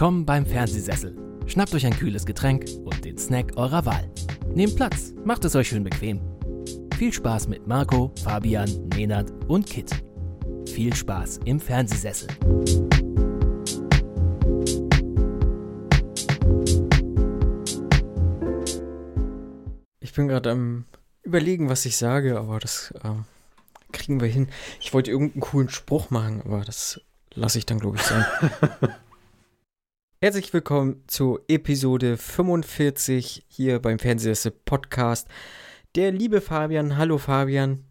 Willkommen beim Fernsehsessel. Schnappt euch ein kühles Getränk und den Snack eurer Wahl. Nehmt Platz, macht es euch schön bequem. Viel Spaß mit Marco, Fabian, Nenad und Kit. Viel Spaß im Fernsehsessel. Ich bin gerade am überlegen, was ich sage, aber das ähm, kriegen wir hin. Ich wollte irgendeinen coolen Spruch machen, aber das lasse ich dann, glaube ich, sein. Herzlich willkommen zu Episode 45 hier beim Fernsehsessel Podcast. Der liebe Fabian, hallo Fabian.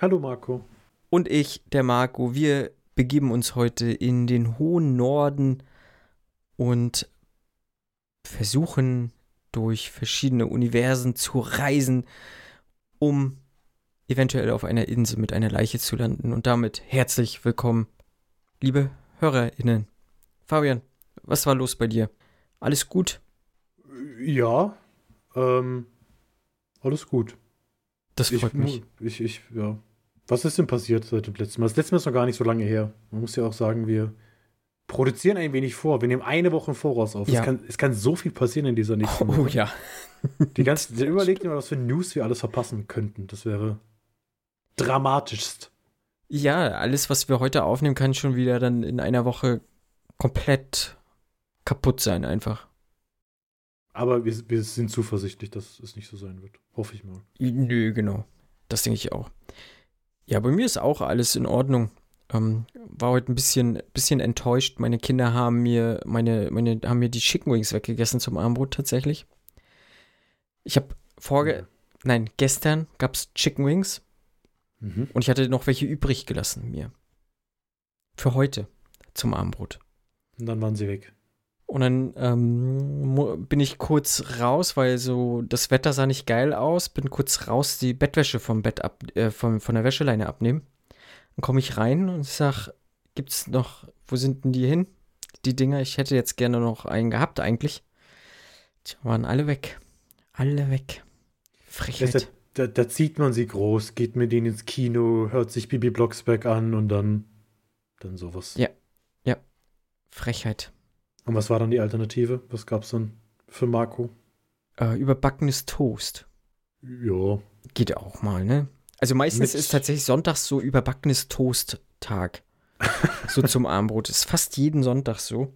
Hallo Marco. Und ich, der Marco, wir begeben uns heute in den hohen Norden und versuchen durch verschiedene Universen zu reisen, um eventuell auf einer Insel mit einer Leiche zu landen. Und damit herzlich willkommen, liebe HörerInnen. Fabian, was war los bei dir? Alles gut? Ja, ähm, alles gut. Das freut ich, mich. Ich, ich, ja. Was ist denn passiert seit dem letzten Mal? Das letzte Mal ist noch gar nicht so lange her. Man muss ja auch sagen, wir produzieren ein wenig vor. Wir nehmen eine Woche im Voraus auf. Ja. Es, kann, es kann so viel passieren in dieser nächsten Oh, Woche. ja. Die ganzen, überlegt immer, was für News wir alles verpassen könnten. Das wäre dramatischst. Ja, alles, was wir heute aufnehmen, kann schon wieder dann in einer Woche komplett kaputt sein, einfach. Aber wir, wir sind zuversichtlich, dass es nicht so sein wird. Hoffe ich mal. Nö, genau. Das denke ich auch. Ja, bei mir ist auch alles in Ordnung. Ähm, war heute ein bisschen, bisschen enttäuscht. Meine Kinder haben mir, meine, meine, haben mir die Chicken Wings weggegessen zum Abendbrot tatsächlich. Ich habe vorge, nein, gestern gab es Chicken Wings Mhm. und ich hatte noch welche übrig gelassen mir. Für heute zum Abendbrot. Und dann waren sie weg. Und dann ähm, bin ich kurz raus, weil so das Wetter sah nicht geil aus. Bin kurz raus, die Bettwäsche vom Bett ab, äh, von, von der Wäscheleine abnehmen. Dann komme ich rein und sag, gibt's noch, wo sind denn die hin? Die Dinger, ich hätte jetzt gerne noch einen gehabt eigentlich. Tja, waren alle weg. Alle weg. Das, Frechheit. da, da zieht man sie groß, geht mit denen ins Kino, hört sich Bibi Blocksberg an und dann, dann sowas. Ja. Frechheit. Und was war dann die Alternative? Was gab's dann für Marco? Äh, überbackenes Toast. Ja. Geht auch mal, ne? Also meistens Mit- ist tatsächlich sonntags so überbackenes Toast-Tag. so zum Abendbrot. Ist fast jeden Sonntag so.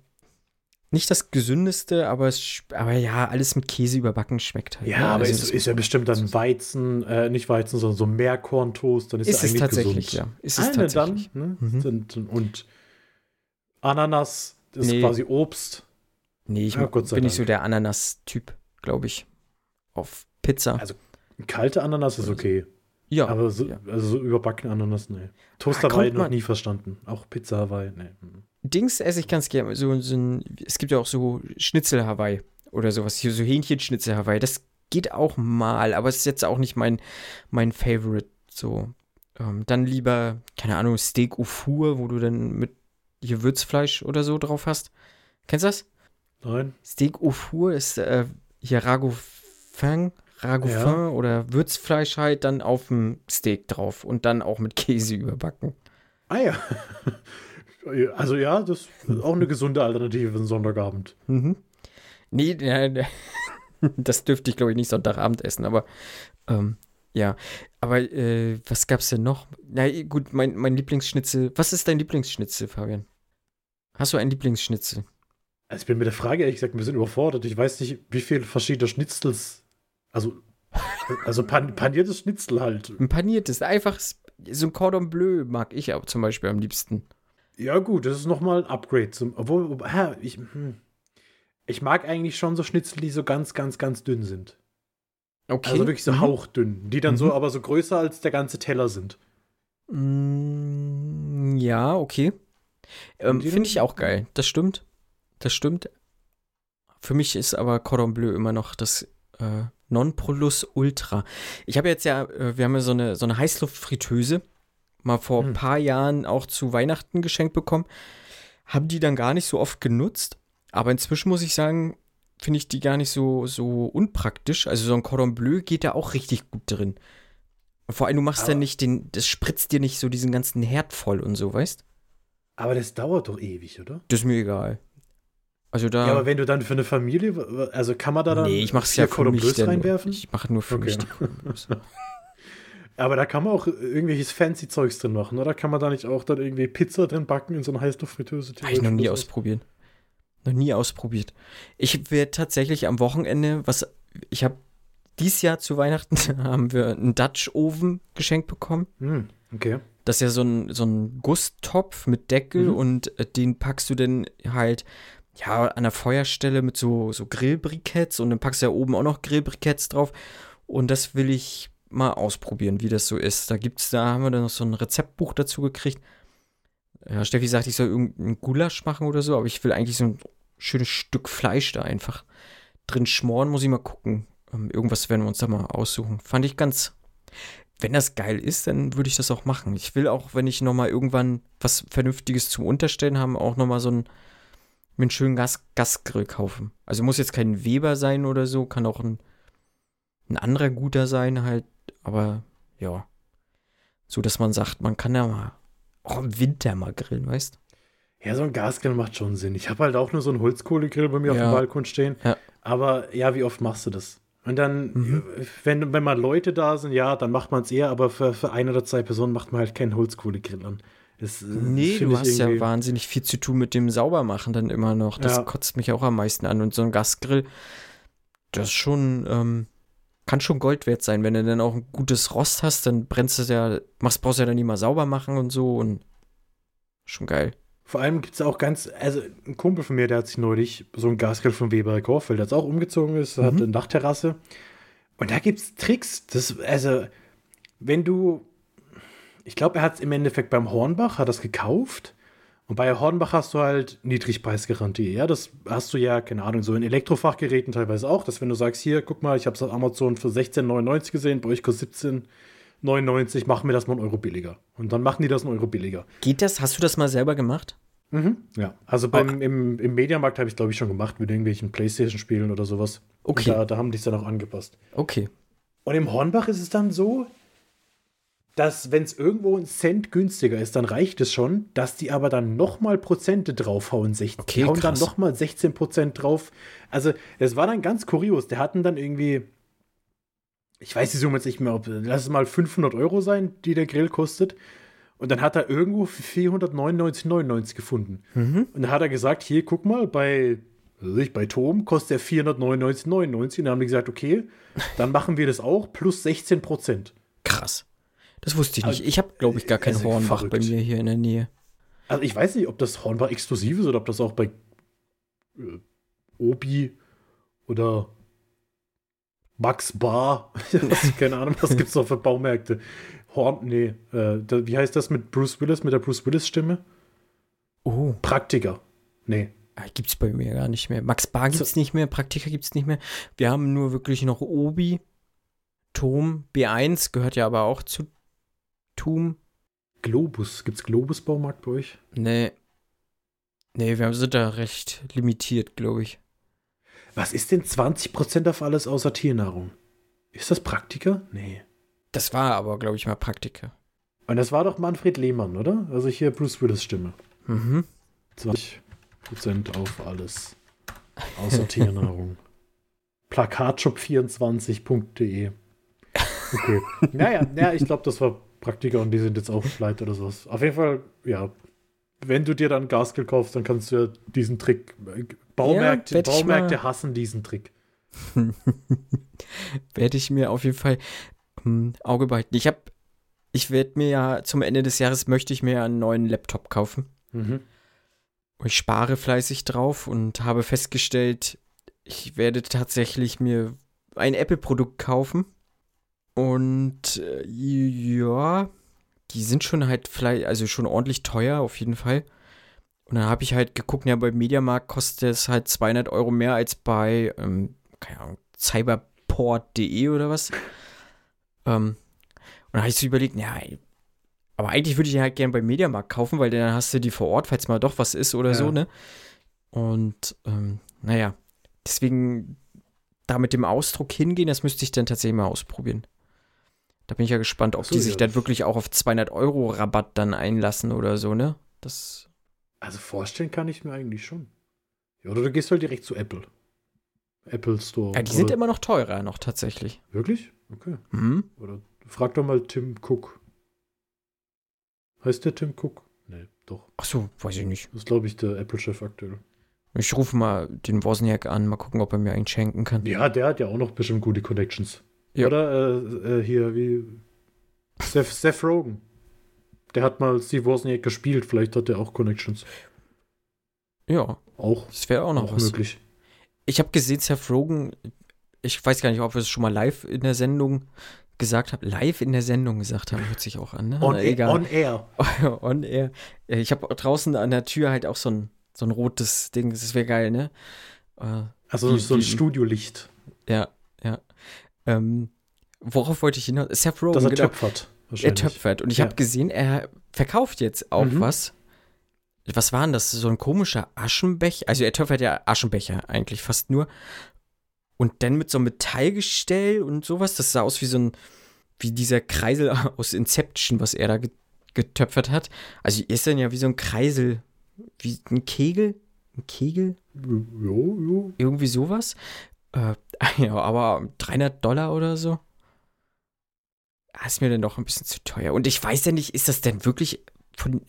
Nicht das gesündeste, aber, es, aber ja, alles mit Käse überbacken schmeckt halt. Ja, ne? aber Also ist, ist ja bestimmt dann Weizen, äh, nicht Weizen, sondern so Meerkorntoast, dann ist, ist es eigentlich tatsächlich, gesund. ja. Ist es Ah, ne, tatsächlich. dann, ne? Mhm. und Ananas ist Nee. quasi Obst. Nee, ich Ja, bin nicht Dank. so der Ananas-Typ, glaube ich. Auf Pizza. Also, Kalte Ananas ist okay. ja. Aber so, ja. also so überbacken Ananas, nee. Toast kommt Hawaii noch man- nie verstanden. Auch Pizza Hawaii, nee. Mhm. Dings esse ich ganz gerne. So, so ein, es gibt ja auch so Schnitzel Hawaii oder sowas. Hier so Hähnchenschnitzel Hawaii. Das geht auch mal, aber es ist jetzt auch nicht mein, mein Favorite. So. Ähm, dann lieber, keine Ahnung, Steak au four, wo du dann mit hier Würzfleisch oder so drauf hast. Kennst du das? Nein? Steak au four ist äh, hier Ragoufin, Ragoufin Ja. oder Würzfleisch halt dann auf dem Steak drauf und dann auch mit Käse überbacken. Ah ja. Also ja, das ist auch eine gesunde Alternative für einen Sonntagabend. Mhm. Nee, das dürfte ich, glaube ich, nicht Sonntagabend essen, aber ähm, ja. Aber äh, was gab's denn noch? Na gut, mein, mein Lieblingsschnitzel. Was ist dein Lieblingsschnitzel, Fabian? Hast du einen Lieblingsschnitzel? Also ich bin mit der Frage ehrlich gesagt ein bisschen überfordert. Ich weiß nicht, wie viele verschiedene Schnitzels. Also, also pan paniertes Schnitzel halt. Ein paniertes, einfach so ein Cordon Bleu mag ich auch zum Beispiel am liebsten. Ja, gut, das ist nochmal ein Upgrade. Zum, obwohl, ich, hm. ich mag eigentlich schon so Schnitzel, die so ganz, ganz, ganz dünn sind. Okay. Also wirklich so Mhm. hauchdünn. Die dann Mhm. so, aber so größer als der ganze Teller sind. Mm, ja, okay. Ähm, Finde ich auch geil. Das stimmt. Das stimmt. Für mich ist aber Cordon Bleu immer noch das äh, Nonplus Ultra. Ich habe jetzt ja, äh, wir haben ja so eine, so eine Heißluftfritteuse mal vor ein Hm. paar Jahren auch zu Weihnachten geschenkt bekommen. Haben die dann gar nicht so oft genutzt. Aber inzwischen muss ich sagen, finde ich die gar nicht so, so unpraktisch. Also so ein Cordon Bleu geht da auch richtig gut drin. Und vor allem, du machst Aber- ja nicht den, das spritzt dir nicht so diesen ganzen Herd voll und so, weißt? Aber das dauert doch ewig, oder? Das ist mir egal. Also da. Ja, aber wenn du dann für eine Familie, also kann man da dann nee, ich mach's ja für Cordon mich Bleus denn, reinwerfen? Ich mache nur für Okay. mich. Aber da kann man auch irgendwelches fancy Zeugs drin machen, oder? Kann man da nicht auch dann irgendwie Pizza drin backen in so einer Heißluftfritteuse? Habe ich noch nie ausprobiert. Noch nie ausprobiert. Ich werde tatsächlich am Wochenende, was ich habe dieses Jahr zu Weihnachten haben wir einen Dutch Oven geschenkt bekommen. Hm, okay. Das ist ja so ein, so ein Gusstopf mit Deckel Mhm. und äh, den packst du dann halt ja an der Feuerstelle mit so, so Grillbriketts und dann packst du ja oben auch noch Grillbriketts drauf. Und das will ich mal ausprobieren, wie das so ist. Da gibt's, da haben wir dann noch so ein Rezeptbuch dazu gekriegt. Ja, Steffi sagt, ich soll irgendeinen Gulasch machen oder so, aber ich will eigentlich so ein schönes Stück Fleisch da einfach drin schmoren, muss ich mal gucken. Ähm, irgendwas werden wir uns da mal aussuchen. Fand ich ganz, wenn das geil ist, dann würde ich das auch machen. Ich will auch, wenn ich nochmal irgendwann was Vernünftiges zum Unterstellen haben, auch nochmal so einen, einen schönen Gas Gasgrill kaufen. Also muss jetzt kein Weber sein oder so, kann auch ein, ein anderer guter sein halt, aber ja. So, dass man sagt, man kann ja mal auch im Winter mal grillen, weißt Ja, so ein Gasgrill macht schon Sinn. Ich habe halt auch nur so einen Holzkohlegrill bei mir auf Ja. dem Balkon stehen. Ja. Aber ja, wie oft machst du das? Und dann, Mhm. wenn, wenn mal Leute da sind, ja, dann macht man es eher, aber für, für eine oder zwei Personen macht man halt keinen Holzkohlegrill an. Das, äh, Nee, du hast ja wahnsinnig viel zu tun mit dem Saubermachen dann immer noch. Das Ja. kotzt mich auch am meisten an. Und so ein Gasgrill, das ist schon, ähm, kann schon Gold wert sein. Wenn du dann auch ein gutes Rost hast, dann brennst du es ja, machst, brauchst du ja dann nicht mal sauber machen und so und schon geil. Vor allem gibt es auch ganz, also ein Kumpel von mir, der hat sich neulich so einen Gasgrill von Weber weil der jetzt auch umgezogen ist, hat Mhm. eine Dachterrasse. Und da gibt es Tricks. Das, also, wenn du, ich glaube, er hat es im Endeffekt beim Hornbach, hat das gekauft. Und bei Hornbach hast du halt Niedrigpreisgarantie. Ja, das hast du ja, keine Ahnung, so in Elektrofachgeräten teilweise auch, dass wenn du sagst, hier, guck mal, ich habe es auf Amazon für 16,99 gesehen, bei euch kostet 17,99, mach mir das mal einen Euro billiger. Und dann machen die das einen Euro billiger. Geht das? Hast du das mal selber gemacht? Mhm. Ja, also beim, im, im Mediamarkt habe ich glaube ich schon gemacht mit irgendwelchen Playstation-Spielen oder sowas. Okay. Da, da haben die es dann auch angepasst. Okay. Und im Hornbach ist es dann so, dass wenn es irgendwo ein Cent günstiger ist, dann reicht es schon, dass die aber dann nochmal Prozente draufhauen. 16, Okay, hauen dann krass. nochmal 16 Prozent drauf. Also es war dann ganz kurios. Der hatten dann irgendwie, ich weiß die Summe jetzt nicht mehr, ob, lass es mal 500 Euro sein, die der Grill kostet. Und dann hat er irgendwo für 499,99 gefunden. Mhm. Und dann hat er gesagt, hier, guck mal, bei, ich, bei Tom kostet er 499,99. Und dann haben die gesagt, okay, dann machen wir das auch, plus 16 Prozent. Krass. Das wusste ich nicht. Ich habe, glaube ich, gar kein Also, Hornbach bei verrückt. mir hier in der Nähe. Also ich weiß nicht, ob das Hornbach exklusiv ist oder ob das auch bei äh, Obi oder Max Bar, keine Ahnung, was gibt es noch für Baumärkte? Horn, nee, äh, da, wie heißt das mit Bruce Willis, mit der Bruce Willis-Stimme? Oh, Praktiker. Nee. ah, gibt's bei mir gar nicht mehr. Max Bar gibt's nicht mehr, Praktika gibt's nicht mehr. Wir haben nur wirklich noch Obi, Tom, B1 gehört ja aber auch zu Tum. Globus. Gibt es Globus-Baumarkt bei euch? Nee. Nee, wir sind da recht limitiert, glaube ich. Was ist denn 20% auf alles außer Tiernahrung? Ist das Praktiker? Nee. Das war aber, glaube ich, mal Praktika. Und das war doch Manfred Lehmann, oder? Also hier Bruce Willis Stimme. Mhm. 20% auf alles. Außer Tiernahrung. Plakatshop24.de. Okay. Naja, ja, ich glaube, das war Praktiker und die sind jetzt auch pleite oder sowas. Auf jeden Fall, ja. Wenn du dir dann Gasgrill kaufst, dann kannst du ja diesen Trick. äh, Baumärkte, ich Baumärkte hassen diesen Trick. Werde ich mir auf jeden Fall im Auge behalten. Ich habe, ich werde mir ja zum Ende des Jahres möchte ich mir ja einen neuen Laptop kaufen. Mhm. Ich spare fleißig drauf und habe festgestellt, ich werde tatsächlich mir ein Apple-Produkt kaufen. Und äh, ja, die sind schon halt vielleicht, also schon ordentlich teuer auf jeden Fall. Und dann habe ich halt geguckt, ja, bei Mediamarkt kostet es halt 200 Euro mehr als bei, ähm, keine Ahnung, cyberport.de oder was. Ähm, und dann habe ich so überlegt, ja, aber eigentlich würde ich die halt gerne beim Mediamarkt kaufen, weil dann hast du die vor Ort, falls mal doch was ist oder Ja. so, ne? Und ähm, naja, deswegen da mit dem Ausdruck hingehen, das müsste ich dann tatsächlich mal ausprobieren. Da bin ich ja gespannt, ob so, die sich ja. dann wirklich auch auf 200 Euro Rabatt dann einlassen oder so, ne? Das, Also vorstellen kann ich mir eigentlich schon. Ja, oder du gehst halt direkt zu Apple. Apple Store. Ja, die sind immer noch teurer, noch tatsächlich. Wirklich? Okay. Hm? Oder frag doch mal Tim Cook. Heißt der Tim Cook? Nee, doch. Ach so, weiß ich nicht. Das ist, glaube ich, der Apple-Chef aktuell. Ich rufe mal den Wozniak an, mal gucken, ob er mir einen schenken kann. Ja, der hat ja auch noch bestimmt gute Connections. Ja. Oder äh, äh, hier, wie Seth, Seth Rogen. Der hat mal Steve Wozniak gespielt, vielleicht hat er auch Connections. Ja, Auch, das wäre auch noch auch was. möglich. Ich habe gesehen, Seth Rogen, ich weiß gar nicht, ob wir es schon mal live in der Sendung gesagt haben. Live in der Sendung gesagt haben, hört sich auch an, ne? On, Na, air, egal. on air. On air. Ja, Ich habe draußen an der Tür halt auch so ein, so ein rotes Ding. Das wäre geil, ne? Äh, Also Wie- so ein wie- Studiolicht, ja. Ähm, worauf wollte ich hinaus? Seth Rogen, das er genau. töpfert. Er töpfert. Und ich Ja. habe gesehen, er verkauft jetzt auch Mhm. was. Was war denn das? So ein komischer Aschenbecher. Also er töpfert ja Aschenbecher eigentlich fast nur. Und dann mit so einem Metallgestell und sowas. Das sah aus wie so ein, wie dieser Kreisel aus Inception, was er da ge- getöpfert hat. Also er ist dann ja wie so ein Kreisel, wie ein Kegel. Ein Kegel? Jo, jo. Irgendwie sowas. Äh, ja, aber 300 Dollar oder so. Ah, Ist mir dann doch ein bisschen zu teuer. Und ich weiß ja nicht, ist das denn wirklich von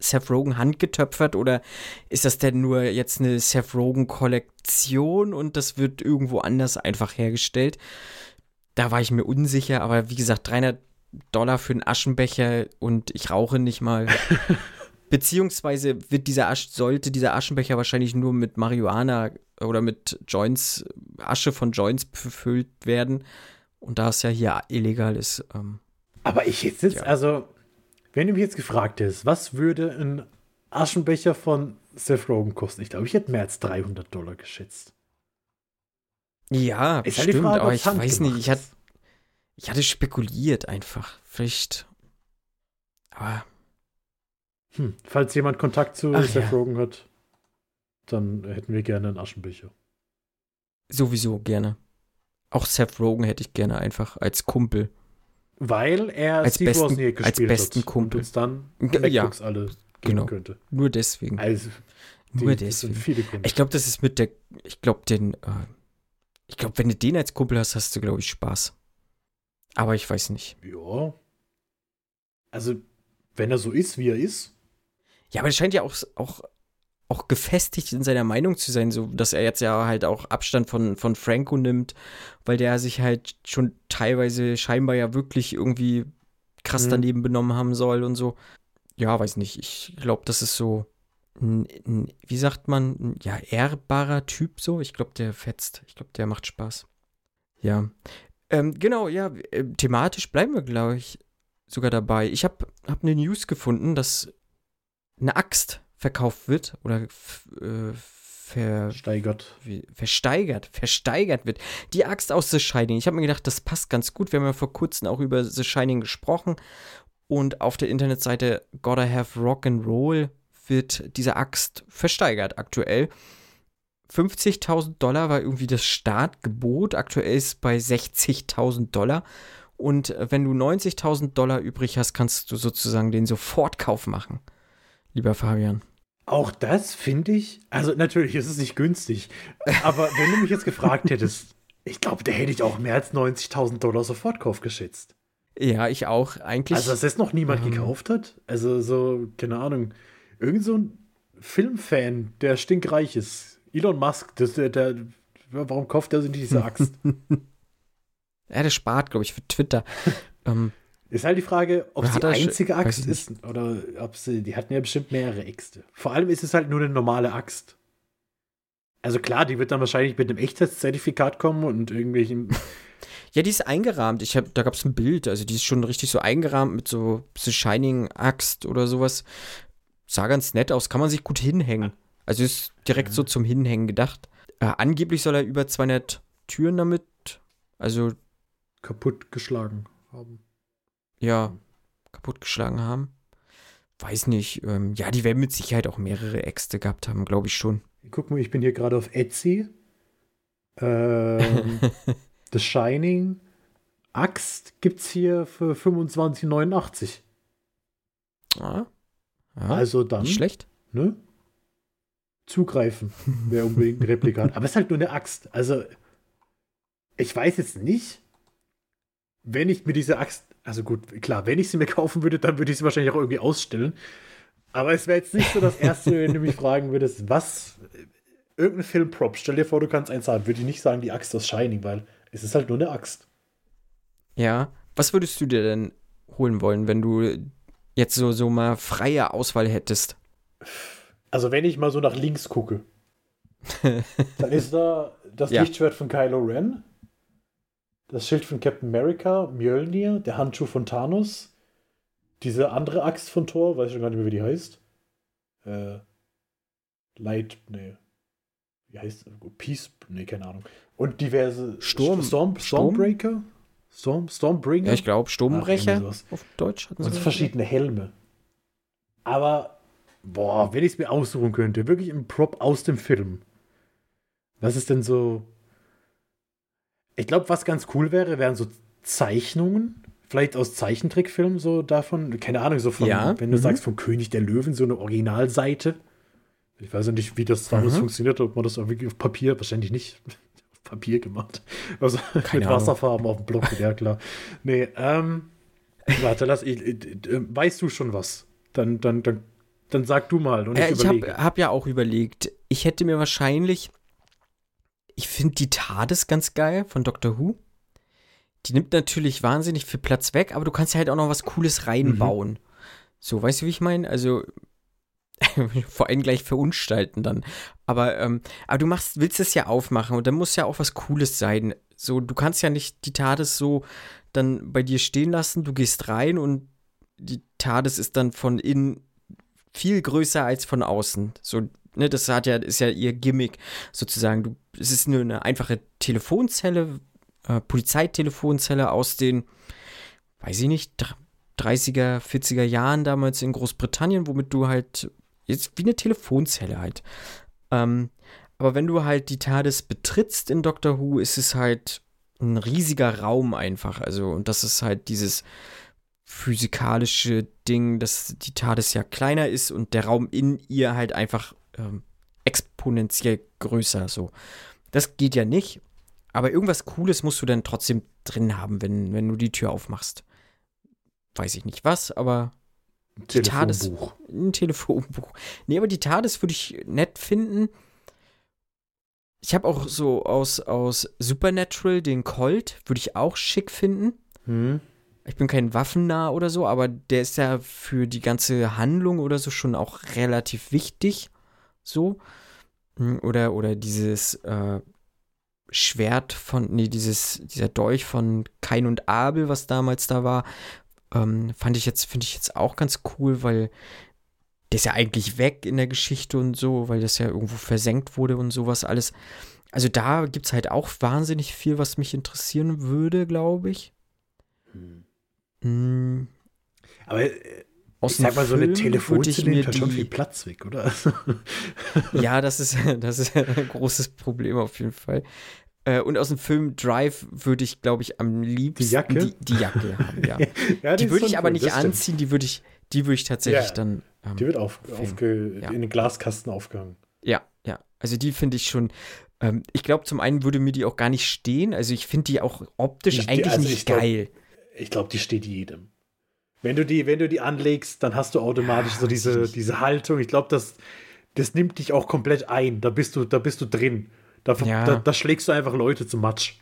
Seth Rogen handgetöpfert oder ist das denn nur jetzt eine Seth Rogen Kollektion und das wird irgendwo anders einfach hergestellt? Da war ich mir unsicher, aber wie gesagt, 300 Dollar für einen Aschenbecher und ich rauche nicht mal. Beziehungsweise wird dieser Asch sollte dieser Aschenbecher wahrscheinlich nur mit Marihuana oder mit Joints, Asche von Joints befüllt werden. Und da es ja hier illegal ist, ähm, Aber ich jetzt, Ja. also, wenn du mich jetzt gefragt hättest, was würde ein Aschenbecher von Seth Rogen kosten? Ich glaube, ich hätte mehr als 300 Dollar geschätzt. ja, Ist halt die stimmt, Frage, aber ich weiß nicht, ich hatte, ich hatte spekuliert einfach. Vielleicht. Aber Hm, falls jemand Kontakt zu Ach Seth ja. Rogen hat, dann hätten wir gerne einen Aschenbecher. sowieso gerne. Auch Seth Rogen hätte ich gerne einfach als Kumpel. Weil er Als Steve besten- Wozniak als gespielt besten hat Kumpel. und uns dann Ge- ja, MacBooks alle genau. könnte. Nur deswegen. Also, Nur die- sind deswegen. viele Gründe. Ich glaube, das ist mit der. Ich glaube, den. Äh, ich glaube, wenn du den als Kumpel hast, hast du, glaube ich, Spaß. Aber ich weiß nicht. ja. Also, wenn er so ist, wie er ist, Ja, aber es scheint ja auch, auch, auch gefestigt in seiner Meinung zu sein, so dass er jetzt ja halt auch Abstand von, von Franco nimmt, weil der sich halt schon teilweise scheinbar ja wirklich irgendwie krass Mhm. daneben benommen haben soll und so. Ja, weiß nicht. Ich glaube, das ist so. Ein, ein, wie sagt man, ein, ja, ehrbarer Typ so. Ich glaube, der fetzt. Ich glaube, der macht Spaß. Ja. Ähm, genau, ja, äh, thematisch bleiben wir, glaube ich, sogar dabei. Ich habe hab eine News gefunden, dass eine Axt verkauft wird oder äh, ver, steigert. versteigert, versteigert wird. Die Axt aus The Shining. Ich habe mir gedacht, das passt ganz gut. Wir haben ja vor kurzem auch über The Shining gesprochen. Und auf der Internetseite Gotta Have Rock and Roll wird diese Axt versteigert aktuell. 50.000 Dollar war irgendwie das Startgebot. Aktuell ist es bei 60.000 Dollar. Und wenn du 90.000 Dollar übrig hast, kannst du sozusagen den Sofortkauf machen. Lieber Fabian. Auch das finde ich, also natürlich ist es nicht günstig, aber wenn du mich jetzt gefragt hättest, ich glaube, da hätte ich auch mehr als 90.000 Dollar Sofortkauf geschätzt. Ja, ich auch. Eigentlich. Also, dass das noch niemand Ähm. gekauft hat? Also, so, keine Ahnung, irgend so ein Filmfan, der stinkreich ist. Elon Musk, das, der, der, warum kauft er sich nicht diese Axt? Ja, der spart, glaube ich, für Twitter. ähm, ist halt die Frage, ob es die einzige weiß Axt nicht. ist oder ob sie, die hatten ja bestimmt mehrere Äxte. Vor allem ist es halt nur eine normale Axt. Also klar, die wird dann wahrscheinlich mit einem Echtheitszertifikat kommen und irgendwelchen. ja, die ist eingerahmt. Ich hab, da gab es ein Bild. Also, die ist schon richtig so eingerahmt mit so The Shining Axt oder sowas. Sah ganz nett aus. Kann man sich gut hinhängen. Also, ist direkt so zum Hinhängen gedacht. Äh, angeblich soll er über 200 Türen damit. Also, kaputtgeschlagen haben. Ja, kaputtgeschlagen haben. Weiß nicht. Ähm, ja, die werden mit Sicherheit auch mehrere Äxte gehabt haben, glaube ich schon. Guck mal, ich bin hier gerade auf Etsy. Ähm, The Shining. Axt gibt's hier für 25,89. Ah, ja, Also dann, nicht schlecht. ne? zugreifen, wer unbedingt ein Replika hat. Aber es ist halt nur eine Axt. Also, ich weiß jetzt nicht, wenn ich mir diese Axt, also gut, klar, wenn ich sie mir kaufen würde, dann würde ich sie wahrscheinlich auch irgendwie ausstellen. Aber es wäre jetzt nicht so das Erste, wenn du mich fragen würdest, was, irgendein Filmprop, stell dir vor, du kannst eins haben, würde ich nicht sagen, die Axt aus Shining, weil es ist halt nur eine Axt. Ja, was würdest du dir denn holen wollen, wenn du jetzt so, so mal freie Auswahl hättest? Also, wenn ich mal so nach links gucke, dann ist da das Ja. Lichtschwert von Kylo Ren, das Schild von Captain America, Mjölnir, der Handschuh von Thanos, diese andere Axt von Thor, weiß ich schon gar nicht mehr, wie die heißt. Äh, Light, nee. Wie heißt Peace, nee, keine Ahnung. Und diverse Sturm- Storm? Stormbreaker? Storm, Stormbringer? Ja, ich glaube, Ach, Sturmbrecher sowas. auf Deutsch hatten sie Und verschiedene Helme. Aber, boah, wenn ich es mir aussuchen könnte, wirklich ein Prop aus dem Film. Was ist denn so. Ich glaube, was ganz cool wäre, wären so Zeichnungen. Vielleicht aus Zeichentrickfilmen so davon. Keine Ahnung, so von, Ja, wenn du mhm. sagst, vom König der Löwen, so eine Originalseite. Ich weiß ja nicht, wie das damals Mhm. funktioniert, ob man das irgendwie auf Papier, wahrscheinlich nicht auf Papier gemacht. Also Keine mit Ahnung. Wasserfarben auf dem Block, ja klar. Nee, ähm, warte, lass ich, äh, äh, weißt du schon was? Dann, dann, dann, dann sag du mal und Ja, ich ich habe hab ja auch überlegt, ich hätte mir wahrscheinlich, ich finde die TARDIS ganz geil von Doctor Who. Die nimmt natürlich wahnsinnig viel Platz weg, aber du kannst ja halt auch noch was Cooles reinbauen. Mhm. So, weißt du, wie ich meine? Also, vor allem gleich verunstalten dann. Aber, ähm, aber du machst, willst es ja aufmachen und dann muss ja auch was Cooles sein. So, du kannst ja nicht die TARDIS so dann bei dir stehen lassen, du gehst rein und die TARDIS ist dann von innen viel größer als von außen. So, ne, das hat ja, ist ja ihr Gimmick sozusagen. Du, es ist nur eine einfache Telefonzelle, äh, Polizeitelefonzelle aus den, weiß ich nicht, dr- 30er, 40er Jahren damals in Großbritannien, womit du halt, jetzt wie eine Telefonzelle halt. Ähm, aber wenn du halt die TARDIS betrittst in Doctor Who, ist es halt ein riesiger Raum einfach. Also, und das ist halt dieses physikalische Ding, dass die TARDIS ja kleiner ist und der Raum in ihr halt einfach ähm, exponentiell größer. So. Das geht ja nicht. Aber irgendwas Cooles musst du dann trotzdem drin haben, wenn, wenn du die Tür aufmachst. Weiß ich nicht was, aber die TARDIS, Telefonbuch. ein Telefonbuch. Nee, aber die TARDIS würde ich nett finden. Ich habe auch so aus, aus Supernatural den Colt, würde ich auch schick finden. Hm? Ich bin kein Waffennah oder so, aber der ist ja für die ganze Handlung oder so schon auch relativ wichtig. So. Mm, Oder, oder dieses äh, Schwert von, nee, dieses, dieser Dolch von Kain und Abel, was damals da war, ähm, fand ich jetzt, finde ich jetzt auch ganz cool, weil der ist ja eigentlich weg in der Geschichte und so, weil das ja irgendwo versenkt wurde und sowas alles. Also da gibt es halt auch wahnsinnig viel, was mich interessieren würde, glaube ich. Hm. Mm, Aber äh, ich sag mal, so eine Film Telefonzelle nimmt halt schon die- viel Platz weg, oder? Ja, das ist, das ist ein großes Problem auf jeden Fall. Äh, Und aus dem Film Drive würde ich, glaube ich, am liebsten Jacke? die, die Jacke haben, ja. ja, Die ist würde ich aber cool, nicht anziehen, die würde ich, die würde ich tatsächlich Ja, dann. Ähm, Die wird auf, Film. aufge, Ja. in den Glaskasten aufgehangen. ja, ja. Also die finde ich schon. Ähm, ich glaube, zum einen würde mir die auch gar nicht stehen. Also ich finde die auch optisch Die- die- eigentlich also nicht ich glaub- geil. Ich glaube, die steht jedem. Wenn du die, wenn du die anlegst, dann hast du automatisch Ja, so diese, diese Haltung. Ich glaube, das, das nimmt dich auch komplett ein. Da bist du, da bist du drin. Da, Ja. da, da schlägst du einfach Leute zum Matsch.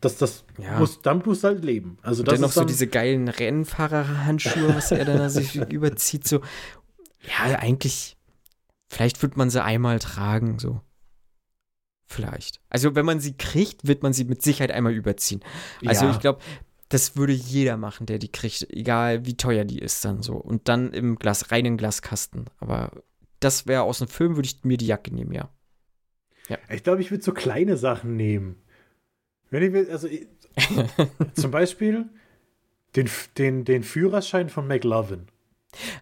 Das, das Ja. muss, damit musst du halt leben. Also das Dennoch ist so dann, diese geilen Rennfahrerhandschuhe, was er dann da sich überzieht, so. Ja, eigentlich, vielleicht wird man sie einmal tragen, so. Vielleicht. Also, wenn man sie kriegt, wird man sie mit Sicherheit einmal überziehen. Also, Ja. ich glaube, das würde jeder machen, der die kriegt, egal wie teuer die ist dann so. Und dann im Glas, reinen Glaskasten. Aber das wäre aus dem Film, würde ich mir die Jacke nehmen, ja. Ich glaube, ich würde so kleine Sachen nehmen. Wenn ich will, also ich, zum Beispiel den, den, den Führerschein von McLovin.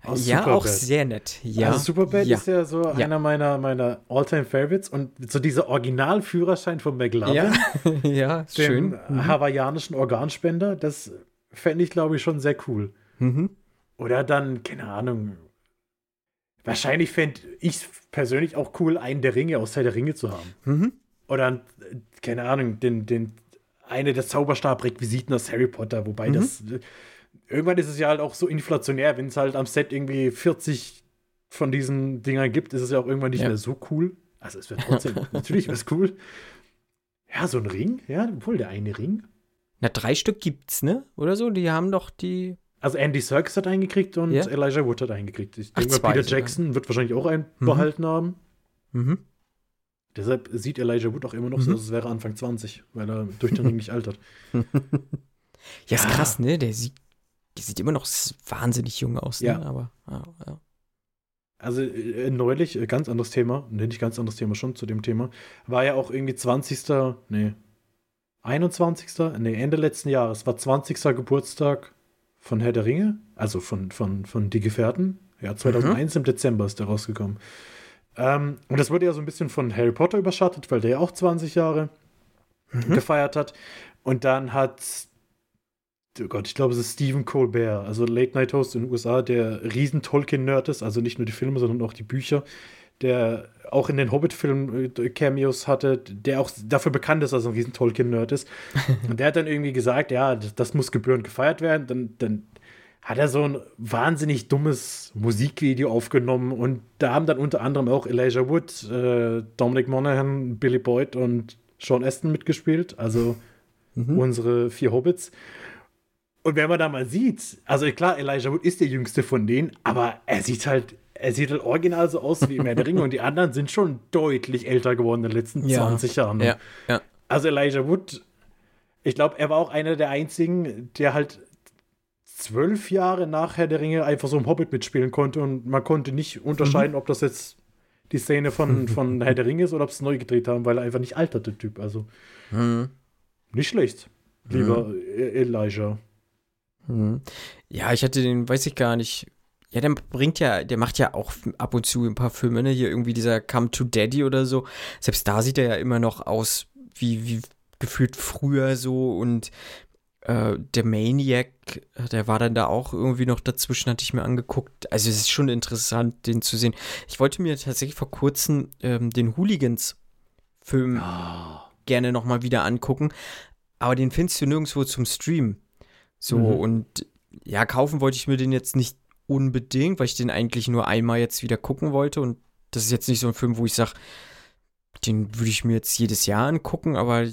Aus ja, auch Superbad. sehr nett. Ja. Also Superbad ja. ist ja so Ja. einer meiner, meiner All-Time-Favorites und so dieser Original-Führerschein von McLovin, Ja, ja, dem schön. Mhm. hawaiianischen Organspender, das fände ich, glaube ich, schon sehr cool. Mhm. Oder dann, keine Ahnung, wahrscheinlich fände ich persönlich auch cool, einen der Ringe aus Teil der Ringe zu haben. Mhm. Oder, keine Ahnung, den, den, eine der Zauberstab-Requisiten aus Harry Potter, wobei Mhm. das. Irgendwann ist es ja halt auch so inflationär, wenn es halt am Set irgendwie 40 von diesen Dingern gibt, ist es ja auch irgendwann nicht Ja. mehr so cool. Also es wird trotzdem, natürlich wäre es cool. Ja, so ein Ring, ja, obwohl der eine Ring. Na, drei Stück gibt's, ne? Oder so? Die haben doch die. Also Andy Serkis hat einen gekriegt und Ja? Elijah Wood hat einen gekriegt. Ich Ach, denke mal, Peter sogar. Jackson wird wahrscheinlich auch einen Mhm. behalten haben. Mhm. Deshalb sieht Elijah Wood auch immer noch so Mhm. aus, als wäre Anfang 20, weil er durch den Ring nicht altert. Ja, ist Ja. krass, ne? Der sieht, der sieht immer noch wahnsinnig jung aus, ne? Ja. Aber, ja, ja. Also äh, neulich, äh, ganz anderes Thema, ne, nicht ganz anderes Thema, schon zu dem Thema, war ja auch irgendwie 20. Nee, 21. Nee, Ende letzten Jahres war 20. Geburtstag von Herr der Ringe, also von, von, von Die Gefährten. Ja, 2001 im Dezember ist der rausgekommen. Ähm, und das wurde ja so ein bisschen von Harry Potter überschattet, weil der ja auch 20 Jahre Mhm. gefeiert hat. Und dann hat, oh Gott, ich glaube, es ist Stephen Colbert, also Late Night Host in den USA, der riesen Tolkien-Nerd ist, also nicht nur die Filme, sondern auch die Bücher, der auch in den Hobbit-Filmen äh, Cameos hatte, der auch dafür bekannt ist, dass er ein riesen Tolkien-Nerd ist. Und der hat dann irgendwie gesagt, ja, das, das muss gebührend gefeiert werden. Dann, dann hat er so ein wahnsinnig dummes Musikvideo aufgenommen und da haben dann unter anderem auch Elijah Wood, äh, Dominic Monaghan, Billy Boyd und Sean Aston mitgespielt, also Mhm. unsere vier Hobbits. Und wenn man da mal sieht, also klar, Elijah Wood ist der jüngste von denen, aber er sieht halt, er sieht halt original so aus wie im Herr der Ringe und die anderen sind schon deutlich älter geworden in den letzten Ja. 20 Jahren. Ja, ja. Also Elijah Wood, ich glaube, er war auch einer der einzigen, der halt zwölf Jahre nach Herr der Ringe einfach so im Hobbit mitspielen konnte und man konnte nicht unterscheiden, ob das jetzt die Szene von, von Herr der Ringe ist oder ob sie es neu gedreht haben, weil er einfach nicht altert, der Typ. Also Mhm. nicht schlecht, lieber E- Elijah. Mhm. Ja, ich hatte den, weiß ich gar nicht. Ja, der bringt ja, der macht ja auch ab und zu ein paar Filme, ne? Hier irgendwie dieser Come to Daddy oder so. Selbst da sieht er ja immer noch aus wie, wie gefühlt früher so und äh, der Maniac, der war dann da auch irgendwie noch dazwischen, hatte ich mir angeguckt. Also es ist schon interessant, den zu sehen. Ich wollte mir tatsächlich vor kurzem ähm, den Hooligans-Film Ah. gerne nochmal wieder angucken. Aber den findest du nirgendwo zum Stream. So, Mhm. und ja, kaufen wollte ich mir den jetzt nicht unbedingt, weil ich den eigentlich nur einmal jetzt wieder gucken wollte. Und das ist jetzt nicht so ein Film, wo ich sage, den würde ich mir jetzt jedes Jahr angucken, aber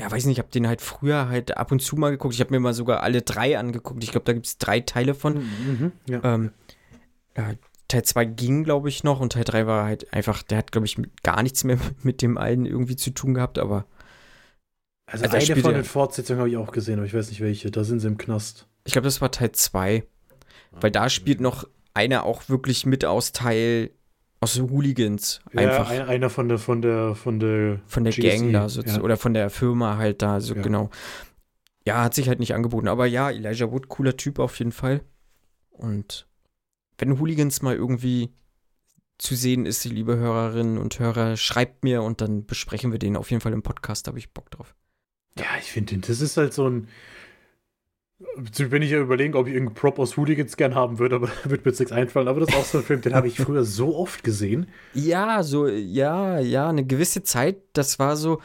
ja, weiß nicht, ich habe den halt früher halt ab und zu mal geguckt. Ich habe mir mal sogar alle drei angeguckt. Ich glaube, da gibt es drei Teile von. Mhm, ja. Ähm, ja, Teil 2 ging, glaube ich, noch und Teil 3 war halt einfach, der hat, glaube ich, gar nichts mehr mit dem einen irgendwie zu tun gehabt, aber Also, also eine von den Fortsetzungen habe ich auch gesehen, aber ich weiß nicht welche. Da sind sie im Knast. ich glaube, das war Teil 2. Weil da spielt noch einer auch wirklich mit aus Teil, aus Hooligans. Einfach Ja, ein, einer von der, von der, von der, von der GSE, Gang da so, ja. oder von der Firma halt da, so Ja. genau. Ja, hat sich halt nicht angeboten. Aber ja, Elijah Wood, cooler Typ auf jeden Fall. Und wenn Hooligans mal irgendwie zu sehen ist, liebe Hörerinnen und Hörer, schreibt mir und dann besprechen wir den auf jeden Fall im Podcast. Da habe ich Bock drauf. Ja, ich finde, das ist halt so ein. Bin ich ja überlegen, ob ich irgendeinen Prop aus Hooligans gern haben würde, aber wird mir jetzt nichts einfallen. Aber das ist auch so ein Film, den habe ich früher so oft gesehen. Ja, so, ja, ja, eine gewisse Zeit, das war so,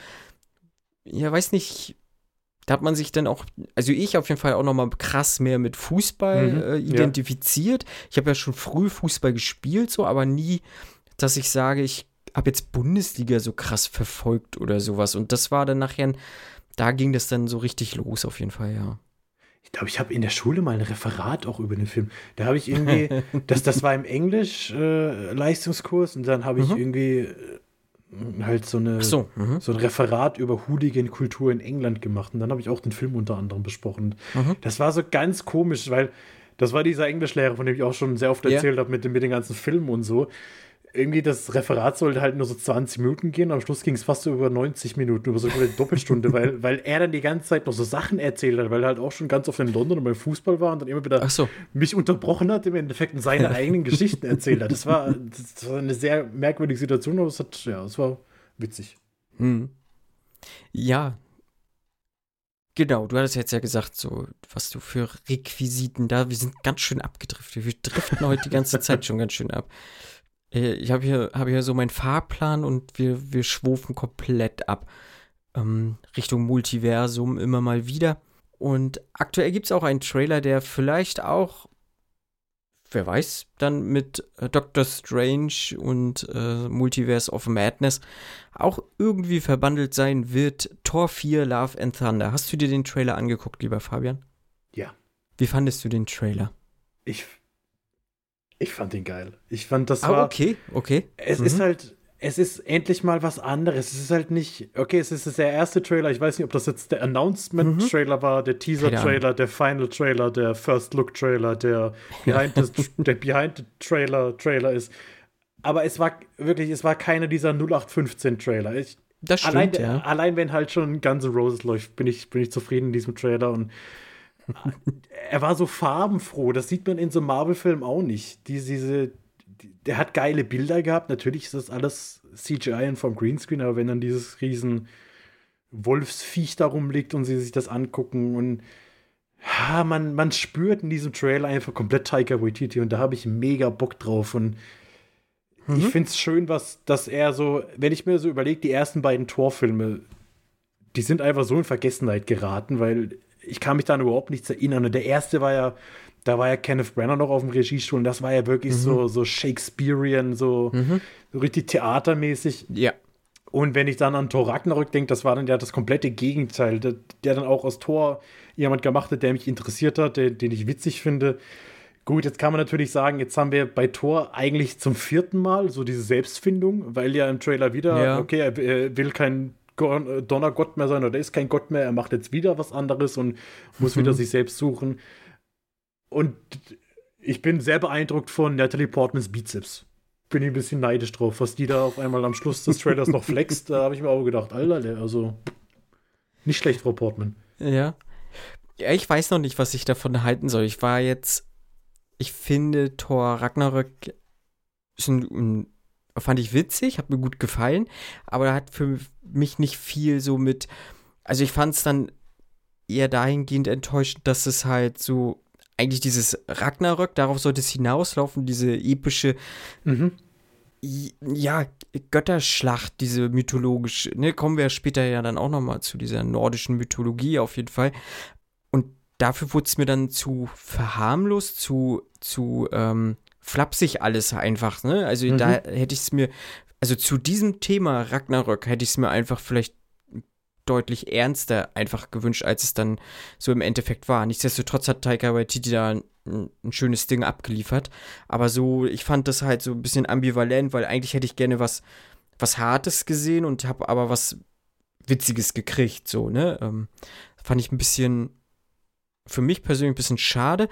ja, weiß nicht, da hat man sich dann auch, also ich auf jeden Fall auch nochmal krass mehr mit Fußball Mhm, äh, ja. identifiziert. Ich habe ja schon früh Fußball gespielt, so, aber nie, dass ich sage, ich habe jetzt Bundesliga so krass verfolgt oder sowas. Und das war dann nachher, da ging das dann so richtig los, auf jeden Fall, ja. Ich glaube, ich habe in der Schule mal ein Referat auch über den Film. Da habe ich irgendwie, das, das war im Englisch-Leistungskurs und dann habe ich Mhm. irgendwie äh, halt so eine. So, mhm. so ein Referat über Hooligan-Kultur in England gemacht. Und dann habe ich auch den Film unter anderem besprochen. Mhm. Das war so ganz komisch, weil das war dieser Englischlehrer, von dem ich auch schon sehr oft erzählt habe, mit, mit den ganzen Filmen und so. Irgendwie das Referat sollte halt nur so 20 Minuten gehen, am Schluss ging es fast so über 90 Minuten, über so eine Doppelstunde, weil, weil er dann die ganze Zeit noch so Sachen erzählt hat, weil er halt auch schon ganz oft in London und beim Fußball war und dann immer wieder so. mich unterbrochen hat, im Endeffekt seine eigenen Geschichten erzählt hat. Das war, das war eine sehr merkwürdige Situation, aber es hat, ja, es war witzig. Hm. Ja. Genau, du hattest jetzt ja gesagt, so, was du für Requisiten da, wir sind ganz schön abgedriftet. Wir driften heute die ganze Zeit schon ganz schön ab. Äh, ich habe hier, hab hier so meinen Fahrplan und wir, wir schwufen komplett ab. Ähm, Richtung Multiversum immer mal wieder. Und aktuell gibt es auch einen Trailer, der vielleicht auch wer weiß, dann mit äh, Doctor Strange und äh, Multiverse of Madness auch irgendwie verbandelt sein wird. Tor 4 Love and Thunder. Hast du dir den Trailer angeguckt, lieber Fabian? Ja. Wie fandest du den Trailer? Ich, ich fand ihn geil. Ich fand, das ah, war. okay, okay. Es mhm. ist halt es ist endlich mal was anderes. Es ist halt nicht, okay, es ist der erste Trailer. Ich weiß nicht, ob das jetzt der Announcement-Trailer mhm. war, der Teaser-Trailer, der Final-Trailer, der First-Look-Trailer, der Behind-the-Trailer-Trailer ist. Aber es war wirklich, es war keiner dieser 0815-Trailer. Das stimmt, allein, ja. allein wenn halt schon Guns N' Roses läuft, bin ich, bin ich zufrieden in diesem Trailer und er war so farbenfroh. Das sieht man in so Marvel-Filmen auch nicht. Die, diese, der hat geile Bilder gehabt. Natürlich ist das alles CGI und vom Greenscreen, aber wenn dann dieses riesen Wolfsviech da rumliegt und sie sich das angucken und ja, man, man spürt in diesem Trailer einfach komplett Taika Waititi und da habe ich mega Bock drauf und mhm. ich finde es schön, was, dass er so, wenn ich mir so überlege, die ersten beiden Torfilme, die sind einfach so in Vergessenheit geraten, weil ich kann mich da überhaupt nichts erinnern und der erste war ja da war ja Kenneth Brenner noch auf dem Regiestuhl und das war ja wirklich mhm. so, so Shakespearean, so, mhm. so richtig theatermäßig. Ja. Und wenn ich dann an Thor Ragnarök denke, das war dann ja das komplette Gegenteil, der, der, dann auch aus Thor jemand gemacht hat, der mich interessiert hat, der, den ich witzig finde. Gut, jetzt kann man natürlich sagen, jetzt haben wir bei Thor eigentlich zum vierten Mal so diese Selbstfindung, weil ja im Trailer wieder, ja. okay, er, er will kein Donnergott mehr sein oder ist kein Gott mehr, er macht jetzt wieder was anderes und muss mhm. wieder sich selbst suchen. Und ich bin sehr beeindruckt von Natalie Portmans Bizeps. Bin ich ein bisschen neidisch drauf, was die da auf einmal am Schluss des Trailers noch flext. Da habe ich mir auch gedacht, Alter, also nicht schlecht, Frau Portman. Ja. Ja, ich weiß noch nicht, was ich davon halten soll. Ich war jetzt, ich finde Thor Ragnarök ist ein, fand ich witzig, hat mir gut gefallen, aber er hat für mich nicht viel so mit, also ich fand es dann eher dahingehend enttäuschend, dass es halt so eigentlich dieses Ragnarök, darauf sollte es hinauslaufen, diese epische, mhm. ja, Götterschlacht, diese mythologische, ne, kommen wir später ja dann auch nochmal zu dieser nordischen Mythologie auf jeden Fall. Und dafür wurde es mir dann zu verharmlos, zu, zu ähm, flapsig alles einfach, ne? Also mhm. da hätte ich es mir, also zu diesem Thema Ragnarök hätte ich es mir einfach vielleicht deutlich ernster einfach gewünscht, als es dann so im Endeffekt war. Nichtsdestotrotz hat Taika Waititi da ein, ein, schönes Ding abgeliefert. Aber so, ich fand das halt so ein bisschen ambivalent, weil eigentlich hätte ich gerne was, was Hartes gesehen und habe aber was Witziges gekriegt, so, ne? Ähm, fand ich ein bisschen, für mich persönlich ein bisschen schade.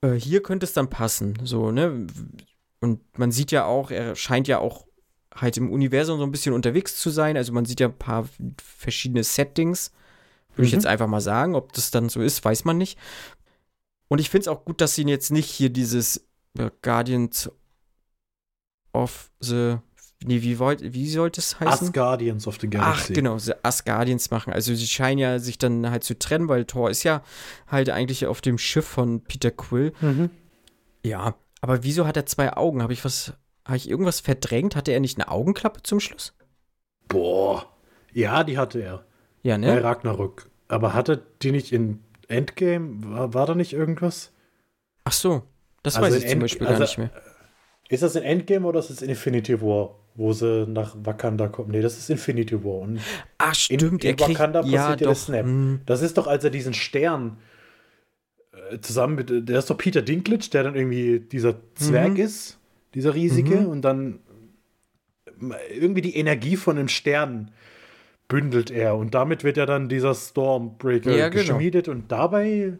Äh, hier könnte es dann passen, so, ne? Und man sieht ja auch, er scheint ja auch halt im Universum so ein bisschen unterwegs zu sein. Also man sieht ja ein paar verschiedene Settings. Würde mhm. ich jetzt einfach mal sagen. Ob das dann so ist, weiß man nicht. Und ich finde es auch gut, dass sie jetzt nicht hier dieses äh, Guardians of the. Nee, wie, wollt, wie sollte es heißen? Asgardians of the Galaxy. Ach, genau, Asgardians machen. Also sie scheinen ja sich dann halt zu trennen, weil Thor ist ja halt eigentlich auf dem Schiff von Peter Quill. Mhm. Ja, aber wieso hat er zwei Augen? Habe ich was habe ich irgendwas verdrängt? Hatte er nicht eine Augenklappe zum Schluss? Boah. Ja, die hatte er. Ja, ne? Bei Ragnarök. Aber hatte die nicht in Endgame? War, war da nicht irgendwas? Ach so. Das also weiß ich End zum Beispiel also, gar nicht mehr. Ist das in Endgame oder ist das in Infinity War, wo sie nach Wakanda kommen? Nee, das ist Infinity War. Und Ach, stimmt. In, in Wakanda kriegt, passiert ja, der Snap. Hm. Das ist doch, als er diesen Stern äh, zusammen mit, der ist doch Peter Dinklage, der dann irgendwie dieser Zwerg mhm. ist dieser riesige, mhm. und dann irgendwie die Energie von einem Stern bündelt er und damit wird ja dann dieser Stormbreaker ja, genau. geschmiedet und dabei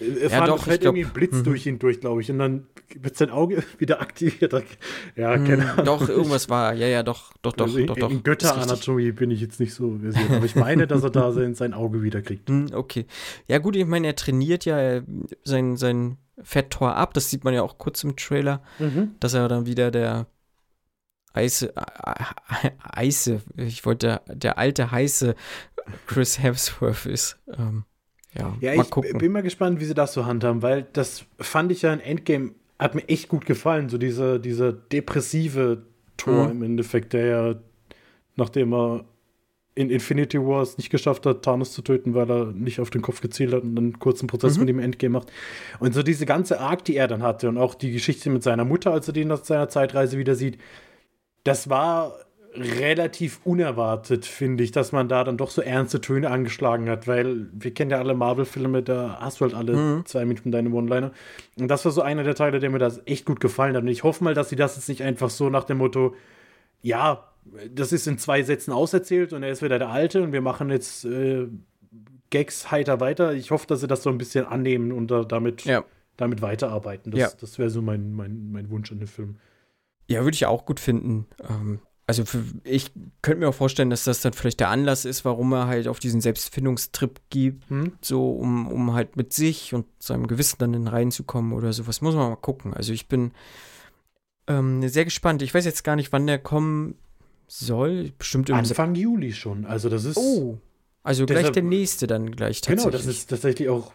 äh, ja, doch, fällt irgendwie ein Blitz mhm. durch ihn durch, glaube ich. Und dann wird sein Auge wieder aktiviert. Ja, mhm, keine Ahnung. Doch, irgendwas war. Ja, ja, doch, doch, doch. Also in, doch, doch. in Götteranatomie bin ich jetzt nicht so versiert. Aber ich meine, dass er da sein, sein Auge wieder kriegt. Mhm, okay. Ja, gut, ich meine, er trainiert ja sein, sein Fetttor ab. Das sieht man ja auch kurz im Trailer, mhm. dass er dann wieder der Eise, äh, Eise, ich wollte, der alte heiße Chris Hemsworth ist. Ähm, ja, ja ich gucken. bin mal gespannt, wie sie das so handhaben, weil das fand ich ja in Endgame, hat mir echt gut gefallen, so dieser, dieser depressive Tor mhm. im Endeffekt, der ja, nachdem er in Infinity Wars nicht geschafft hat, Thanos zu töten, weil er nicht auf den Kopf gezielt hat und dann einen kurzen Prozess mhm. mit ihm Endgame macht. Und so diese ganze Arc, die er dann hatte und auch die Geschichte mit seiner Mutter, als er den nach seiner Zeitreise wieder sieht, das war relativ unerwartet, finde ich, dass man da dann doch so ernste Töne angeschlagen hat, weil wir kennen ja alle Marvel-Filme, da hast du halt alle mhm. zwei Minuten deine One-Liner. Und das war so einer der Teile, der mir das echt gut gefallen hat. Und ich hoffe mal, dass sie das jetzt nicht einfach so nach dem Motto, ja, das ist in zwei Sätzen auserzählt und er ist wieder der Alte und wir machen jetzt äh, Gags heiter weiter. Ich hoffe, dass sie das so ein bisschen annehmen und da, damit, ja. damit weiterarbeiten. Das, ja. das wäre so mein, mein, mein Wunsch an den Film. Ja, würde ich auch gut finden. Ähm, also für, ich könnte mir auch vorstellen, dass das dann vielleicht der Anlass ist, warum er halt auf diesen Selbstfindungstrip gibt, hm? so um, um halt mit sich und seinem Gewissen dann reinzukommen oder sowas. Muss man mal gucken. Also ich bin ähm, sehr gespannt. Ich weiß jetzt gar nicht, wann der kommen soll. Bestimmt im Anfang Se Juli schon. Also das ist. Oh. Also gleich der nächste dann gleich tatsächlich. Genau, das ist tatsächlich auch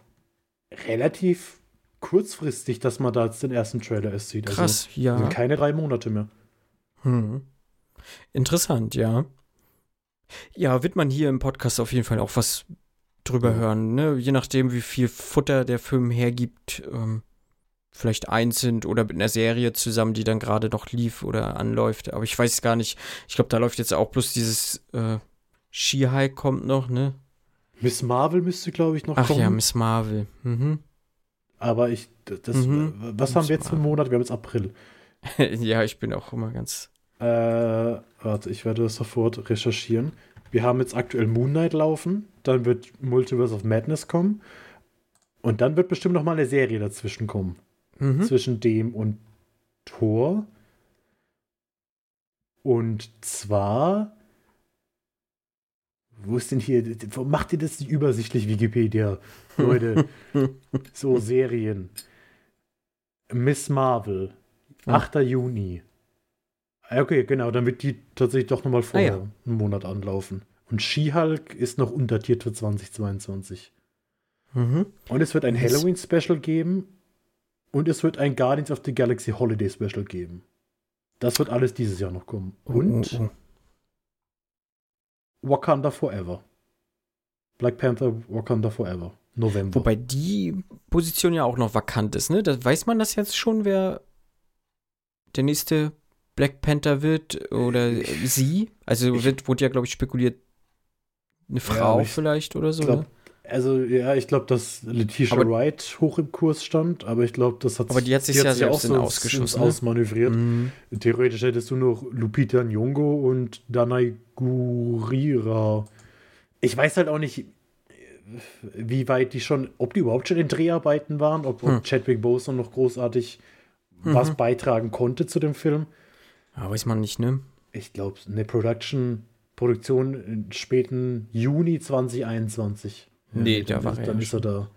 relativ kurzfristig, dass man da jetzt den ersten Trailer erst sieht. Also Krass, also, ja. Sind keine drei Monate mehr. Hm. Interessant, ja. Ja, wird man hier im Podcast auf jeden Fall auch was drüber ja. hören, ne? Je nachdem, wie viel Futter der Film hergibt, ähm, vielleicht einzeln oder mit einer Serie zusammen, die dann gerade noch lief oder anläuft. Aber ich weiß gar nicht. Ich glaube, da läuft jetzt auch bloß dieses äh, She-High kommt noch, ne? Miss Marvel müsste, glaube ich, noch Ach kommen. Ach ja, Miss Marvel. Mhm. Aber ich, das, mhm. was Miss haben wir jetzt für einen Monat? Wir haben jetzt April. ja, ich bin auch immer ganz äh, warte, ich werde das sofort recherchieren. Wir haben jetzt aktuell Moon Knight laufen, dann wird Multiverse of Madness kommen und dann wird bestimmt noch mal eine Serie dazwischen kommen. Mhm. Zwischen dem und Thor. Und zwar wo ist denn hier, macht ihr das nicht übersichtlich, Wikipedia? Leute, so Serien. Miss Marvel, 8. Juni. Okay, genau, dann wird die tatsächlich doch nochmal vorher ah, ja. einen Monat anlaufen. Und She-Hulk ist noch undatiert für 2022. Mhm. Und es wird ein Halloween-Special geben und es wird ein Guardians of the Galaxy Holiday Special geben. Das wird alles dieses Jahr noch kommen. Oh, und oh, oh. Wakanda Forever. Black Panther Wakanda Forever. November. Wobei die Position ja auch noch vakant ist, ne? Da weiß man das jetzt schon, wer der nächste Black Panther wird oder sie. Also wird, wurde ja, glaube ich, spekuliert, eine Frau ja, vielleicht oder so. Glaub, ne? Also ja, ich glaube, dass Letitia aber, Wright hoch im Kurs stand, aber ich glaube, das hat Aber die hat sich ja, hat auch so ausgeschossen. Ne? Ausmanövriert. Mhm. Theoretisch hättest du noch Lupita Nyong'o und Danai Gurira. Ich weiß halt auch nicht, wie weit die schon, ob die überhaupt schon in Dreharbeiten waren, ob, ob hm. Chadwick Boseman noch großartig mhm. was beitragen konnte zu dem Film. Ja, weiß man nicht, ne? Ich glaube, eine Production, Produktion im späten Juni 2021. Nee, ja, da war er. Dann ist er da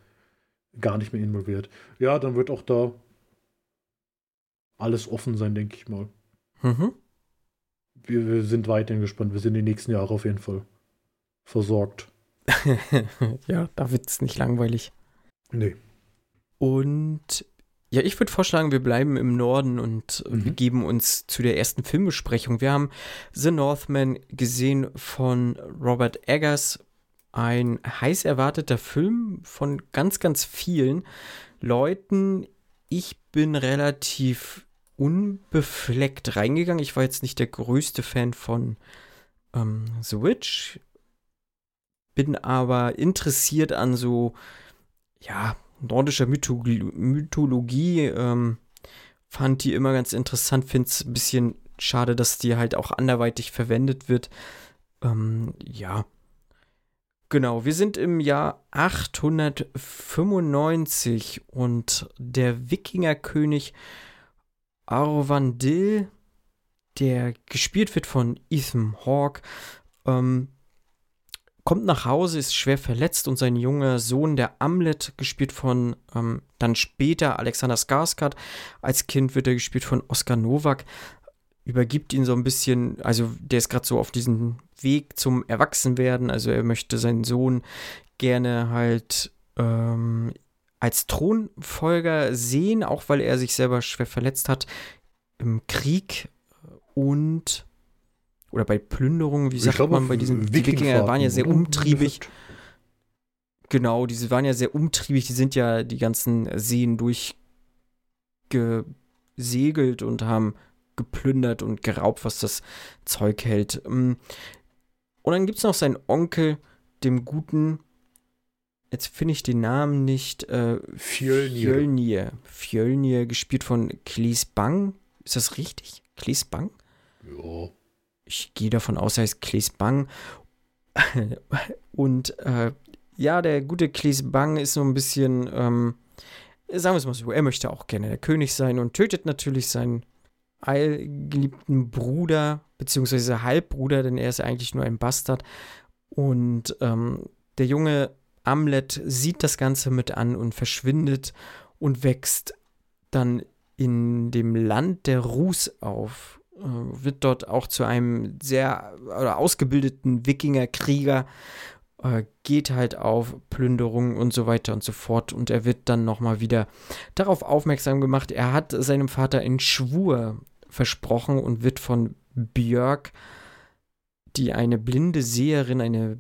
gar nicht mehr involviert. Ja, dann wird auch da alles offen sein, denke ich mal. Mhm. Wir, wir, sind weiterhin gespannt. Wir sind die nächsten Jahre auf jeden Fall versorgt. ja, da wird es nicht langweilig. Nee. Und ja, ich würde vorschlagen, wir bleiben im Norden und mhm. begeben uns zu der ersten Filmbesprechung. Wir haben The Northman gesehen von Robert Eggers. Ein heiß erwarteter Film von ganz, ganz vielen Leuten. Ich bin relativ unbefleckt reingegangen. Ich war jetzt nicht der größte Fan von ähm, The Witch, bin aber interessiert an so, ja, nordischer Mythologie, Mythologie ähm, fand die immer ganz interessant. Finde es ein bisschen schade, dass die halt auch anderweitig verwendet wird. Ähm, ja. Genau, wir sind im Jahr 895 und der Wikingerkönig Arvandil, der gespielt wird von Ethan Hawke, ähm, kommt nach Hause, ist schwer verletzt und sein junger Sohn, der Amlet, gespielt von ähm, dann später Alexander Skarsgård, als Kind wird er gespielt von Oskar Novak, übergibt ihn so ein bisschen, also der ist gerade so auf diesem Weg zum Erwachsenwerden, also er möchte seinen Sohn gerne halt ähm, als Thronfolger sehen, auch weil er sich selber schwer verletzt hat im Krieg. Und oder bei Plünderungen, wie sagt glaub, man bei diesen die Wikinger waren ja sehr oder? umtriebig. Genau, diese waren ja sehr umtriebig, die sind ja die ganzen Seen durchgesegelt und haben geplündert und geraubt, was das Zeug hält. Mm. Und dann gibt es noch seinen Onkel, dem guten, jetzt finde ich den Namen nicht, äh, Fjölnir. Fjölnir. Fjölnir, gespielt von Cleese Bang. Ist das richtig? Cleese Bang? Ja. Ich gehe davon aus, er heißt Cleese Bang. Und äh, ja, der gute Cleese Bang ist so ein bisschen, ähm, sagen wir es mal so, er möchte auch gerne der König sein und tötet natürlich seinen allgeliebten Bruder, beziehungsweise Halbbruder, denn er ist eigentlich nur ein Bastard. Und ähm, der junge Amlet sieht das Ganze mit an und verschwindet und wächst dann in dem Land der Rus auf, wird dort auch zu einem sehr oder ausgebildeten Wikingerkrieger, äh, geht halt auf Plünderungen und so weiter und so fort und er wird dann nochmal wieder darauf aufmerksam gemacht, er hat seinem Vater einen Schwur versprochen und wird von Björk, die eine blinde Seherin, eine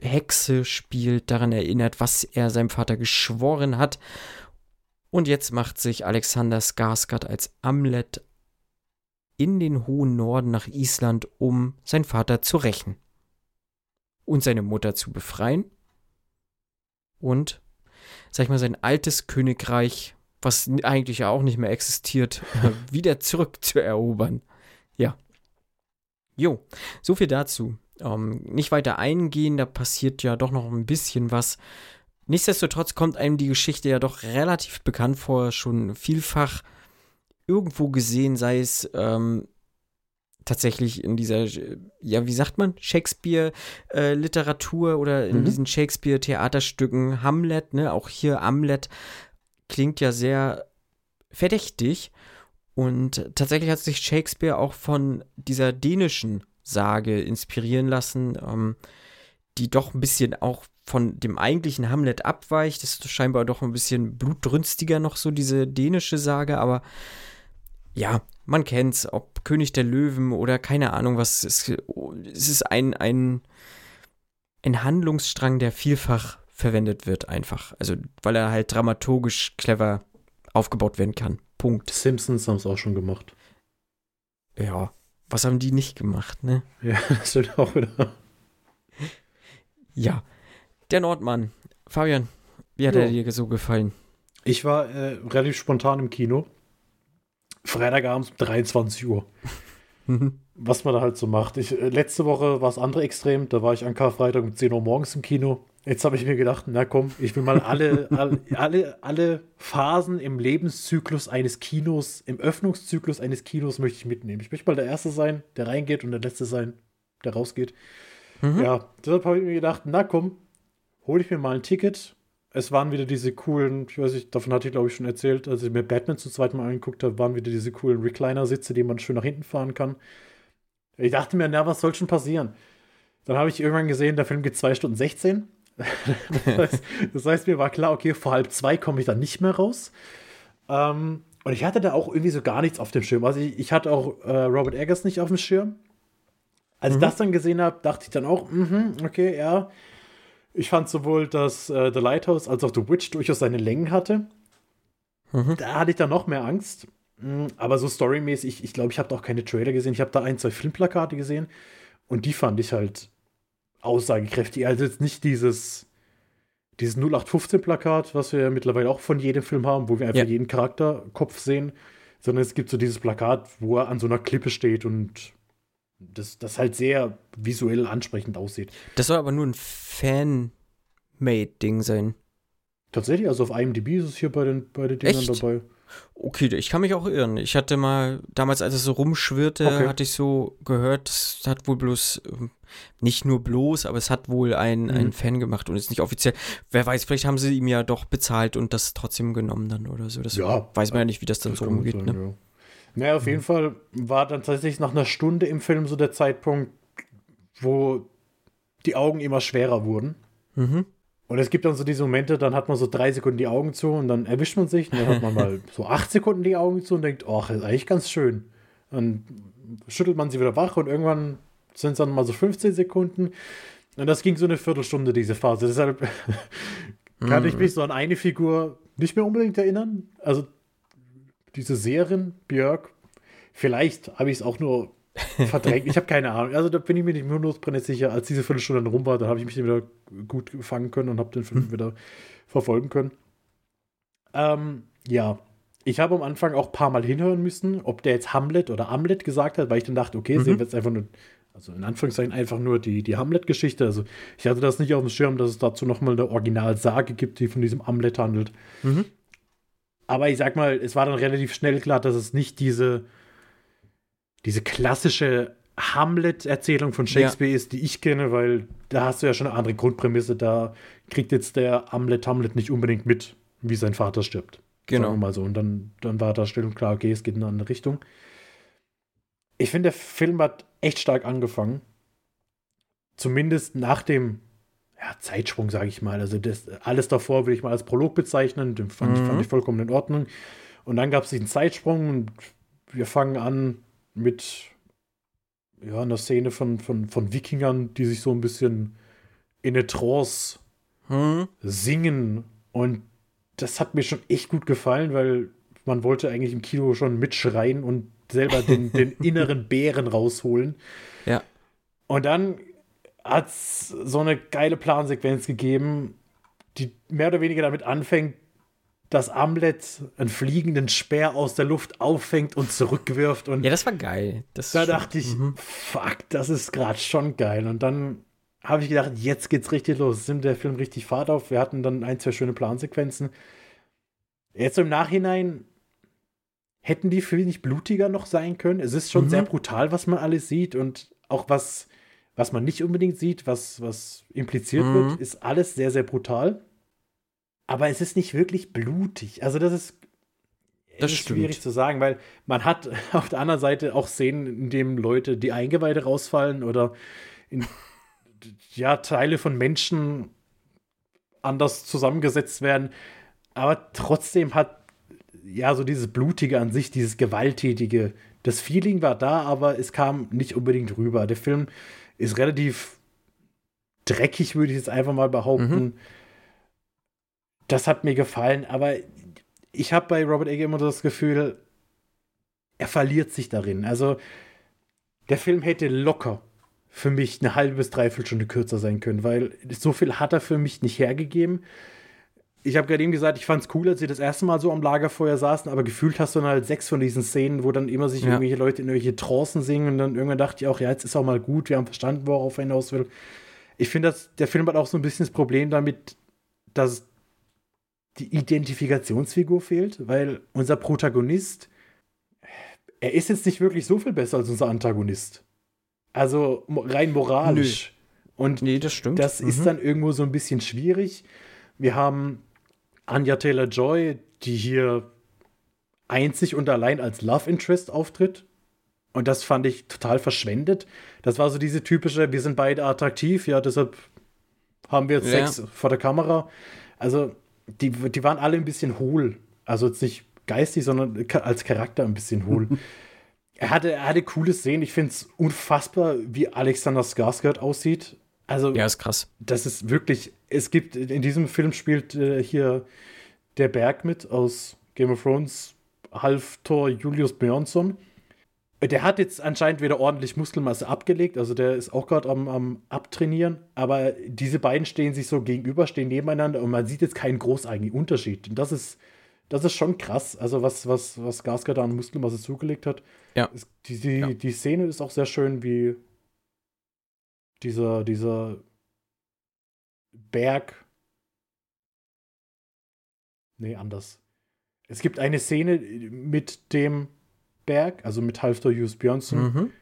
Hexe spielt, daran erinnert, was er seinem Vater geschworen hat. Und jetzt macht sich Alexander Skarsgård als Amlet in den hohen Norden nach Island, um seinen Vater zu rächen und seine Mutter zu befreien und, sag ich mal, sein altes Königreich, was eigentlich ja auch nicht mehr existiert, wieder zurückzuerobern. Ja. Jo, so viel dazu. Ähm, nicht weiter eingehen, da passiert ja doch noch ein bisschen was. Nichtsdestotrotz kommt einem die Geschichte ja doch relativ bekannt vor, schon vielfach irgendwo gesehen, sei es ähm, tatsächlich in dieser, ja, wie sagt man, Shakespeare-Literatur äh, oder in Mhm. diesen Shakespeare-Theaterstücken Hamlet, ne, auch hier Hamlet klingt ja sehr verdächtig. Und tatsächlich hat sich Shakespeare auch von dieser dänischen Sage inspirieren lassen, ähm, die doch ein bisschen auch von dem eigentlichen Hamlet abweicht. Das ist scheinbar doch ein bisschen blutrünstiger noch so, diese dänische Sage, aber ja, man kennt's, ob König der Löwen oder keine Ahnung was. Es, es ist ein, ein, ein Handlungsstrang, der vielfach verwendet wird, einfach. Also, weil er halt dramaturgisch clever aufgebaut werden kann. Punkt. Simpsons haben es auch schon gemacht. Ja, was haben die nicht gemacht, ne? Ja, das stimmt auch wieder. Ja. Der Nordmann. Fabian, wie hat Jo. er dir so gefallen? Ich war äh, relativ spontan im Kino. Freitagabends um 23 Uhr. Was man da halt so macht. Ich, äh, letzte Woche war es andere Extrem. Da war ich an Karfreitag um 10 Uhr morgens im Kino. Jetzt habe ich mir gedacht, na komm, ich will mal alle, alle, alle, alle Phasen im Lebenszyklus eines Kinos, im Öffnungszyklus eines Kinos möchte ich mitnehmen. Ich möchte mal der Erste sein, der reingeht und der Letzte sein, der rausgeht. Mhm. Ja, deshalb habe ich mir gedacht, na komm, hole ich mir mal ein Ticket. Es waren wieder diese coolen, ich weiß nicht, davon hatte ich glaube ich schon erzählt, als ich mir Batman zum zweiten Mal angeguckt habe, waren wieder diese coolen Recliner-Sitze, die man schön nach hinten fahren kann. Ich dachte mir, na, was soll schon passieren? Dann habe ich irgendwann gesehen, der Film geht 2 Stunden 16. das, heißt, das heißt, mir war klar, okay, vor halb zwei komme ich dann nicht mehr raus. Ähm, und ich hatte da auch irgendwie so gar nichts auf dem Schirm. Also ich, ich hatte auch äh, Robert Eggers nicht auf dem Schirm. Als ich Mhm. das dann gesehen habe, dachte ich dann auch, mhm, okay, ja. Ich fand sowohl, dass äh, The Lighthouse als auch The Witch durchaus seine Längen hatte. Mhm. Da hatte ich dann noch mehr Angst. Mm, Aber so storymäßig, ich, glaube, ich habe da auch keine Trailer gesehen. Ich habe da ein, zwei Filmplakate gesehen und die fand ich halt aussagekräftig. Also jetzt nicht dieses, dieses 0815-Plakat, was wir ja mittlerweile auch von jedem Film haben, wo wir einfach Ja. jeden Charakterkopf sehen, sondern es gibt so dieses Plakat, wo er an so einer Klippe steht und das, das halt sehr visuell ansprechend aussieht. Das soll aber nur ein Fan-Made-Ding sein. Tatsächlich, also auf IMDb ist es hier bei den, bei den Dingern Echt? dabei. Okay, ich kann mich auch irren. Ich hatte mal, damals, als es so rumschwirrte, Okay. hatte ich so gehört, es hat wohl bloß, ähm, nicht nur bloß, aber es hat wohl ein, Mhm. ein Fan gemacht und ist nicht offiziell. Wer weiß, vielleicht haben sie ihm ja doch bezahlt und das trotzdem genommen dann oder so. Das Ja. weiß man ja nicht, wie das dann Das so rumgeht. sein, Ne? ja. Naja, auf jeden Fall war dann tatsächlich nach einer Stunde im Film so der Zeitpunkt, wo die Augen immer schwerer wurden. Mhm. Und es gibt dann so diese Momente, dann hat man so drei Sekunden die Augen zu und dann erwischt man sich und dann hat man mal so acht Sekunden die Augen zu und denkt, ach, ist eigentlich ganz schön. Dann schüttelt man sie wieder wach und irgendwann sind es dann mal so 15 Sekunden. Und das ging so eine Viertelstunde, diese Phase. Deshalb kann ich mich so an eine Figur nicht mehr unbedingt erinnern. Also diese Serien, Björk, vielleicht habe ich es auch nur verdrängt. ich habe keine Ahnung. Also da bin ich mir nicht hundertprozentig sicher. Als diese Viertelstunde rum war, dann habe ich mich wieder gut fangen können und habe den Film wieder verfolgen können. Ähm, ja, ich habe am Anfang auch ein paar Mal hinhören müssen, ob der jetzt Hamlet oder Amlet gesagt hat, weil ich dann dachte, okay, Mhm. sehen wir jetzt einfach nur, also in Anführungszeichen einfach nur die, die Hamlet-Geschichte. Also ich hatte das nicht auf dem Schirm, dass es dazu nochmal eine Originalsage gibt, die von diesem Amlet handelt. Mhm. Aber ich sag mal, es war dann relativ schnell klar, dass es nicht diese, diese klassische Hamlet-Erzählung von Shakespeare ist, die ich kenne, weil da hast du ja schon eine andere Grundprämisse. Da kriegt jetzt der Hamlet Hamlet nicht unbedingt mit, wie sein Vater stirbt. Genau. Sagen wir mal so. Und dann, dann war da Stellung klar, okay, es geht in eine andere Richtung. Ich finde, der Film hat echt stark angefangen. Zumindest nach dem ja, Zeitsprung, sage ich mal. Also das, alles davor will ich mal als Prolog bezeichnen. Den fand, ich, Mhm. fand ich vollkommen in Ordnung. Und dann gab es diesen Zeitsprung und wir fangen an mit ja, einer Szene von, von, von Wikingern, die sich so ein bisschen in eine Trance Hm. singen. Und das hat mir schon echt gut gefallen, weil man wollte eigentlich im Kino schon mitschreien und selber den, den inneren Bären rausholen. Ja. Und dann hat es so eine geile Plansequenz gegeben, die mehr oder weniger damit anfängt, dass Amlet einen fliegenden Speer aus der Luft auffängt und zurückwirft. Und Ja, das war geil. Das da dachte ich, Mhm. fuck, das ist gerade schon geil. Und dann habe ich gedacht, jetzt geht's richtig los. Nimmt der Film richtig Fahrt auf. Wir hatten dann ein, zwei schöne Plansequenzen. Jetzt im Nachhinein hätten die viel nicht blutiger noch sein können. Es ist schon Mhm. sehr brutal, was man alles sieht und auch was, was man nicht unbedingt sieht, was, was impliziert Mhm. wird, ist alles sehr, sehr brutal. Aber es ist nicht wirklich blutig. Also das ist, Das ist stimmt. schwierig zu sagen, weil man hat auf der anderen Seite auch Szenen, in denen Leute die Eingeweide rausfallen oder in, ja, Teile von Menschen anders zusammengesetzt werden. Aber trotzdem hat ja so dieses Blutige an sich, dieses Gewalttätige, das Feeling war da, aber es kam nicht unbedingt rüber. Der Film ist relativ dreckig, würde ich jetzt einfach mal behaupten. Mhm. Das hat mir gefallen, aber ich habe bei Robert Egger immer das Gefühl, er verliert sich darin. Also der Film hätte locker für mich eine halbe bis dreiviertel Stunde kürzer sein können, weil so viel hat er für mich nicht hergegeben. Ich habe gerade eben gesagt, ich fand es cool, als sie das erste Mal so am Lagerfeuer saßen, aber gefühlt hast du dann halt sechs von diesen Szenen, wo dann immer sich Ja. irgendwelche Leute in irgendwelche Trancen singen und dann irgendwann dachte ich auch, ja, jetzt ist auch mal gut, wir haben verstanden, worauf er hinaus will. Ich finde, dass der Film hat auch so ein bisschen das Problem damit, dass die Identifikationsfigur fehlt, weil unser Protagonist, er ist jetzt nicht wirklich so viel besser als unser Antagonist. Also rein moralisch. Und Nee, das stimmt. das ist Mhm. dann irgendwo so ein bisschen schwierig. Wir haben Anja Taylor Joy, die hier einzig und allein als Love Interest auftritt. Und das fand ich total verschwendet. Das war so diese typische, wir sind beide attraktiv, ja, deshalb haben wir jetzt Ja. Sex vor der Kamera. Also, die, die waren alle ein bisschen hohl. Also jetzt nicht geistig, sondern als Charakter ein bisschen hohl. er, hatte, er hatte coole Szenen. Ich finde es unfassbar, wie Alexander Skarsgård aussieht. Also, ja, ist krass. das ist wirklich, es gibt, in diesem Film spielt äh, hier der Berg mit aus Game of Thrones, Halftor Julius Björnsson. Der hat jetzt anscheinend wieder ordentlich Muskelmasse abgelegt, also der ist auch gerade am, am Abtrainieren, aber diese beiden stehen sich so gegenüber, stehen nebeneinander und man sieht jetzt keinen großartigen Unterschied. Und das ist, das ist schon krass, also was, was, was Skarsgård da an Muskelmasse zugelegt hat. Ja. Die, die, Ja. die Szene ist auch sehr schön, wie dieser, dieser Berg. Nee, anders. Es gibt eine Szene mit dem Berg, also mit Halfter Hughes Björnsson, Mhm.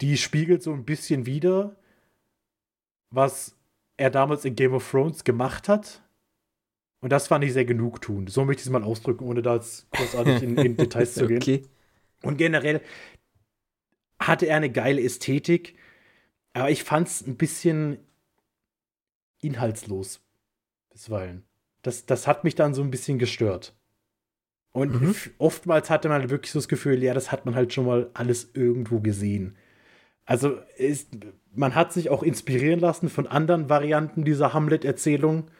die spiegelt so ein bisschen wider, was er damals in Game of Thrones gemacht hat. Und das fand ich sehr genugtuend. So möchte ich es mal ausdrücken, ohne da jetzt großartig in, in Details zu gehen. Okay. Und generell hatte er eine geile Ästhetik, aber ich fand es ein bisschen inhaltslos bisweilen. Das, das hat mich dann so ein bisschen gestört. Und mhm. oftmals hatte man wirklich so das Gefühl, ja, das hat man halt schon mal alles irgendwo gesehen. Also ist, man hat sich auch inspirieren lassen von anderen Varianten dieser Hamlet-Erzählung,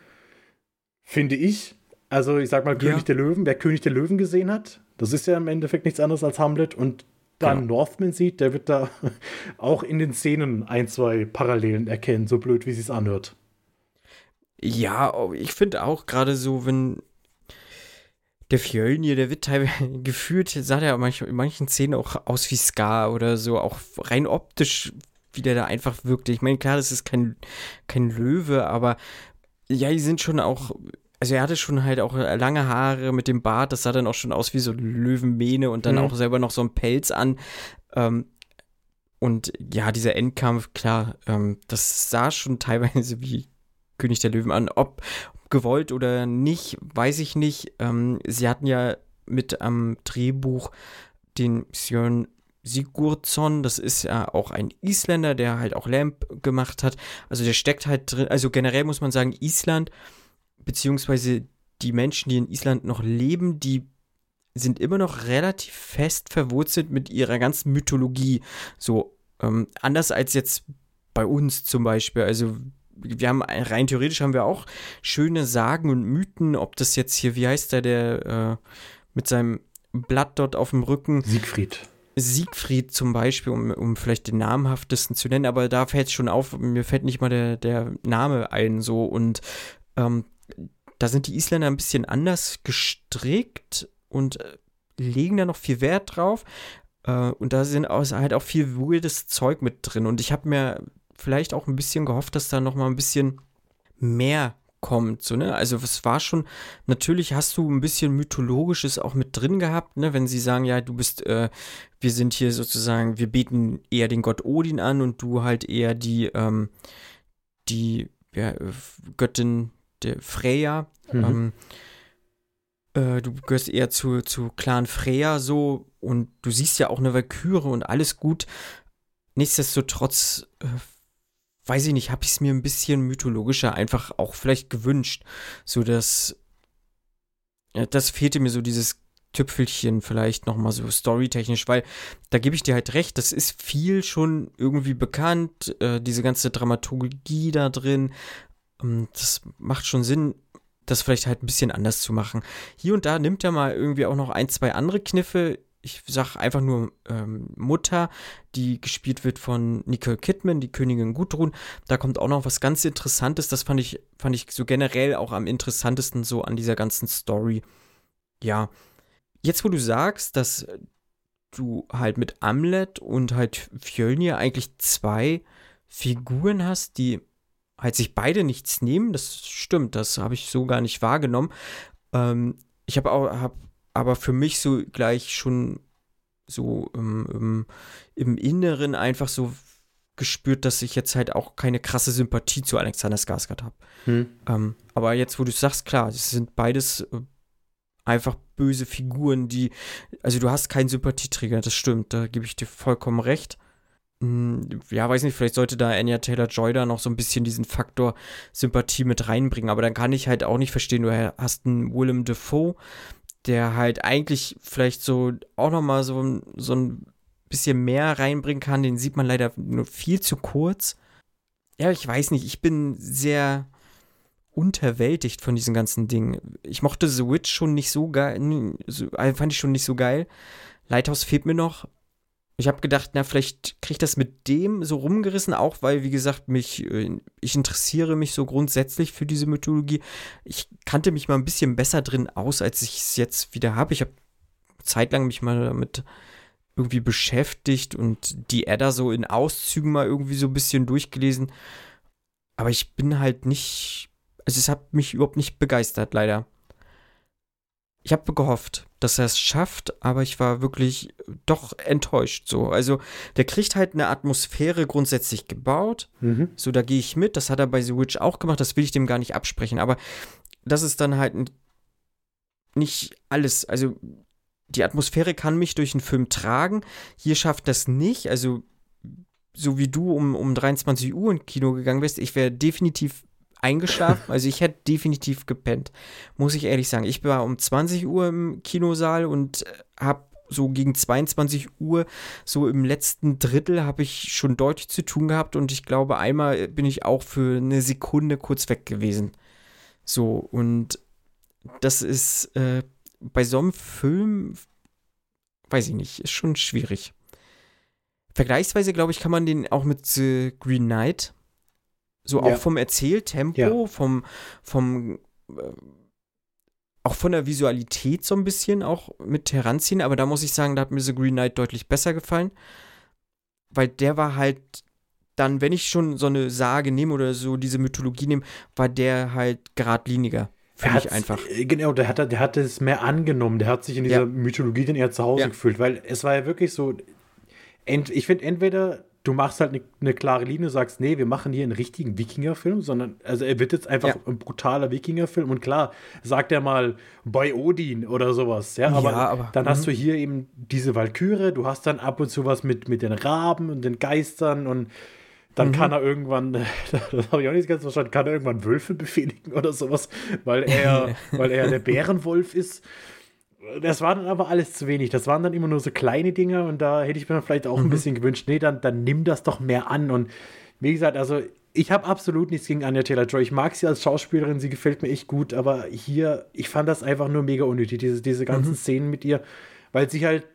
finde ich. Also ich sag mal König ja. der Löwen, wer König der Löwen gesehen hat, das ist ja im Endeffekt nichts anderes als Hamlet und dann genau. Northman sieht, der wird da auch in den Szenen ein, zwei Parallelen erkennen, so blöd wie es anhört. Ja, oh, ich finde auch gerade so, wenn der Fjölnir, der wird teilweise gefühlt, sah der in manchen Szenen auch aus wie Scar oder so, auch rein optisch, wie der da einfach wirkte. Ich meine, klar, das ist kein, kein Löwe, aber ja, die sind schon auch, also er hatte schon halt auch lange Haare mit dem Bart, das sah dann auch schon aus wie so Löwenmähne und dann mhm. auch selber noch so ein Pelz an. Ähm, und ja, dieser Endkampf, klar, ähm, das sah schon teilweise wie König der Löwen an. Ob gewollt oder nicht, weiß ich nicht. Ähm, sie hatten ja mit am Drehbuch den Björn Sigurdsson, das ist ja auch ein Isländer, der halt auch Lamp gemacht hat. Also der steckt halt drin, also generell muss man sagen, Island, beziehungsweise die Menschen, die in Island noch leben, die sind immer noch relativ fest verwurzelt mit ihrer ganzen Mythologie. So ähm, anders als jetzt bei uns zum Beispiel. Also wir haben rein theoretisch haben wir auch schöne Sagen und Mythen, ob das jetzt hier, wie heißt der, der äh, mit seinem Blatt dort auf dem Rücken. Siegfried. Siegfried zum Beispiel, um, um vielleicht den namhaftesten zu nennen, aber da fällt es schon auf, mir fällt nicht mal der, der Name ein so und ähm, da sind die Isländer ein bisschen anders gestrickt und äh, legen da noch viel Wert drauf. Äh, und da sind halt auch viel weirdes Zeug mit drin. Und ich habe mir vielleicht auch ein bisschen gehofft, dass da noch mal ein bisschen mehr kommt. So, ne? Also es war schon, natürlich hast du ein bisschen Mythologisches auch mit drin gehabt, ne? wenn sie sagen, ja, du bist, äh, wir sind hier sozusagen, wir beten eher den Gott Odin an und du halt eher die, ähm, die ja, Göttin der Freya. Mhm. Ähm, äh, du gehörst eher zu, zu Clan Freya so und du siehst ja auch eine Valkyrie und alles gut. Nichtsdestotrotz äh, weiß ich nicht, habe ich es mir ein bisschen mythologischer einfach auch vielleicht gewünscht. So dass, ja, das fehlte mir so dieses Tüpfelchen vielleicht nochmal so storytechnisch, weil da gebe ich dir halt recht, das ist viel schon irgendwie bekannt, äh, diese ganze Dramaturgie da drin. Ähm, das macht schon Sinn, das vielleicht halt ein bisschen anders zu machen. Hier und da nimmt er mal irgendwie auch noch ein, zwei andere Kniffe ich sag einfach nur ähm, Mutter, die gespielt wird von Nicole Kidman, die Königin Gudrun. Da kommt auch noch was ganz Interessantes. Das fand ich, fand ich so generell auch am interessantesten so an dieser ganzen Story. Ja. Jetzt, wo du sagst, dass du halt mit Amlet und halt Fjölnir eigentlich zwei Figuren hast, die halt sich beide nichts nehmen, das stimmt, das habe ich so gar nicht wahrgenommen. Ähm, ich habe auch hab aber für mich so gleich schon so im, im, im Inneren einfach so gespürt, dass ich jetzt halt auch keine krasse Sympathie zu Alexander Skarsgård habe. Hm. Ähm, aber jetzt, wo du sagst, klar, es sind beides äh, einfach böse Figuren, die, also du hast keinen Sympathieträger, das stimmt, da gebe ich dir vollkommen recht. Hm, ja, weiß nicht, vielleicht sollte da Anya Taylor-Joy da noch so ein bisschen diesen Faktor Sympathie mit reinbringen, aber dann kann ich halt auch nicht verstehen, du hast einen Willem Dafoe, der halt eigentlich vielleicht so auch noch mal so, so ein bisschen mehr reinbringen kann. Den sieht man leider nur viel zu kurz. Ja, ich weiß nicht, ich bin sehr unterwältigt von diesen ganzen Dingen. Ich mochte The Witch schon nicht so geil, äh, fand ich schon nicht so geil. Lighthouse fehlt mir noch, ich habe gedacht, na, vielleicht kriege ich das mit dem so rumgerissen, auch weil, wie gesagt, mich, äh, ich interessiere mich so grundsätzlich für diese Mythologie. Ich kannte mich mal ein bisschen besser drin aus, als ich es jetzt wieder habe. Ich habe zeitlang mich mal damit irgendwie beschäftigt und die Edda so in Auszügen mal irgendwie so ein bisschen durchgelesen. Aber ich bin halt nicht, also es hat mich überhaupt nicht begeistert, leider ich habe gehofft, dass er es schafft, aber ich war wirklich doch enttäuscht. So, also der kriegt halt eine Atmosphäre grundsätzlich gebaut. Mhm. So, da gehe ich mit. Das hat er bei The Witch auch gemacht. Das will ich dem gar nicht absprechen. Aber das ist dann halt nicht alles. Also die Atmosphäre kann mich durch einen Film tragen. Hier schafft das nicht. Also, so wie du um, um 23 Uhr ins Kino gegangen bist, ich wäre definitiv eingeschlafen. Also ich hätte definitiv gepennt, muss ich ehrlich sagen. Ich war um 20 Uhr im Kinosaal und habe so gegen 22 Uhr, so im letzten Drittel, habe ich schon deutlich zu tun gehabt und ich glaube, einmal bin ich auch für eine Sekunde kurz weg gewesen. So, und das ist äh, bei so einem Film, weiß ich nicht, ist schon schwierig. Vergleichsweise, glaube ich, kann man den auch mit The Green Knight, so ja. auch vom Erzähltempo, ja. vom, vom äh, auch von der Visualität so ein bisschen auch mit heranziehen, aber da muss ich sagen, da hat mir The Green Knight deutlich besser gefallen, weil der war halt dann, wenn ich schon so eine Sage nehme oder so diese Mythologie nehme, war der halt geradliniger. Für mich einfach. Äh, genau, der hat, der hat es mehr angenommen. Der hat sich in dieser ja. Mythologie dann eher zu Hause ja. gefühlt, weil es war ja wirklich so. Ent, ich finde, entweder du machst halt eine, eine klare Linie, sagst, nee, wir machen hier einen richtigen Wikingerfilm, sondern, also er wird jetzt einfach ja. ein brutaler Wikingerfilm und klar, sagt er mal bei Odin oder sowas, ja, aber, ja, aber dann hast mhm. du hier eben diese Walküre, du hast dann ab und zu was mit, mit den Raben und den Geistern und dann mhm. kann er irgendwann, das habe ich auch nicht ganz verstanden, kann er irgendwann Wölfe befehligen oder sowas, weil er, weil er der Bärenwolf ist das war dann aber alles zu wenig. Das waren dann immer nur so kleine Dinge und da hätte ich mir vielleicht auch mhm. ein bisschen gewünscht, nee, dann, dann nimm das doch mehr an. Und wie gesagt, also ich habe absolut nichts gegen Anya Taylor-Joy. Ich mag sie als Schauspielerin, sie gefällt mir echt gut, aber hier, ich fand das einfach nur mega unnötig, diese, diese ganzen mhm. Szenen mit ihr, weil sie halt,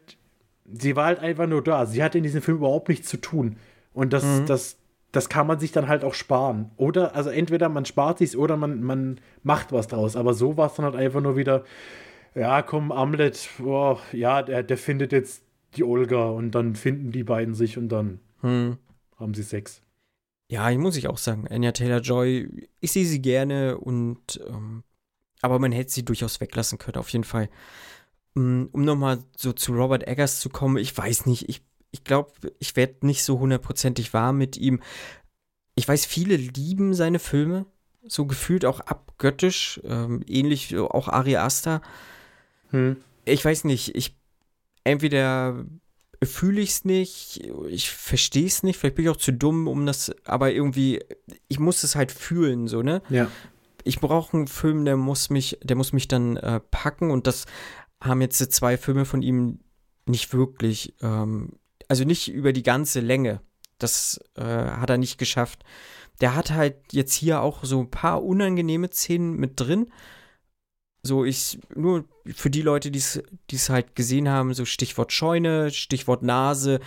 sie war halt einfach nur da. Sie hatte in diesem Film überhaupt nichts zu tun. Und das, mhm. das, das kann man sich dann halt auch sparen. Oder, also entweder man spart sich oder man, man macht was draus. Aber so war es dann halt einfach nur wieder, ja, komm, Amlet, oh, ja, der, der findet jetzt die Olga und dann finden die beiden sich und dann hm. haben sie Sex. Ja, ich muss ich auch sagen, Anya Taylor-Joy, ich sehe sie gerne und ähm, aber man hätte sie durchaus weglassen können, auf jeden Fall. Um, um nochmal so zu Robert Eggers zu kommen, ich weiß nicht, ich, ich glaube, ich werde nicht so hundertprozentig warm mit ihm. Ich weiß, viele lieben seine Filme, so gefühlt auch abgöttisch, ähm, ähnlich auch Ari Aster. Hm. Ich weiß nicht, ich entweder fühle ich es nicht, ich verstehe es nicht, vielleicht bin ich auch zu dumm, um das, aber irgendwie, ich muss es halt fühlen, so, ne? Ja. Ich brauche einen Film, der muss mich, der muss mich dann äh, packen und das haben jetzt zwei Filme von ihm nicht wirklich, ähm, also nicht über die ganze Länge. Das äh, hat er nicht geschafft. Der hat halt jetzt hier auch so ein paar unangenehme Szenen mit drin, so, ich, nur für die Leute, die es halt gesehen haben, so Stichwort Scheune, Stichwort Nase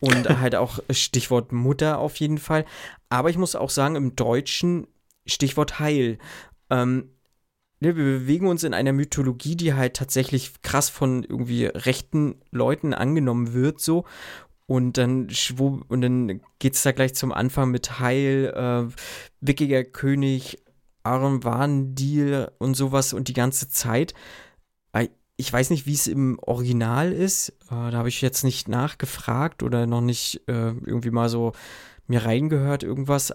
und halt auch Stichwort Mutter auf jeden Fall. Aber ich muss auch sagen, im Deutschen Stichwort Heil. Ähm, wir bewegen uns in einer Mythologie, die halt tatsächlich krass von irgendwie rechten Leuten angenommen wird, so. Und dann, und dann geht es da gleich zum Anfang mit Heil, äh, Wikinger König, Arm-Waren-Deal und sowas und die ganze Zeit. Ich weiß nicht, wie es im Original ist. Äh, da habe ich jetzt nicht nachgefragt oder noch nicht äh, irgendwie mal so mir reingehört, irgendwas.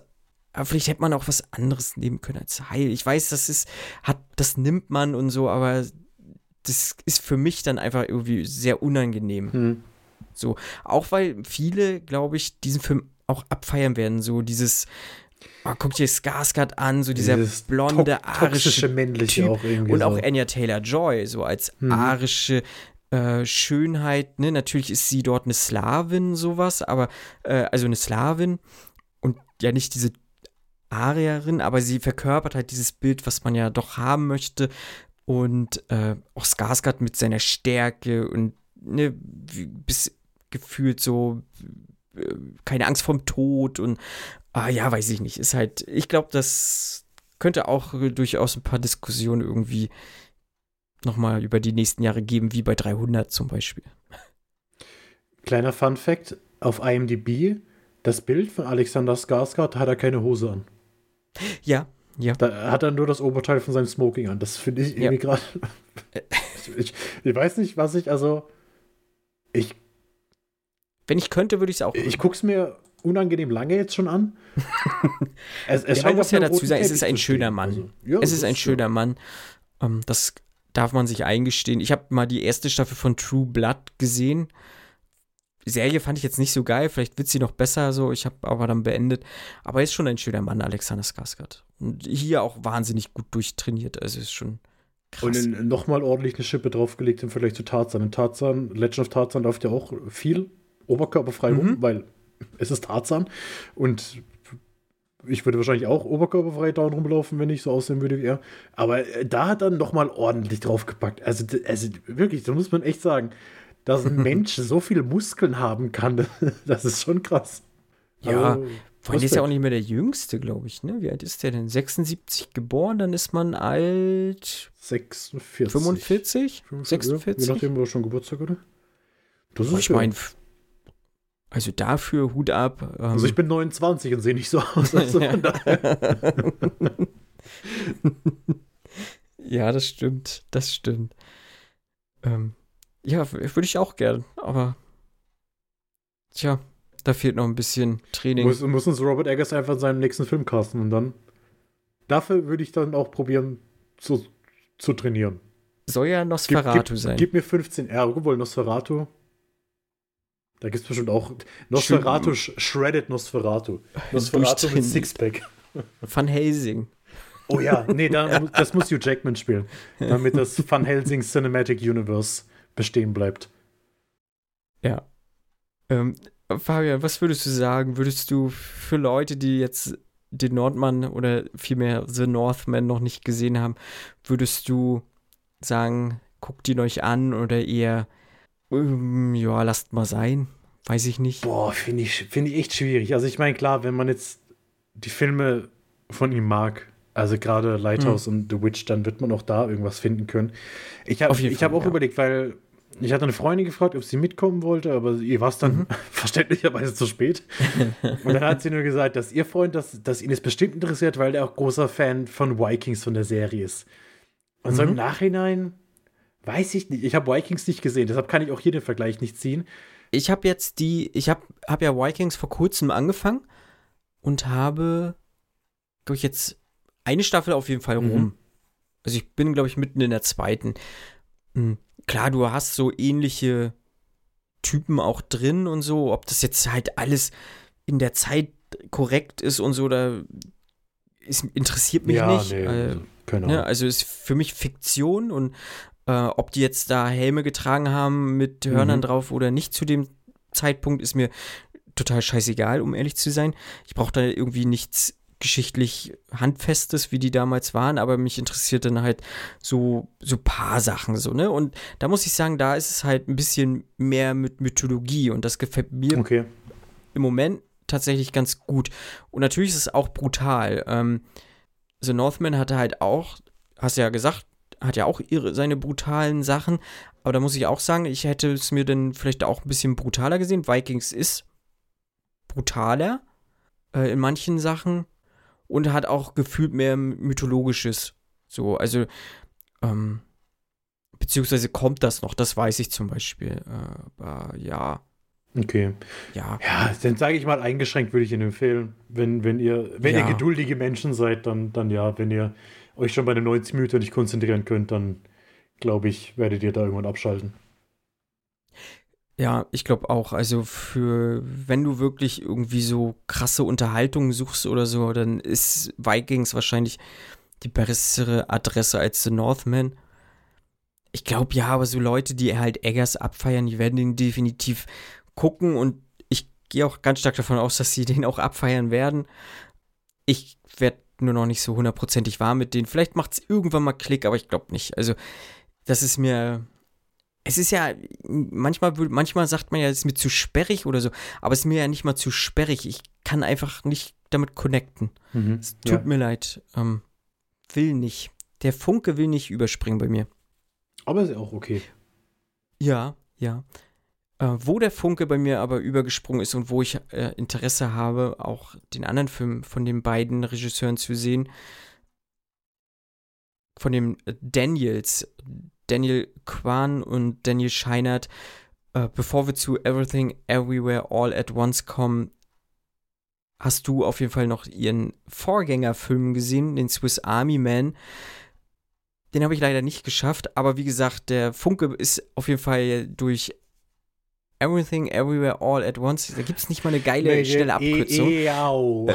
Aber vielleicht hätte man auch was anderes nehmen können als Heil. Ich weiß, das ist, hat, das nimmt man und so, aber das ist für mich dann einfach irgendwie sehr unangenehm. Hm. So, auch weil viele, glaube ich, diesen Film auch abfeiern werden. So dieses, Oh, guck dir Skarsgård an, so dieser Dieses blonde, to arische männliche typ. auch irgendwie Und so. auch Anya Taylor-Joy, so als mhm. arische äh, Schönheit. Ne? Natürlich ist sie dort eine Slawin, sowas, aber, äh, also eine Slawin und ja nicht diese Arierin, aber sie verkörpert halt dieses Bild, was man ja doch haben möchte. Und äh, auch Skarsgård mit seiner Stärke und ne, bis gefühlt so äh, keine Angst vorm Tod und Ah ja, weiß ich nicht. Ist halt, ich glaube, das könnte auch durchaus ein paar Diskussionen irgendwie nochmal über die nächsten Jahre geben, wie bei 300 zum Beispiel. Kleiner Fun Fact: Auf IMDb, das Bild von Alexander Skarsgård hat er keine Hose an. Ja, ja. Da hat er nur das Oberteil von seinem Smoking an. Das finde ich irgendwie ja. gerade. ich, ich weiß nicht, was ich, also. Ich. Wenn ich könnte, würde ich es auch. Ich gucke es mir unangenehm lange jetzt schon an. es, es ja, man muss ja dazu sagen, es ist ein schöner Mann. Also, ja, es ist ein schöner ja. Mann. Ähm, das darf man sich eingestehen. Ich habe mal die erste Staffel von True Blood gesehen. Serie fand ich jetzt nicht so geil, vielleicht wird sie noch besser, so. Ich habe aber dann beendet. Aber er ist schon ein schöner Mann, Alexander Skarsgård. Und hier auch wahnsinnig gut durchtrainiert. Also ist schon krass. Und nochmal ordentlich eine Schippe draufgelegt im Vergleich zu Tarzan. In Tarzan, Legend of Tarzan läuft ja auch viel oberkörperfrei mhm. rum, weil es ist Tarzan. Und ich würde wahrscheinlich auch oberkörperfrei da rumlaufen, wenn ich so aussehen würde wie er. Aber äh, da hat er nochmal ordentlich draufgepackt. Also, also wirklich, da muss man echt sagen, dass ein Mensch so viele Muskeln haben kann, das ist schon krass. Ja, also, vor allem ist ja auch nicht mehr der Jüngste, glaube ich, ne? Wie alt ist der denn? 76 geboren, dann ist man alt. 46. 45? 46? Je nachdem, wo er schon Geburtstag oder? Das ist ich meine, also dafür Hut ab. Ähm, also ich bin 29 und sehe nicht so aus. Also ja, das stimmt. Das stimmt. Ähm, ja, würde ich auch gern, aber tja, da fehlt noch ein bisschen Training. Muss, muss uns Robert Eggers einfach in seinem nächsten Film casten und dann. Dafür würde ich dann auch probieren zu, zu trainieren. Soll ja Nosferatu gib, gib, sein. Gib mir 15 R, obwohl Nosferatu. Da gibt es bestimmt auch Nosferatu, Sch Shredded Nosferatu. Nosferatu mit Sixpack. Van Helsing. Oh ja, nee, da, das muss Hugh Jackman spielen, damit das Van Helsing Cinematic Universe bestehen bleibt. Ja. Ähm, Fabian, was würdest du sagen? Würdest du für Leute, die jetzt den Nordmann oder vielmehr The Northman noch nicht gesehen haben, würdest du sagen, guckt ihn euch an oder eher, ja, lasst mal sein? Weiß ich nicht. Boah, finde ich, find ich echt schwierig. Also ich meine, klar, wenn man jetzt die Filme von ihm mag, also gerade Lighthouse mhm. und The Witch, dann wird man auch da irgendwas finden können. Ich habe hab auch ja. überlegt, weil ich hatte eine Freundin gefragt, ob sie mitkommen wollte, aber ihr war es dann mhm. verständlicherweise zu spät. und dann hat sie nur gesagt, dass ihr Freund, dass, dass ihn es bestimmt interessiert, weil er auch großer Fan von Vikings von der Serie ist. Und mhm. so im mhm. Nachhinein weiß ich nicht. Ich habe Vikings nicht gesehen, deshalb kann ich auch hier den Vergleich nicht ziehen. Ich habe jetzt die, ich habe hab ja Vikings vor kurzem angefangen und habe, glaube ich, jetzt eine Staffel auf jeden Fall rum. Mhm. Also ich bin, glaube ich, mitten in der zweiten. Mhm klar, du hast so ähnliche Typen auch drin und so, ob das jetzt halt alles in der Zeit korrekt ist und so, da ist, interessiert mich ja, nicht. Nee, äh, genau. ne, also ist für mich Fiktion und äh, ob die jetzt da Helme getragen haben mit Hörnern mhm. drauf oder nicht zu dem Zeitpunkt, ist mir total scheißegal, um ehrlich zu sein. Ich brauche da irgendwie nichts geschichtlich Handfestes, wie die damals waren, aber mich interessiert dann halt so, so paar Sachen so, ne? Und da muss ich sagen, da ist es halt ein bisschen mehr mit Mythologie und das gefällt mir okay. im Moment tatsächlich ganz gut. Und natürlich ist es auch brutal. Ähm, The Northman hatte halt auch, hast du ja gesagt, hat ja auch ihre, seine brutalen Sachen, aber da muss ich auch sagen, ich hätte es mir dann vielleicht auch ein bisschen brutaler gesehen. Vikings ist brutaler äh, in manchen Sachen und hat auch gefühlt mehr mythologisches. So, also, ähm, beziehungsweise kommt das noch, das weiß ich zum Beispiel. Äh, aber ja. Okay. Ja. Ja, dann sage ich mal, eingeschränkt würde ich Ihnen empfehlen. Wenn, wenn ihr, wenn ja. ihr geduldige Menschen seid, dann, dann ja, wenn ihr euch schon bei den 90 Minuten nicht konzentrieren könnt, dann glaube ich, werdet ihr da irgendwann abschalten. Ja, ich glaube auch. Also für, wenn du wirklich irgendwie so krasse Unterhaltungen suchst oder so, dann ist Vikings wahrscheinlich die bessere Adresse als The Northman. Ich glaube ja, aber so Leute, die halt Eggers abfeiern, die werden den definitiv gucken und ich gehe auch ganz stark davon aus, dass sie den auch abfeiern werden. Ich werde nur noch nicht so hundertprozentig warm mit denen. Vielleicht macht es irgendwann mal Klick, aber ich glaube nicht. Also, das ist mir es ist ja, manchmal, manchmal sagt man ja, es ist mir zu sperrig oder so, aber es ist mir ja nicht mal zu sperrig. Ich kann einfach nicht damit connecten. Mhm, es tut ja. mir leid. Ähm, will nicht. Der Funke will nicht überspringen bei mir. Aber ist ja auch okay. Ja, ja. Äh, wo der Funke bei mir aber übergesprungen ist und wo ich äh, Interesse habe, auch den anderen Film von den beiden Regisseuren zu sehen, von dem Daniels, Daniel Kwan und Daniel Scheinert. Äh, bevor wir zu Everything Everywhere All at Once kommen, hast du auf jeden Fall noch ihren Vorgängerfilm gesehen, den Swiss Army Man. Den habe ich leider nicht geschafft, aber wie gesagt, der Funke ist auf jeden Fall durch Everything, Everywhere, All at Once. Da gibt es nicht mal eine geile, nee, schnelle Abkürzung. E -e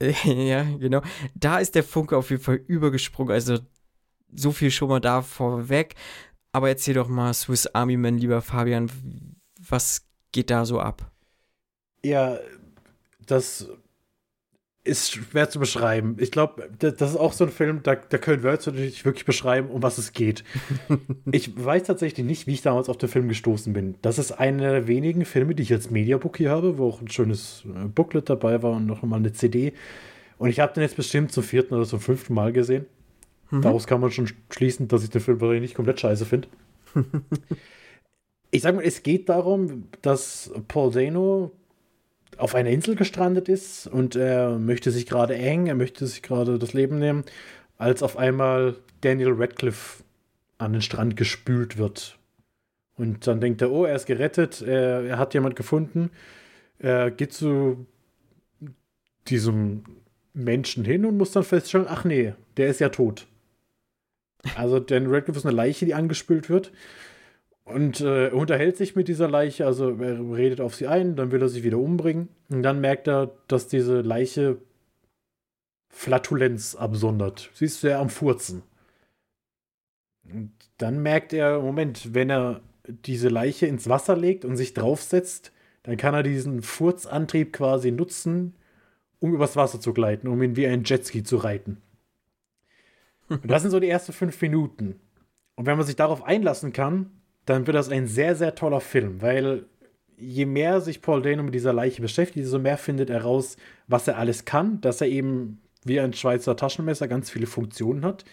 ja, genau. Da ist der Funke auf jeden Fall übergesprungen. Also so viel schon mal da vorweg. Aber erzähl doch mal, Swiss Army Man, lieber Fabian, was geht da so ab? Ja, das ist schwer zu beschreiben. Ich glaube, das ist auch so ein Film, da, da können Wörter nicht wirklich beschreiben, um was es geht. ich weiß tatsächlich nicht, wie ich damals auf den Film gestoßen bin. Das ist einer der wenigen Filme, die ich als Mediabook hier habe, wo auch ein schönes äh, Booklet dabei war und noch mal eine CD. Und ich habe den jetzt bestimmt zum vierten oder zum fünften Mal gesehen. Mhm. Daraus kann man schon schließen, dass ich den Film nicht komplett scheiße finde. ich sage mal, es geht darum, dass Paul Dano auf einer Insel gestrandet ist und er möchte sich gerade eng, er möchte sich gerade das Leben nehmen, als auf einmal Daniel Radcliffe an den Strand gespült wird. Und dann denkt er, oh, er ist gerettet, er, er hat jemand gefunden. Er geht zu diesem Menschen hin und muss dann feststellen, ach nee, der ist ja tot. Also Daniel Radcliffe ist eine Leiche, die angespült wird. Und äh, unterhält sich mit dieser Leiche, also er redet auf sie ein, dann will er sich wieder umbringen. Und dann merkt er, dass diese Leiche Flatulenz absondert. Sie ist sehr am Furzen. Und dann merkt er, Moment, wenn er diese Leiche ins Wasser legt und sich draufsetzt, dann kann er diesen Furzantrieb quasi nutzen, um übers Wasser zu gleiten, um ihn wie ein Jetski zu reiten. Und das sind so die ersten fünf Minuten. Und wenn man sich darauf einlassen kann, dann wird das ein sehr, sehr toller Film, weil je mehr sich Paul Dano mit dieser Leiche beschäftigt, desto mehr findet er raus, was er alles kann, dass er eben wie ein Schweizer Taschenmesser ganz viele Funktionen hat.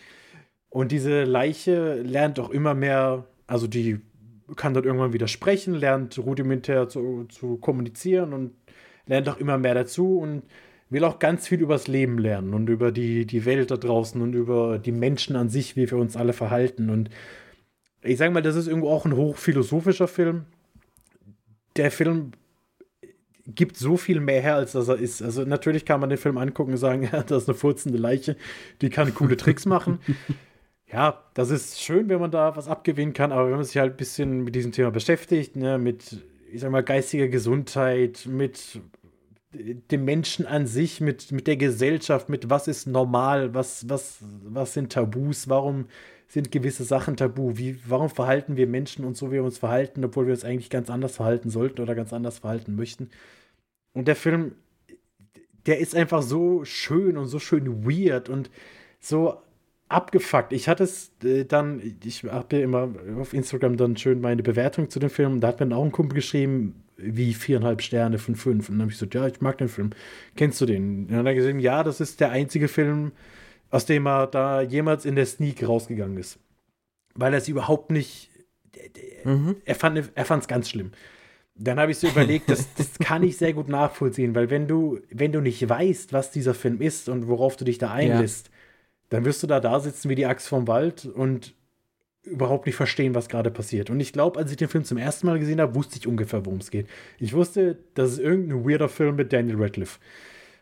Und diese Leiche lernt auch immer mehr, also die kann dann irgendwann wieder sprechen, lernt rudimentär zu, zu kommunizieren und lernt auch immer mehr dazu und will auch ganz viel übers Leben lernen und über die, die Welt da draußen und über die Menschen an sich, wie wir uns alle verhalten. Und ich sage mal, das ist irgendwo auch ein hochphilosophischer Film. Der Film gibt so viel mehr her, als dass er ist. Also natürlich kann man den Film angucken und sagen, ja, das ist eine furzende Leiche, die kann coole Tricks machen. ja, das ist schön, wenn man da was abgewinnen kann, aber wenn man sich halt ein bisschen mit diesem Thema beschäftigt, ne, mit, ich sag mal, geistiger Gesundheit, mit dem Menschen an sich, mit, mit der Gesellschaft, mit was ist normal, was, was, was sind Tabus, warum sind gewisse Sachen tabu? Wie, warum verhalten wir Menschen uns so, wie wir uns verhalten, obwohl wir uns eigentlich ganz anders verhalten sollten oder ganz anders verhalten möchten? Und der Film, der ist einfach so schön und so schön weird und so abgefuckt. Ich hatte es äh, dann, ich habe ja immer auf Instagram dann schön meine Bewertung zu dem Film. Da hat mir dann auch ein Kumpel geschrieben, wie viereinhalb Sterne von fünf. Und dann habe ich gesagt, ja, ich mag den Film. Kennst du den? Und dann hat er gesagt, ja, das ist der einzige Film, aus dem er da jemals in der Sneak rausgegangen ist. Weil er es überhaupt nicht. Mhm. Er fand es ganz schlimm. Dann habe ich so überlegt, das, das kann ich sehr gut nachvollziehen, weil wenn du, wenn du nicht weißt, was dieser Film ist und worauf du dich da einlässt, ja. dann wirst du da da sitzen wie die Axt vom Wald und überhaupt nicht verstehen, was gerade passiert. Und ich glaube, als ich den Film zum ersten Mal gesehen habe, wusste ich ungefähr, worum es geht. Ich wusste, das ist irgendein weirder Film mit Daniel Radcliffe.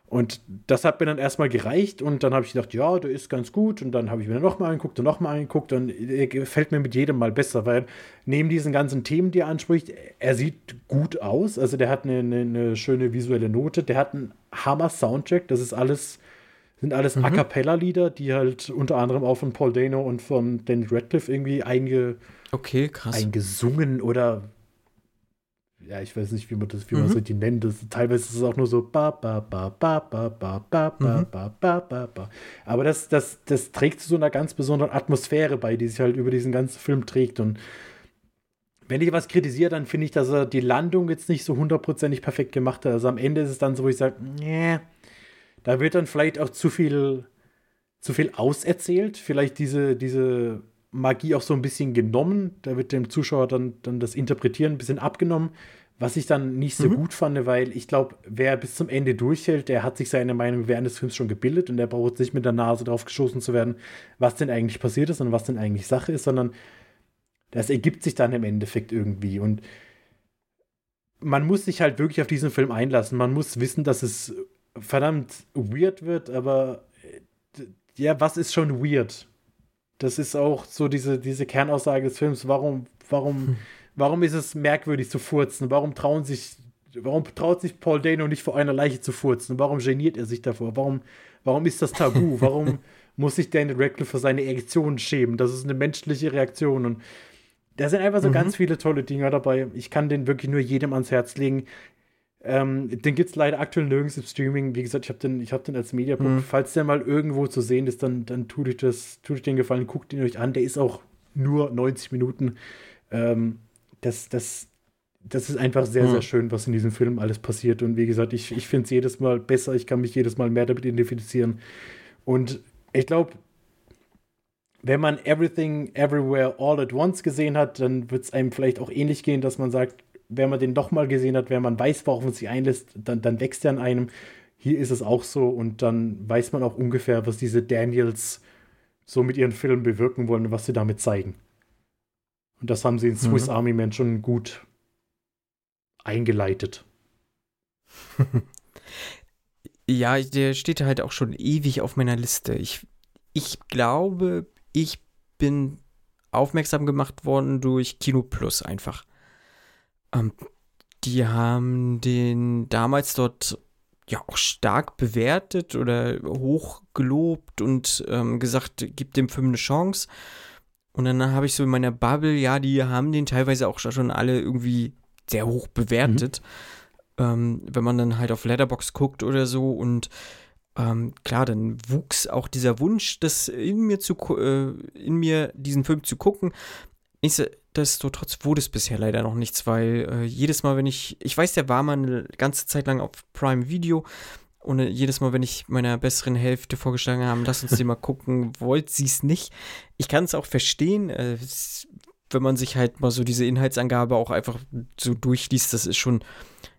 Und das hat mir dann erstmal gereicht und dann habe ich gedacht, ja, der ist ganz gut. Und dann habe ich mir nochmal angeguckt und nochmal angeguckt und er gefällt mir mit jedem Mal besser, weil neben diesen ganzen Themen, die er anspricht, er sieht gut aus. Also der hat eine, eine, eine schöne visuelle Note, der hat einen Hammer-Soundtrack. Das ist alles, sind alles mhm. A Cappella-Lieder, die halt unter anderem auch von Paul Dano und von Danny Radcliffe irgendwie einge, okay, krass. eingesungen oder ja, ich weiß nicht, wie man das, wie man so die nennt. Das, teilweise ist es auch nur so ba ba ba ba ba ba ba ba ba ba ba ba. Aber das, das, das trägt zu so einer ganz besonderen Atmosphäre bei, die sich halt über diesen ganzen Film trägt. Und wenn ich was kritisiere, dann finde ich, dass er die Landung jetzt nicht so hundertprozentig perfekt gemacht hat. Also am Ende ist es dann so, wo ich sage, nee, da wird dann vielleicht auch zu viel, zu viel auserzählt. Vielleicht diese, diese Magie auch so ein bisschen genommen. Da wird dem Zuschauer dann, dann das Interpretieren ein bisschen abgenommen. Was ich dann nicht so mhm. gut fand, weil ich glaube, wer bis zum Ende durchhält, der hat sich seine Meinung während des Films schon gebildet und der braucht nicht mit der Nase drauf geschossen zu werden, was denn eigentlich passiert ist und was denn eigentlich Sache ist, sondern das ergibt sich dann im Endeffekt irgendwie. Und man muss sich halt wirklich auf diesen Film einlassen. Man muss wissen, dass es verdammt weird wird, aber äh, ja, was ist schon weird? Das ist auch so diese, diese Kernaussage des Films. Warum, warum, hm. warum ist es merkwürdig zu furzen? Warum trauen sich, warum traut sich Paul Dano nicht vor einer Leiche zu furzen? Warum geniert er sich davor? Warum, warum ist das tabu? Warum muss sich Daniel Radcliffe für seine Erektion schämen? Das ist eine menschliche Reaktion und da sind einfach so mhm. ganz viele tolle Dinge dabei. Ich kann den wirklich nur jedem ans Herz legen. Ähm, den gibt es leider aktuell nirgends im Streaming. Wie gesagt, ich habe den, hab den als Mediabook. Mhm. Falls der mal irgendwo zu sehen ist, dann, dann tut euch das, tut euch den Gefallen, guckt ihn euch an. Der ist auch nur 90 Minuten. Ähm, das, das, das ist einfach sehr, mhm. sehr schön, was in diesem Film alles passiert. Und wie gesagt, ich, ich finde es jedes Mal besser. Ich kann mich jedes Mal mehr damit identifizieren. Und ich glaube, wenn man Everything Everywhere All at Once gesehen hat, dann wird es einem vielleicht auch ähnlich gehen, dass man sagt, wenn man den doch mal gesehen hat, wenn man weiß, worauf man sich einlässt, dann, dann wächst er an einem. Hier ist es auch so und dann weiß man auch ungefähr, was diese Daniels so mit ihren Filmen bewirken wollen und was sie damit zeigen. Und das haben sie in Swiss mhm. Army Man schon gut eingeleitet. ja, der steht halt auch schon ewig auf meiner Liste. Ich, ich glaube, ich bin aufmerksam gemacht worden durch Kino Plus einfach. Ähm, die haben den damals dort ja auch stark bewertet oder hoch gelobt und ähm, gesagt, gib dem Film eine Chance. Und dann habe ich so in meiner Bubble, ja, die haben den teilweise auch schon alle irgendwie sehr hoch bewertet. Mhm. Ähm, wenn man dann halt auf Letterbox guckt oder so und ähm, klar, dann wuchs auch dieser Wunsch, das in mir zu äh, in mir diesen Film zu gucken. Nichtsdestotrotz wurde es bisher leider noch nichts, weil äh, jedes Mal, wenn ich, ich weiß, der war mal eine ganze Zeit lang auf Prime Video und äh, jedes Mal, wenn ich meiner besseren Hälfte vorgeschlagen habe, lass uns den mal gucken, wollte sie es nicht. Ich kann es auch verstehen, äh, wenn man sich halt mal so diese Inhaltsangabe auch einfach so durchliest, das ist schon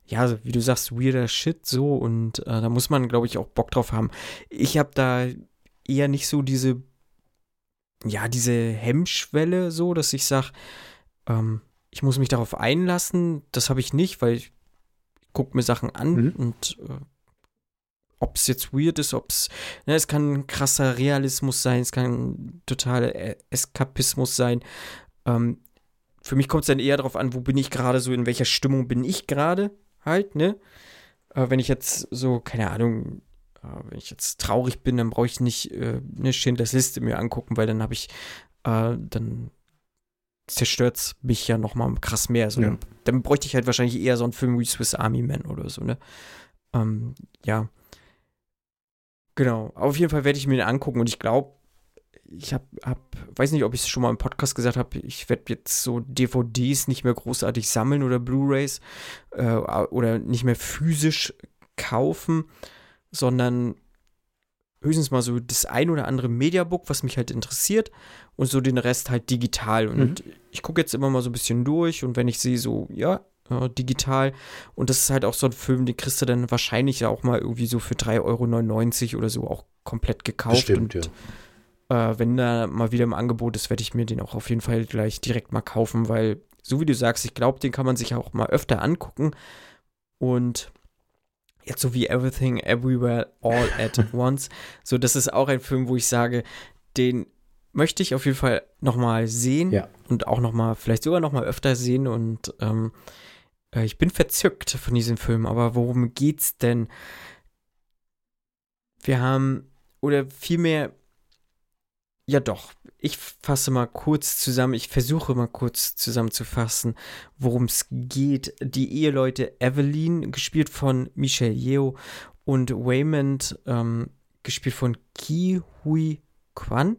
ja, wie du sagst, weirder Shit so und äh, da muss man, glaube ich, auch Bock drauf haben. Ich habe da eher nicht so diese, ja, diese Hemmschwelle so, dass ich sage, ähm, ich muss mich darauf einlassen. Das habe ich nicht, weil ich gucke mir Sachen an mhm. und äh, ob es jetzt weird ist, ob es, ne, es kann ein krasser Realismus sein, es kann totaler Eskapismus sein. Ähm, für mich kommt es dann eher darauf an, wo bin ich gerade so, in welcher Stimmung bin ich gerade halt, ne? Aber wenn ich jetzt so, keine Ahnung, äh, wenn ich jetzt traurig bin, dann brauche ich nicht äh, eine Schindlers Liste mir angucken, weil dann habe ich, äh, dann zerstört es mich ja noch mal krass mehr. So, ja. dann, dann, bräuchte ich halt wahrscheinlich eher so einen Film wie Swiss Army Man oder so, ne? Ähm, ja. Genau. Auf jeden Fall werde ich mir den angucken und ich glaube, ich habe, hab, weiß nicht, ob ich es schon mal im Podcast gesagt habe, ich werde jetzt so DVDs nicht mehr großartig sammeln oder Blu-rays äh, oder nicht mehr physisch kaufen, sondern höchstens mal so das ein oder andere Mediabook, was mich halt interessiert und so den Rest halt digital. Und mhm. ich gucke jetzt immer mal so ein bisschen durch und wenn ich sehe, so, ja, äh, digital. Und das ist halt auch so ein Film, den kriegst du dann wahrscheinlich auch mal irgendwie so für 3,99 Euro oder so auch komplett gekauft. Stimmt, und, ja äh, wenn da mal wieder im Angebot ist, werde ich mir den auch auf jeden Fall gleich direkt mal kaufen, weil, so wie du sagst, ich glaube, den kann man sich auch mal öfter angucken. Und jetzt so wie Everything Everywhere All at Once, so das ist auch ein Film, wo ich sage, den möchte ich auf jeden Fall nochmal sehen ja. und auch nochmal, vielleicht sogar nochmal öfter sehen und ähm, äh, ich bin verzückt von diesem Film, aber worum geht's denn? Wir haben, oder vielmehr, ja doch, ich fasse mal kurz zusammen, ich versuche mal kurz zusammenzufassen, worum es geht. Die Eheleute Evelyn, gespielt von Michelle Yeo, und Waymond, ähm, gespielt von Ki Hui Kwan.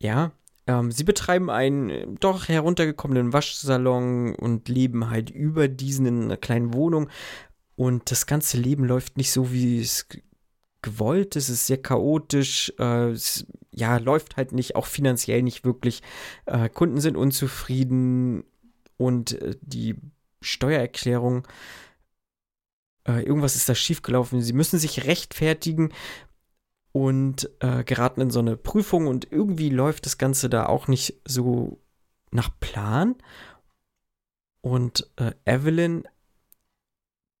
Ja, ähm, sie betreiben einen äh, doch heruntergekommenen Waschsalon und leben halt über diesen kleinen Wohnung. Und das ganze Leben läuft nicht so, wie es gewollt, es ist sehr chaotisch, äh, es, ja, läuft halt nicht, auch finanziell nicht wirklich. Äh, Kunden sind unzufrieden und äh, die Steuererklärung, irgendwas ist da schiefgelaufen. Sie müssen sich rechtfertigen und geraten in so eine Prüfung und irgendwie läuft das Ganze da auch nicht so nach Plan. Und Evelyn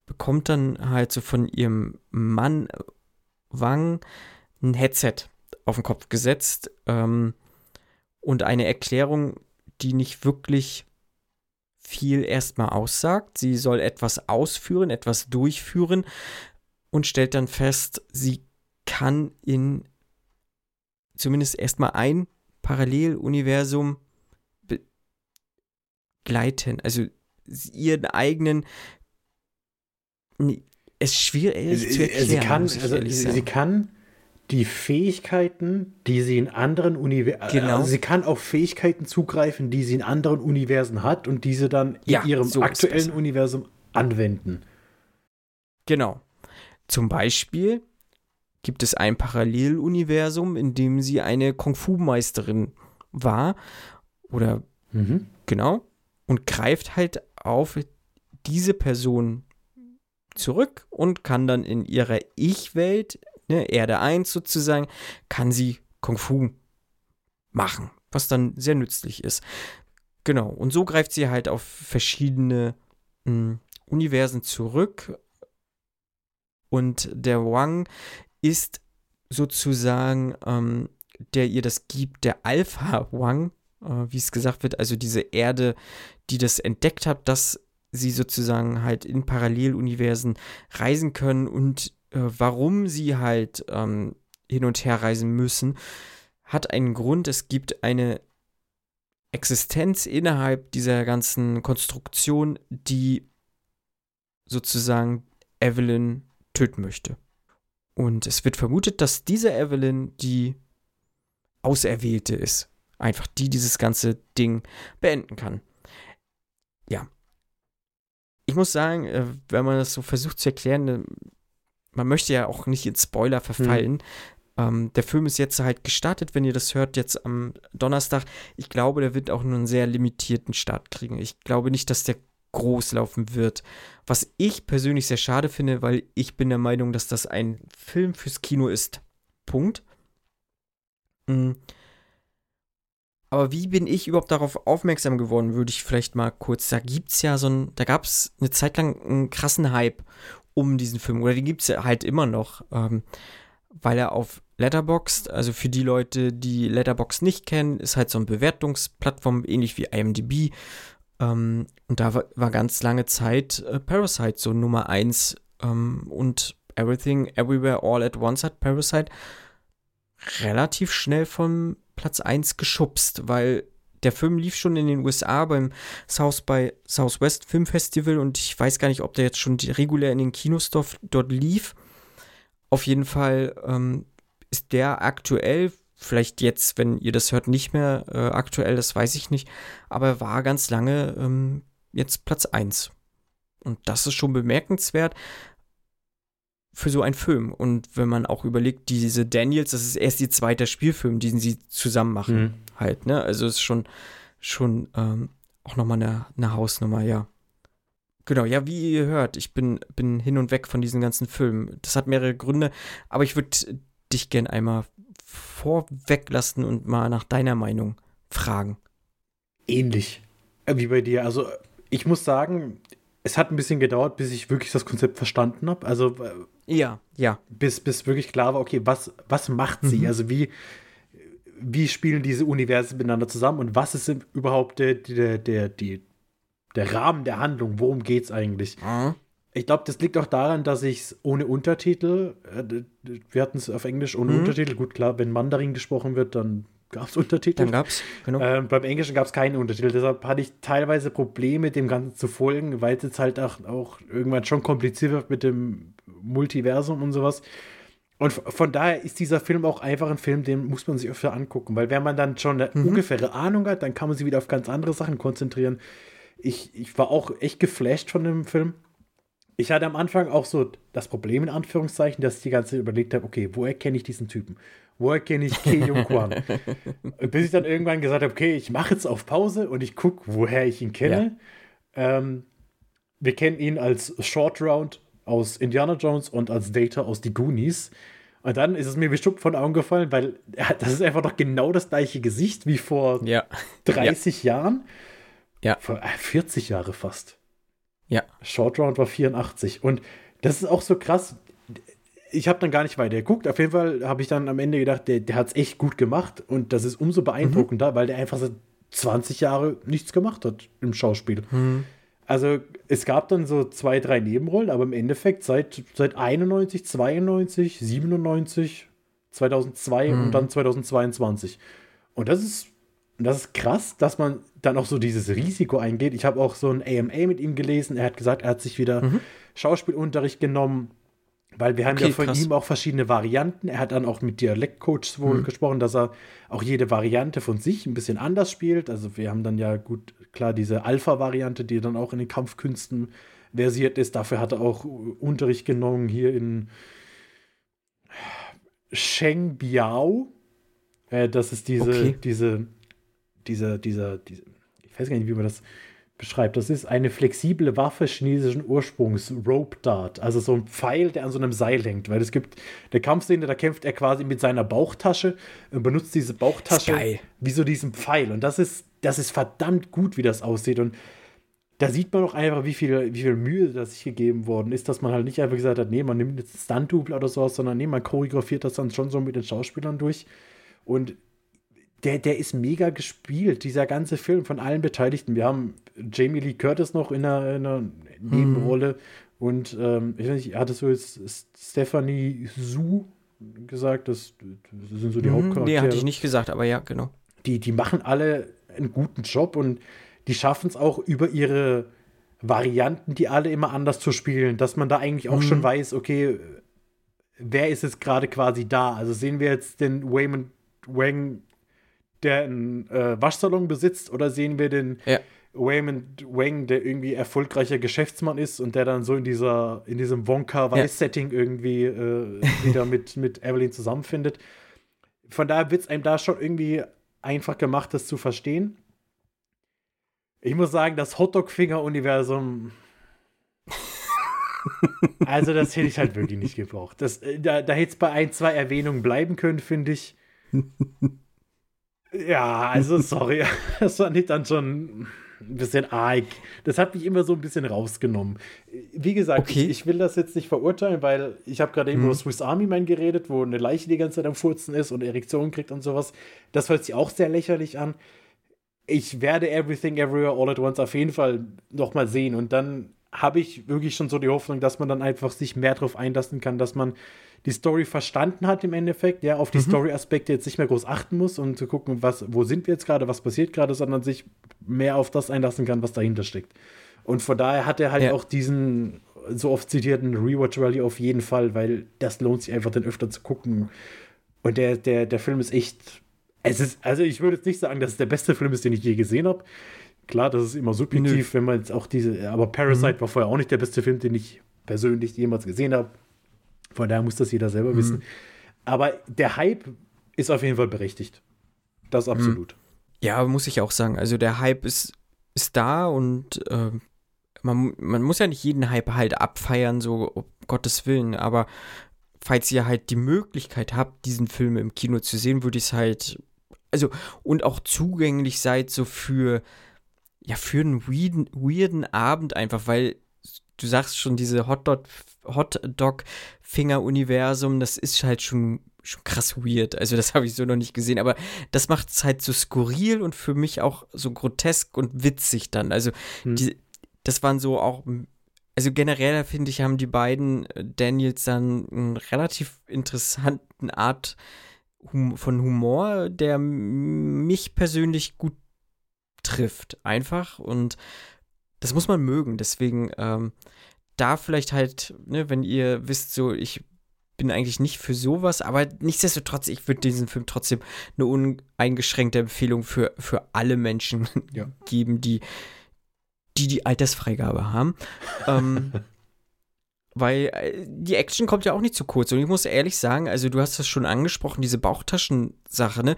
bekommt dann halt so von ihrem Mann Wang ein Headset auf den Kopf gesetzt ähm, und eine Erklärung, die nicht wirklich viel erstmal aussagt. Sie soll etwas ausführen, etwas durchführen und stellt dann fest, sie kann in zumindest erstmal ein Paralleluniversum begleiten. Also ihren eigenen. Es ist schwierig zu erklären. Sie kann, also, sie kann die Fähigkeiten, die sie in anderen Universen, genau. also sie kann auf Fähigkeiten zugreifen, die sie in anderen Universen hat und diese dann ja, in ihrem so aktuellen Universum anwenden. Genau. Zum Beispiel gibt es ein Paralleluniversum, in dem sie eine Kung-Fu-Meisterin war oder mhm. genau und greift halt auf diese Person zurück und kann dann in ihrer Ich-Welt ne, Erde 1 sozusagen, kann sie Kung Fu machen, was dann sehr nützlich ist. Genau, und so greift sie halt auf verschiedene mh, hm, Universen zurück. Und der Wang ist sozusagen, ähm, der ihr das gibt, der Alpha Wang, äh, wie es gesagt wird, also diese Erde, die das entdeckt hat, dass sie sozusagen halt in Paralleluniversen reisen können und äh, warum sie halt ähm, hin und her reisen müssen, hat einen Grund. Es gibt eine Existenz innerhalb dieser ganzen Konstruktion, die sozusagen Evelyn töten möchte. Und es wird vermutet, dass diese Evelyn die Auserwählte ist. Einfach die dieses ganze Ding beenden kann. Ja. Ich muss sagen, äh, wenn man das so versucht zu erklären, man möchte ja auch nicht in Spoiler verfallen. Hm. Ähm, der Film ist jetzt halt gestartet, wenn ihr das hört, jetzt am Donnerstag. Ich glaube, der wird auch nur einen sehr limitierten Start kriegen. Ich glaube nicht, dass der groß laufen wird. Was ich persönlich sehr schade finde, weil ich bin der Meinung, dass das ein Film fürs Kino ist. Punkt. Mhm. Aber wie bin ich überhaupt darauf aufmerksam geworden, würde ich vielleicht mal kurz sagen. Gibt es ja so ein, da gab es eine Zeit lang einen krassen Hype um diesen Film. Oder den gibt es ja halt immer noch, ähm, weil er auf Letterboxd, also für die Leute, die Letterboxd nicht kennen, ist halt so eine Bewertungsplattform, ähnlich wie IMDb. Ähm, und da war, war, ganz lange Zeit äh, Parasite so Nummer 1 ähm, und Everything, Everywhere, All at Once hat Parasite relativ schnell von Platz 1 geschubst, weil der Film lief schon in den USA beim South by Southwest Film Festival und ich weiß gar nicht, ob der jetzt schon regulär in den Kinos dort lief. Auf jeden Fall ähm, ist der aktuell, vielleicht jetzt, wenn ihr das hört, nicht mehr äh, aktuell, das weiß ich nicht, aber war ganz lange ähm, jetzt Platz 1. Und das ist schon bemerkenswert für so einen Film. Und wenn man auch überlegt, diese Daniels, das ist erst ihr zweiter Spielfilm, den sie zusammen machen. Mhm halt, ne? Also ist schon, schon ähm, auch nochmal eine, eine Hausnummer, ja. Genau, ja, wie ihr hört, ich bin, bin hin und weg von diesen ganzen Filmen. Das hat mehrere Gründe, aber ich würde dich gern einmal vorweg lassen und mal nach deiner Meinung fragen. Ähnlich äh, wie bei dir. Also ich muss sagen, es hat ein bisschen gedauert, bis ich wirklich das Konzept verstanden habe. Also äh, ja, ja. Bis, bis wirklich klar war, okay, was, was macht sie? Mhm. Also wie, wie spielen diese Universen miteinander zusammen und was ist überhaupt der, der, der, der, der Rahmen der Handlung? Worum geht es eigentlich? Mhm. Ich glaube, das liegt auch daran, dass ich es ohne Untertitel, äh, wir hatten es auf Englisch ohne mhm. Untertitel, gut klar, wenn Mandarin gesprochen wird, dann gab es Untertitel. Dann gab es, genau. Ähm, beim Englischen gab es keine Untertitel, deshalb hatte ich teilweise Probleme, dem Ganzen zu folgen, weil es jetzt halt auch, auch irgendwann schon kompliziert wird mit dem Multiversum und sowas. Und von daher ist dieser Film auch einfach ein Film, den muss man sich öfter angucken, weil wenn man dann schon eine mhm. ungefähre Ahnung hat, dann kann man sich wieder auf ganz andere Sachen konzentrieren. Ich, ich war auch echt geflasht von dem Film. Ich hatte am Anfang auch so das Problem, in Anführungszeichen, dass ich die ganze Zeit überlegt habe, okay, woher kenne ich diesen Typen? Woher kenne ich Ke Jung Kwan? Bis ich dann irgendwann gesagt habe, okay, ich mache jetzt auf Pause und ich gucke, woher ich ihn kenne. Ja. Ähm, wir kennen ihn als Short Round aus Indiana Jones und als Data aus Die Goonies. Und dann ist es mir bestimmt von Augen gefallen, weil das ist einfach doch genau das gleiche Gesicht wie vor ja. 30 ja. Jahren. Ja. Vor 40 äh, Jahre fast. Ja. Short Round war 84. Und das ist auch so krass. ich habe dann gar nicht weiter geguckt. Auf jeden Fall habe ich dann am Ende gedacht, der, der hat es echt gut gemacht. Und das ist umso beeindruckender, mhm. weil der einfach seit 20 Jahre nichts gemacht hat im Schauspiel. Mhm. Also es gab dann so zwei, drei Nebenrollen, aber im Endeffekt seit, seit 91, 92, 97, 2002 mhm. und dann 2022. Und das ist, das ist krass, dass man dann auch so dieses Risiko eingeht. Ich habe auch so ein AMA mit ihm gelesen. Er hat gesagt, er hat sich wieder mhm. Schauspielunterricht genommen weil wir haben okay, ja von krass. ihm auch verschiedene Varianten. Er hat dann auch mit Dialektcoaches wohl mhm. gesprochen, dass er auch jede Variante von sich ein bisschen anders spielt. Also wir haben dann ja gut, klar, diese Alpha-Variante, die dann auch in den Kampfkünsten versiert ist. Dafür hat er auch Unterricht genommen hier in Sheng Biao. Äh, das ist diese, okay. diese, diese, diese, diese, ich weiß gar nicht, wie man das beschreibt. Das ist eine flexible Waffe chinesischen Ursprungs, Rope Dart, also so ein Pfeil, der an so einem Seil hängt. Weil es gibt eine Kampfszene, da kämpft er quasi mit seiner Bauchtasche und benutzt diese Bauchtasche wie so diesen Pfeil. Und das ist, das ist verdammt gut, wie das aussieht. Und da sieht man auch einfach, wie viel, wie viel Mühe das sich gegeben worden ist, dass man halt nicht einfach gesagt hat, nee, man nimmt jetzt Stunt-Double oder sowas, sondern nee, man choreografiert das dann schon so mit den Schauspielern durch. Und der, der ist mega gespielt, dieser ganze Film von allen Beteiligten. Wir haben Jamie Lee Curtis noch in einer, in einer Nebenrolle mhm. und ähm, ich weiß nicht, hattest du jetzt Stephanie Su gesagt? Das, das sind so die mhm, Hauptcharaktere. Nee, hatte ich nicht gesagt, aber ja, genau. Die, die machen alle einen guten Job und die schaffen es auch über ihre Varianten, die alle immer anders zu spielen, dass man da eigentlich auch mhm. schon weiß, okay, wer ist jetzt gerade quasi da? Also sehen wir jetzt den Wayman Wang der einen äh, Waschsalon besitzt, oder sehen wir den ja. Waymond Wang, der irgendwie erfolgreicher Geschäftsmann ist und der dann so in dieser, in diesem Wonka-Weiß-Setting ja. irgendwie äh, wieder mit, mit Evelyn zusammenfindet. Von daher wird es einem da schon irgendwie einfach gemacht, das zu verstehen. Ich muss sagen, das Hotdog-Finger-Universum. also, das hätte ich halt wirklich nicht gebraucht. Das, äh, da da hätte es bei ein, zwei Erwähnungen bleiben können, finde ich. Ja, also sorry, das fand ich dann schon ein bisschen arg. Das hat mich immer so ein bisschen rausgenommen. Wie gesagt, okay. ich, ich, will das jetzt nicht verurteilen, weil ich habe gerade eben mhm. über Swiss Army Man geredet, wo eine Leiche die ganze Zeit am Furzen ist und Erektion kriegt und sowas. Das hört sich auch sehr lächerlich an. Ich werde Everything Everywhere All at Once auf jeden Fall noch mal sehen und dann habe ich wirklich schon so die Hoffnung, dass man dann einfach sich mehr darauf einlassen kann, dass man die Story verstanden hat im Endeffekt, ja, auf die mhm. Story-Aspekte jetzt nicht mehr groß achten muss und zu gucken, was, wo sind wir jetzt gerade, was passiert gerade, sondern sich mehr auf das einlassen kann, was dahinter steckt. Und von daher hat er halt ja. auch diesen so oft zitierten Rewatch Rally auf jeden Fall, weil das lohnt sich einfach, den öfter zu gucken. Und der, der, der Film ist echt. Es ist, also ich würde jetzt nicht sagen, dass es der beste Film ist, den ich je gesehen habe. Klar, das ist immer subjektiv, Nö. wenn man jetzt auch diese. Aber Parasite mhm. war vorher auch nicht der beste Film, den ich persönlich jemals gesehen habe. Von daher muss das jeder selber mhm. wissen. Aber der Hype ist auf jeden Fall berechtigt. Das mhm. absolut. Ja, muss ich auch sagen. Also der Hype ist, ist da und äh, man, man muss ja nicht jeden Hype halt abfeiern, so um Gottes Willen, aber falls ihr halt die Möglichkeit habt, diesen Film im Kino zu sehen, würde ich es halt, also und auch zugänglich seid so für, ja, für einen weirden, weirden Abend einfach, weil du sagst schon, diese Hotdog, Hotdog-Finger-Universum, das ist halt schon, schon krass weird. Also, das habe ich so noch nicht gesehen. Aber das macht es halt so skurril und für mich auch so grotesk und witzig dann. Also, hm. die, das waren so auch. Also generell finde ich, haben die beiden äh, Daniels dann einen relativ interessanten Art von Humor, der mich persönlich gut trifft. Einfach und das muss man mögen. Deswegen ähm, da vielleicht halt, ne, wenn ihr wisst, so ich bin eigentlich nicht für sowas, aber nichtsdestotrotz, ich würde diesen Film trotzdem eine uneingeschränkte Empfehlung für, für alle Menschen ja. geben, die, die die Altersfreigabe haben. ähm, weil äh, die Action kommt ja auch nicht zu kurz. Und ich muss ehrlich sagen, also du hast das schon angesprochen, diese Bauchtaschensache, ne?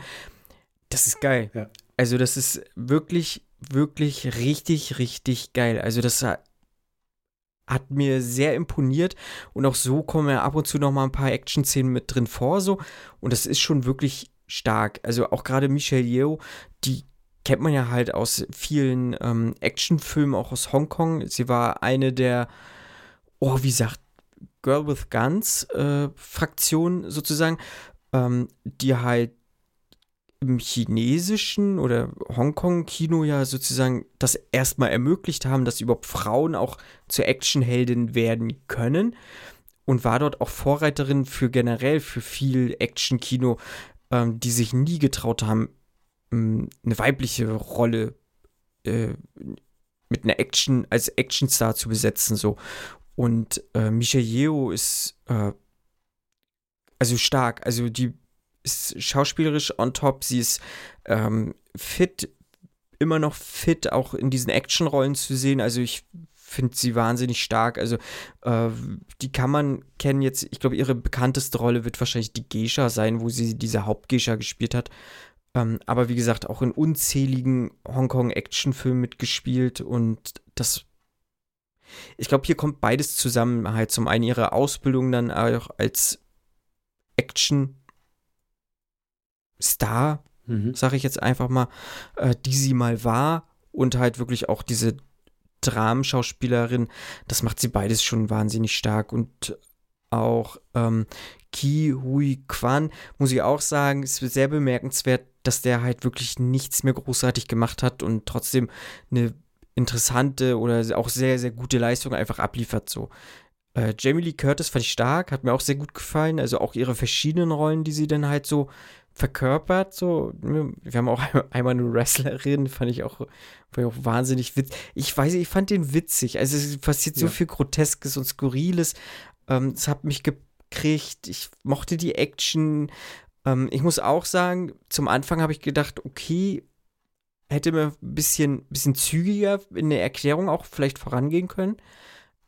Das ist geil. Ja. Also das ist wirklich wirklich richtig, richtig geil. Also das hat mir sehr imponiert und auch so kommen ja ab und zu noch mal ein paar Action-Szenen mit drin vor so und das ist schon wirklich stark. Also auch gerade Michelle Yeoh, die kennt man ja halt aus vielen ähm, Actionfilmen, auch aus Hongkong. Sie war eine der, oh, wie sagt, Girl with Guns äh, sozusagen, ähm, die halt im chinesischen oder Hongkong-Kino ja sozusagen das erstmal ermöglicht haben, dass überhaupt Frauen auch zur Actionheldin werden können und war dort auch Vorreiterin für generell für viel Action-Kino, ähm, die sich nie getraut haben, ähm, eine weibliche Rolle äh, mit einer Action als Actionstar zu besetzen so. Und äh, Michelle Yeoh ist äh, also stark, also die ist schauspielerisch on top, sie ist ähm, fit, immer noch fit, auch in diesen Actionrollen zu sehen. Also ich finde sie wahnsinnig stark. Also äh, die kann man kennen jetzt, ich glaube, ihre bekannteste Rolle wird wahrscheinlich die Geisha sein, wo sie diese Hauptgeisha gespielt hat. Ähm, aber wie gesagt, auch in unzähligen Hongkong-Actionfilmen mitgespielt und das ich glaube, hier kommt beides zusammen. Halt zum einen ihre Ausbildung dann auch als Action Star, mhm. sage ich jetzt einfach mal, äh, die sie mal war und halt wirklich auch diese Dramenschauspielerin, das macht sie beides schon wahnsinnig stark und auch ähm, Ki Hui Kwan, muss ich auch sagen, ist sehr bemerkenswert, dass der halt wirklich nichts mehr großartig gemacht hat und trotzdem eine interessante oder auch sehr, sehr gute Leistung einfach abliefert. So. Äh, Jamie Lee Curtis fand ich stark, hat mir auch sehr gut gefallen. Also auch ihre verschiedenen Rollen, die sie dann halt so verkörpert. So, wir haben auch einmal eine Wrestlerin, fand ich auch, fand ich auch wahnsinnig witzig. Ich weiß, ich fand den witzig. Also es passiert ja. so viel Groteskes und Skurriles. Ähm, es hat mich gekriegt. Ich mochte die Action. Ähm, ich muss auch sagen, zum Anfang habe ich gedacht, okay, hätte mir ein bisschen, bisschen zügiger in der Erklärung auch vielleicht vorangehen können.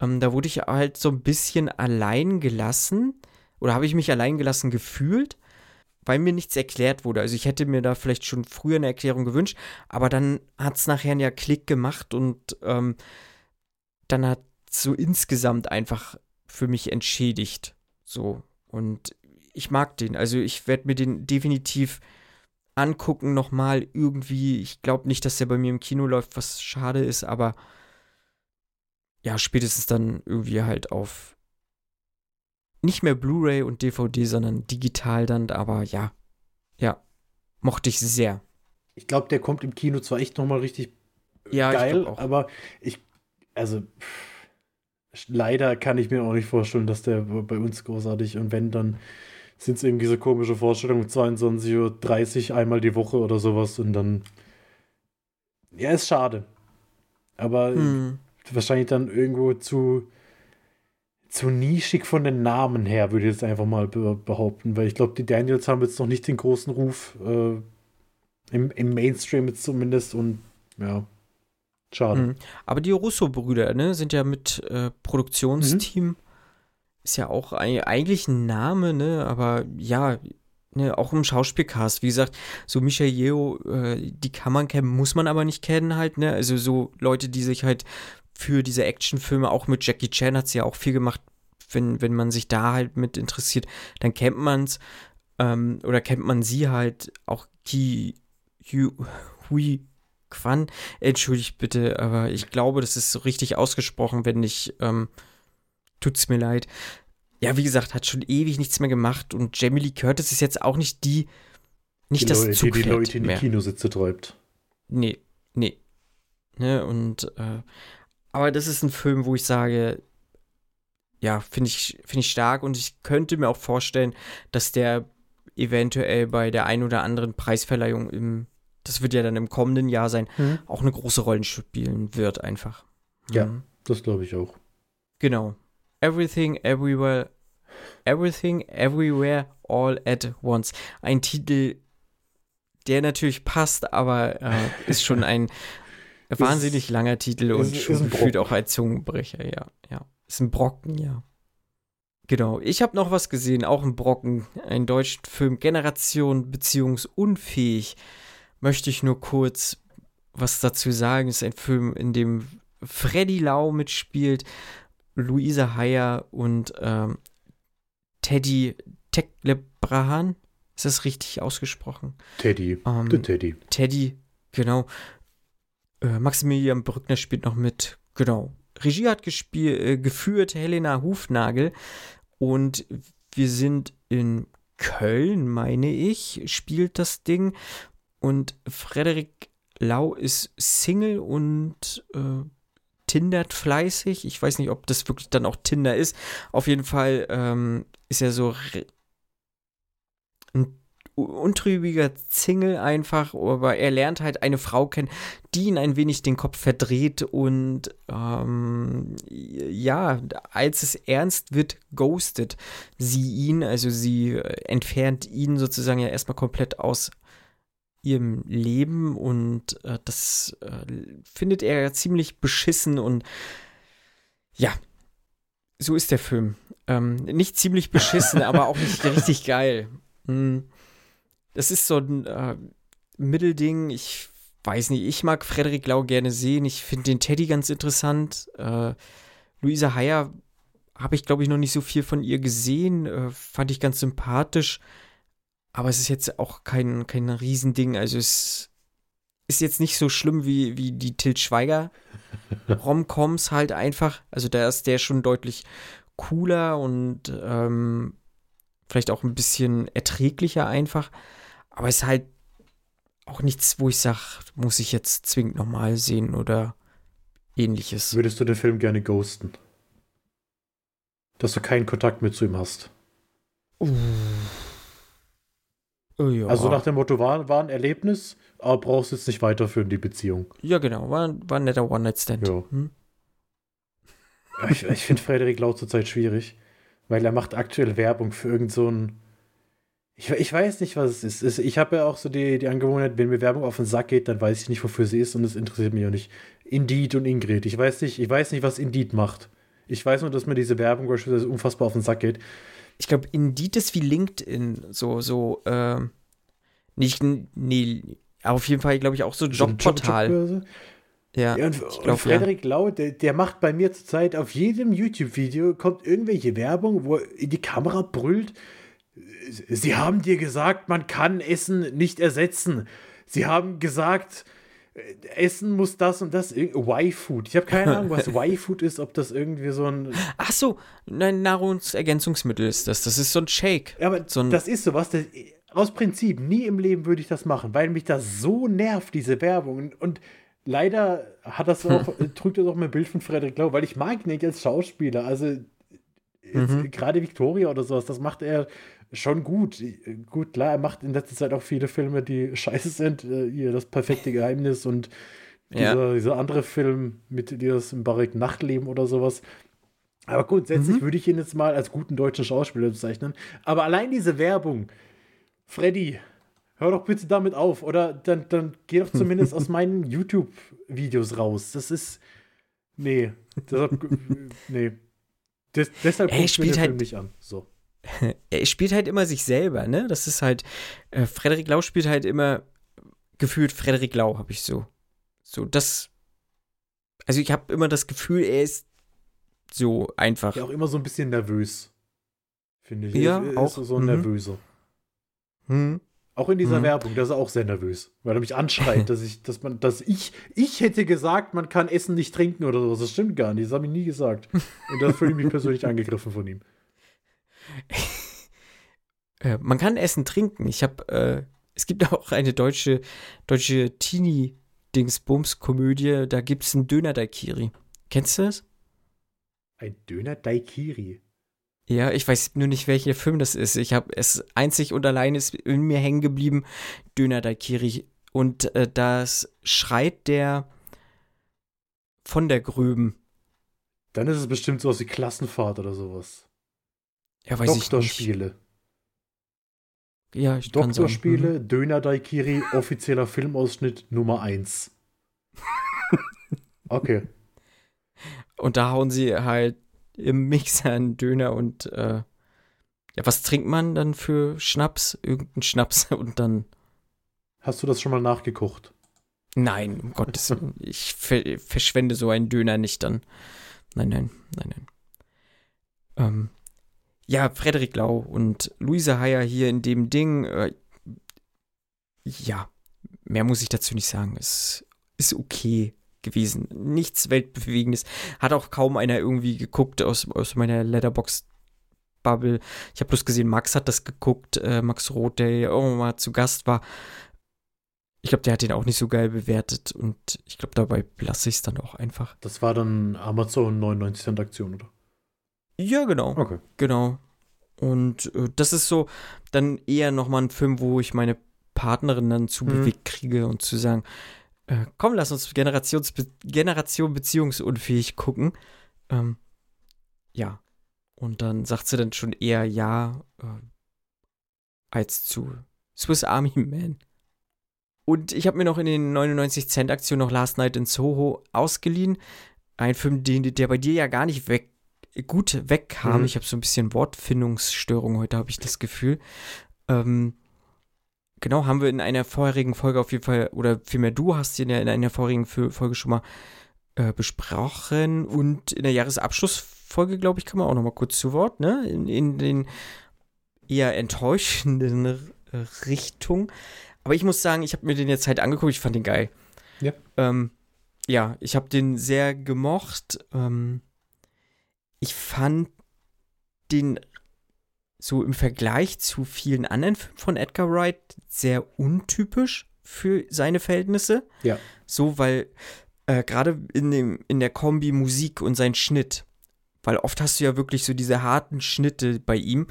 Ähm, da wurde ich halt so ein bisschen allein gelassen oder habe ich mich allein gelassen gefühlt weil mir nichts erklärt wurde. Also ich hätte mir da vielleicht schon früher eine Erklärung gewünscht, aber dann hat es nachher ja Klick gemacht und ähm, dann hat so insgesamt einfach für mich entschädigt. So. Und ich mag den. Also ich werde mir den definitiv angucken nochmal irgendwie. Ich glaube nicht, dass der bei mir im Kino läuft, was schade ist, aber ja, spätestens dann irgendwie halt auf nicht mehr Blu-ray und DVD, sondern digital dann, aber ja, ja, mochte ich sehr. Ich glaube, der kommt im Kino zwar echt nochmal richtig ja, geil, ich aber ich, also leider kann ich mir auch nicht vorstellen, dass der bei uns großartig und wenn, dann sind es irgendwie so komische Vorstellungen, 22.30 Uhr einmal die Woche oder sowas und dann ja, ist schade. Aber hm. wahrscheinlich dann irgendwo zu zu nischig von den Namen her, würde ich jetzt einfach mal behaupten, weil ich glaube, die Daniels haben jetzt noch nicht den großen Ruf, äh, im, im Mainstream jetzt zumindest und ja, schade. Mhm. Aber die Russo-Brüder, ne, sind ja mit äh, Produktionsteam, mhm. ist ja auch ein, eigentlich ein Name, ne, aber ja, ne, auch im Schauspielcast, wie gesagt, so Michael Yeo, äh, die kann man kennen, muss man aber nicht kennen halt, ne, also so Leute, die sich halt für diese Actionfilme, auch mit Jackie Chan hat sie ja auch viel gemacht, wenn, wenn man sich da halt mit interessiert, dann kennt man es ähm, oder kennt man sie halt auch Ki Hui Quan, entschuldigt bitte, aber ich glaube, das ist so richtig ausgesprochen, wenn nicht, ähm, tut's mir leid. Ja, wie gesagt, hat schon ewig nichts mehr gemacht und Jamie Lee Curtis ist jetzt auch nicht die, nicht die das Leute, die Leute in die Kinositze träumt. Nee, nee. Ne, und äh, aber das ist ein Film, wo ich sage, ja, finde ich, find ich stark und ich könnte mir auch vorstellen, dass der eventuell bei der ein oder anderen Preisverleihung im, das wird ja dann im kommenden Jahr sein, mhm. auch eine große Rolle spielen wird einfach. Ja, mhm. das glaube ich auch. Genau. Everything, Everywhere, Everything, Everywhere, All at Once. Ein Titel, der natürlich passt, aber äh, ist schon ein, Wahnsinnig langer Titel und ist, schon gefühlt auch ein Zungenbrecher, ja. ja. Ist ein Brocken, ja. Genau. Ich habe noch was gesehen, auch ein Brocken, einen deutschen Film, Generation beziehungsunfähig. Möchte ich nur kurz was dazu sagen. Ist ein Film, in dem Freddy Lau mitspielt, Luisa Heyer und ähm, Teddy Teklebrahan. Ist das richtig ausgesprochen? Teddy. Ähm, Teddy. Teddy, genau. Äh, Maximilian Brückner spielt noch mit. Genau. Regie hat äh, geführt Helena Hufnagel und wir sind in Köln, meine ich, spielt das Ding. Und Frederik Lau ist Single und äh, tindert fleißig. Ich weiß nicht, ob das wirklich dann auch Tinder ist. Auf jeden Fall ähm, ist er so ein untrübiger Single einfach, aber er lernt halt eine Frau kennen, die ihn ein wenig den Kopf verdreht und ähm, ja, als es ernst wird, ghostet sie ihn, also sie entfernt ihn sozusagen ja erstmal komplett aus ihrem Leben und äh, das äh, findet er ziemlich beschissen und ja, so ist der Film. Ähm, nicht ziemlich beschissen, aber auch nicht richtig geil. Hm. Das ist so ein äh, Mittelding. Ich weiß nicht, ich mag Frederik Lau gerne sehen. Ich finde den Teddy ganz interessant. Äh, Luisa Heyer habe ich, glaube ich, noch nicht so viel von ihr gesehen. Äh, fand ich ganz sympathisch. Aber es ist jetzt auch kein, kein Riesending. Also es ist jetzt nicht so schlimm wie, wie die Til Schweiger Romcoms halt einfach. Also da ist der schon deutlich cooler und ähm, vielleicht auch ein bisschen erträglicher einfach. Aber es ist halt auch nichts, wo ich sage, muss ich jetzt zwingend nochmal sehen oder ähnliches. Würdest du den Film gerne ghosten? Dass du keinen Kontakt mehr zu ihm hast? Uh. Oh, ja. Also nach dem Motto, war, war ein Erlebnis, aber brauchst jetzt nicht weiterführen, die Beziehung. Ja, genau, war, war ein netter One-Night-Stand. Ja. Hm? Ich, ich finde Frederik Lau zurzeit schwierig, weil er macht aktuell Werbung für irgendeinen so ich, ich weiß nicht, was es ist. Ich habe ja auch so die, die Angewohnheit, wenn mir Werbung auf den Sack geht, dann weiß ich nicht, wofür sie ist und es interessiert mich auch nicht. Indeed und Ingrid. Ich weiß nicht, ich weiß nicht, was Indeed macht. Ich weiß nur, dass mir diese Werbung beispielsweise unfassbar auf den Sack geht. Ich glaube, Indeed ist wie LinkedIn. So, so, äh, nicht, nee, auf jeden Fall, glaube ich, auch so Jobportal. So Job ja, ja, und, glaub, und Frederik ja. Lau, der, der, macht bei mir zurzeit auf jedem YouTube-Video kommt irgendwelche Werbung, wo in die Kamera brüllt, Sie haben dir gesagt, man kann Essen nicht ersetzen. Sie haben gesagt, Essen muss das und das. Y-Food. Ich habe keine Ahnung, was Y-Food ist, ob das irgendwie so ein. Ach so, ein Nahrungsergänzungsmittel ist das. Das ist so ein Shake. Ja, aber so das ist sowas. Das, aus Prinzip, nie im Leben würde ich das machen, weil mich das so nervt, diese Werbung. Und leider hat das auch, trügt das auch mein Bild von Frederik Lau, weil ich mag ihn nicht als Schauspieler. Also mhm. gerade Victoria oder sowas, das macht er schon gut. Gut, klar, er macht in letzter Zeit auch viele Filme, die scheiße sind. Äh, hier das perfekte Geheimnis und dieser, ja. dieser andere Film mit dieses im Barrik Nachtleben oder sowas. Aber grundsätzlich mhm. würde ich ihn jetzt mal als guten deutschen Schauspieler bezeichnen. Aber allein diese Werbung, Freddy, hör doch bitte damit auf. Oder dann, dann geh doch zumindest aus meinen YouTube-Videos raus. Das ist. Nee. Deshalb, nee. Des, deshalb gucke ich mir halt, Film nicht an. So. er spielt halt immer sich selber, ne? Das ist halt, äh, Frederik Lau spielt halt immer gefühlt Frederik Lau, habe ich so. So, das. Also ich habe immer das Gefühl, er ist so einfach. Ja, auch immer so ein bisschen nervös. Finde ich. Ja, er, auch. Ist so ein mhm. nervöser. Mhm. Auch in dieser mhm. Werbung, da ist er auch sehr nervös, weil er mich anschreit, dass ich, dass man, dass ich, ich hätte gesagt, man kann Essen nicht trinken oder sowas. Das stimmt gar nicht, das habe ich nie gesagt. Und da fühle ich mich persönlich angegriffen von ihm. Äh, man kann Essen trinken. Ich habe, äh, es gibt auch eine deutsche, deutsche Teenie-Dingsbums-Komödie, da gibt es einen Döner-Daikiri. Kennst du das? Ein Döner-Daikiri? Ja, ich weiß nur nicht, welcher Film das ist. Ich habe es einzig und allein ist in mir hängen geblieben, Döner Daikiri. Und äh, das schreit der von der Grüben. Dann ist es bestimmt so aus wie Klassenfahrt oder sowas. Ja, weiß Doktorspiele. Ich Ja, ich Doktorspiele, mhm. Döner Daikiri, offizieller Filmausschnitt Nummer 1. okay. Und da hauen sie halt im Mixer einen Döner und äh, ja, was trinkt man dann für Schnaps? Irgendeinen Schnaps und dann. Hast du das schon mal nachgekocht? Nein, um Gottes Willen. Ich ver verschwende so einen Döner nicht dann. Nein, nein, nein, nein. Ähm, ja, Frederik Lau und Luise Heyer hier in dem Ding. Äh, ja, mehr muss ich dazu nicht sagen. Es ist okay. gewesen. Nichts Weltbewegendes. Hat auch kaum einer irgendwie geguckt aus, aus meiner Letterbox Bubble. Ich habe bloß gesehen, Max hat das geguckt, äh, Max Roth, der ja irgendwann mal zu Gast war. Ich glaube, der hat den auch nicht so geil bewertet und ich glaube, dabei lasse ich es dann auch einfach. Das war dann Amazon 99 Cent Aktion, oder? Ja, genau. Okay. Genau. Und äh, das ist so dann eher nochmal ein Film, wo ich meine Partnerin dann zu Mhm. bewegt kriege und zu sagen, äh, komm, lass uns Generations Generation beziehungsunfähig gucken. Ähm, ja. Und dann sagt sie dann schon eher ja äh, als zu Swiss Army Man. Und ich habe mir noch in den 99 Cent Aktionen noch Last Night in Soho ausgeliehen. Ein Film, den, der bei dir ja gar nicht weg, gut wegkam. Mhm. Ich habe so ein bisschen Wortfindungsstörung heute, habe ich das Gefühl. Ähm, genau, haben wir in einer vorherigen Folge auf jeden Fall, oder vielmehr du hast ihn ja in einer vorherigen Fo- Folge schon mal äh, besprochen. Und in der Jahresabschlussfolge, glaube ich, kam man auch noch mal kurz zu Wort, ne? In, in den eher enttäuschenden Richtung. Aber ich muss sagen, ich habe mir den jetzt halt angeguckt, ich fand den geil. Ja. Ähm, ja, ich habe den sehr gemocht. Ähm, ich fand den so im Vergleich zu vielen anderen Filmen von Edgar Wright sehr untypisch für seine Verhältnisse. Ja. So, weil äh, gerade in, dem, in der Kombi Musik und sein Schnitt, weil oft hast du ja wirklich so diese harten Schnitte bei ihm,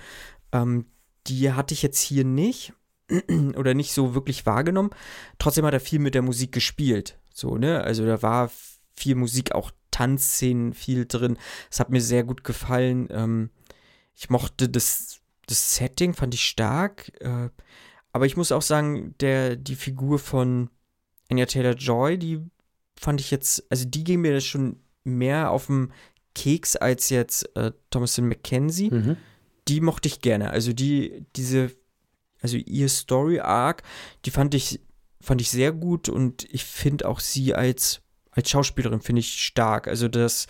ähm, die hatte ich jetzt hier nicht oder nicht so wirklich wahrgenommen. Trotzdem hat er viel mit der Musik gespielt. So, ne? Also da war viel Musik, auch Tanzszenen viel drin. Es hat mir sehr gut gefallen. Ähm, ich mochte das, das Setting, fand ich stark. Äh, aber ich muss auch sagen, der, die Figur von Anya Taylor Joy, die fand ich jetzt, also die ging mir schon mehr auf den Keks als jetzt äh, Thomasin McKenzie Mhm. die mochte ich gerne. Also die, diese, also ihr Story Arc, die fand ich, fand ich sehr gut und ich finde auch sie als, als Schauspielerin finde ich stark. Also das,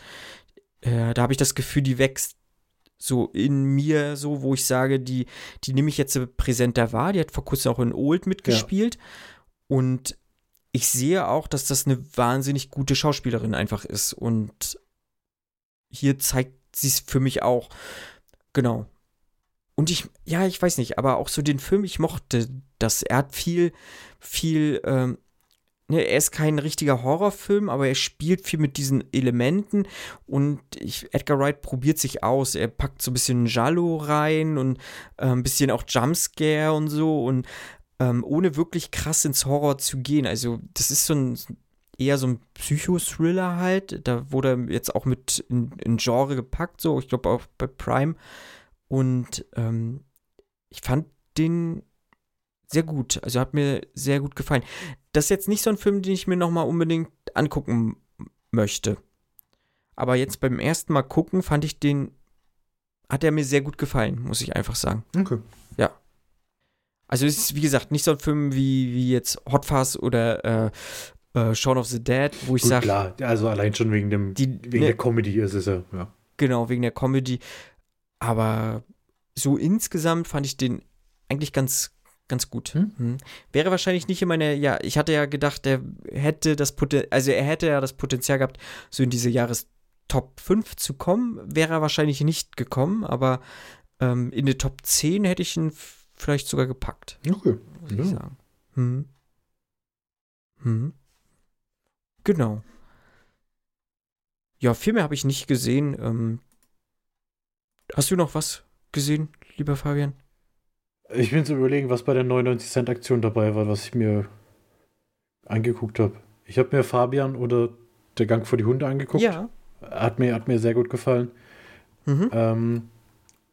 äh, da habe ich das Gefühl, die wächst so in mir, so, wo ich sage, die, die nehme ich jetzt präsenter wahr. Die hat vor kurzem auch in Old mitgespielt. Und ich sehe auch, dass das eine wahnsinnig gute Schauspielerin einfach ist. Und hier zeigt sie es für mich auch. Genau. Und ich, ja, ich weiß nicht, aber auch so den Film, ich mochte das. Er hat viel, viel, ähm, ne, er ist kein richtiger Horrorfilm, aber er spielt viel mit diesen Elementen und ich, Edgar Wright probiert sich aus. Er packt so ein bisschen Jallo rein und äh, ein bisschen auch Jumpscare und so und ähm, ohne wirklich krass ins Horror zu gehen. Also, das ist so ein eher so ein Psychothriller halt. Da wurde jetzt auch mit in, in Genre gepackt, so, ich glaube auch bei Prime. Und ähm, ich fand den sehr gut. Also hat mir sehr gut gefallen. Das ist jetzt nicht so ein Film, den ich mir nochmal unbedingt angucken möchte. Aber jetzt beim ersten Mal gucken, fand ich den, hat er mir sehr gut gefallen, muss ich einfach sagen. Okay. Also es ist, wie gesagt, nicht so ein Film wie, wie jetzt Hot Fuzz oder äh, äh, Shaun of the Dead, wo ich sage, klar. Also allein schon wegen dem, die, wegen ne, der Comedy ist es ja. ja. Genau, wegen der Comedy. Aber so insgesamt fand ich den eigentlich ganz, ganz gut. Hm? Hm. Wäre wahrscheinlich nicht in meiner, ja, ich hatte ja gedacht, er hätte das Potenzial, also er hätte ja das Potenzial gehabt, so in diese Jahrestop 5 zu kommen. Wäre er wahrscheinlich nicht gekommen, aber ähm, in die Top 10 hätte ich ihn vielleicht sogar gepackt, Okay. muss ich Ja. sagen. Hm. Hm. Genau. Ja, viel mehr habe ich nicht gesehen. Ähm, hast du noch was gesehen, lieber Fabian? Ich bin zu überlegen, was bei der 99 Cent Aktion dabei war, was ich mir angeguckt habe. Ich habe mir Fabian oder der Gang vor die Hunde angeguckt. Ja. Hat mir, hat mir sehr gut gefallen. Mhm. Ähm,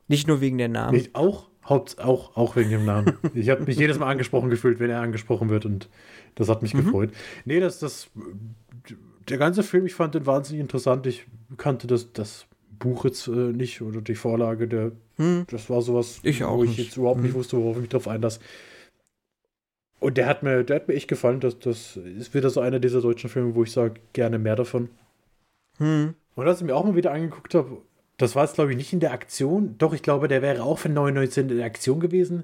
Nicht nur wegen der Namen. ich auch, Haupt, auch, auch wegen dem Namen. ich habe mich jedes Mal angesprochen gefühlt, wenn er angesprochen wird und das hat mich Mhm. gefreut. Nee, das, das, der ganze Film, ich fand den wahnsinnig interessant. Ich kannte das, das Buch jetzt äh, nicht oder die Vorlage, der, Hm. das war sowas, Ich auch wo ich nicht. jetzt überhaupt nicht Mhm. wusste, worauf ich mich drauf einlasse. Und der hat mir, der hat mir echt gefallen. Das, das ist wieder so einer dieser deutschen Filme, wo ich sage, gerne mehr davon. Hm. Und was ich mir auch mal wieder angeguckt habe, Das war jetzt, glaube ich, nicht in der Aktion. Doch, ich glaube, der wäre auch für 99 Cent in der Aktion gewesen.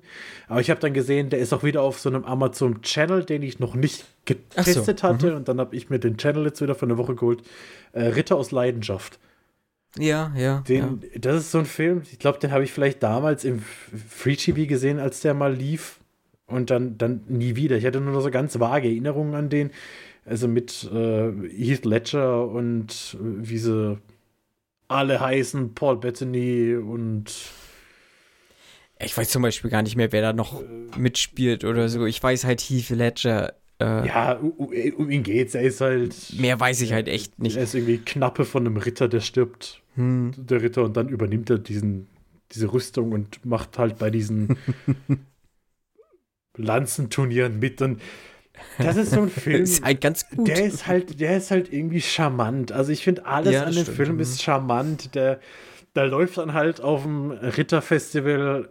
Aber ich habe dann gesehen, der ist auch wieder auf so einem Amazon-Channel, den ich noch nicht getestet so. hatte. Mhm. Und dann habe ich mir den Channel jetzt wieder für eine Woche geholt. Äh, Ritter aus Leidenschaft. Ja, ja, den, ja. Das ist so ein Film, ich glaube, den habe ich vielleicht damals im Free TV gesehen, als der mal lief. Und dann, dann nie wieder. Ich hatte nur noch so ganz vage Erinnerungen an den. Also mit äh, Heath Ledger und äh, wie sie alle heißen, Paul Bettany und ich weiß zum Beispiel gar nicht mehr, wer da noch äh, mitspielt oder so. Ich weiß halt Heath Ledger. Äh, ja, um, ihn geht's. Er ist halt. Mehr weiß ich halt echt nicht. Er ist irgendwie Knappe von einem Ritter, der stirbt. Hm. Der Ritter und dann übernimmt er diesen, diese Rüstung und macht halt bei diesen Lanzenturnieren mit. Und das ist so ein Film. ist halt ganz gut. Der ist halt, der ist halt irgendwie charmant. Also ich finde, alles ja, an dem stimmt. Film ist charmant. Der, da läuft dann halt auf dem Ritterfestival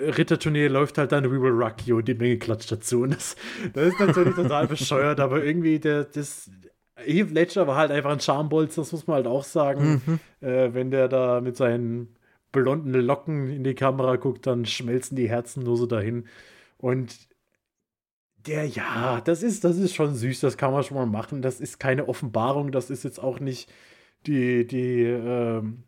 Ritterturnier läuft halt dann We Will Rock You und die Menge klatscht dazu. Und das, das ist natürlich total bescheuert, aber irgendwie der, das, Heath Ledger war halt einfach ein Charmbolz, das muss man halt auch sagen. Mhm. Äh, wenn der da mit seinen blonden Locken in die Kamera guckt, dann schmelzen die Herzen nur so dahin. Und der, ja, das ist, das ist schon süß, das kann man schon mal machen. Das ist keine Offenbarung, das ist jetzt auch nicht die, die ähm,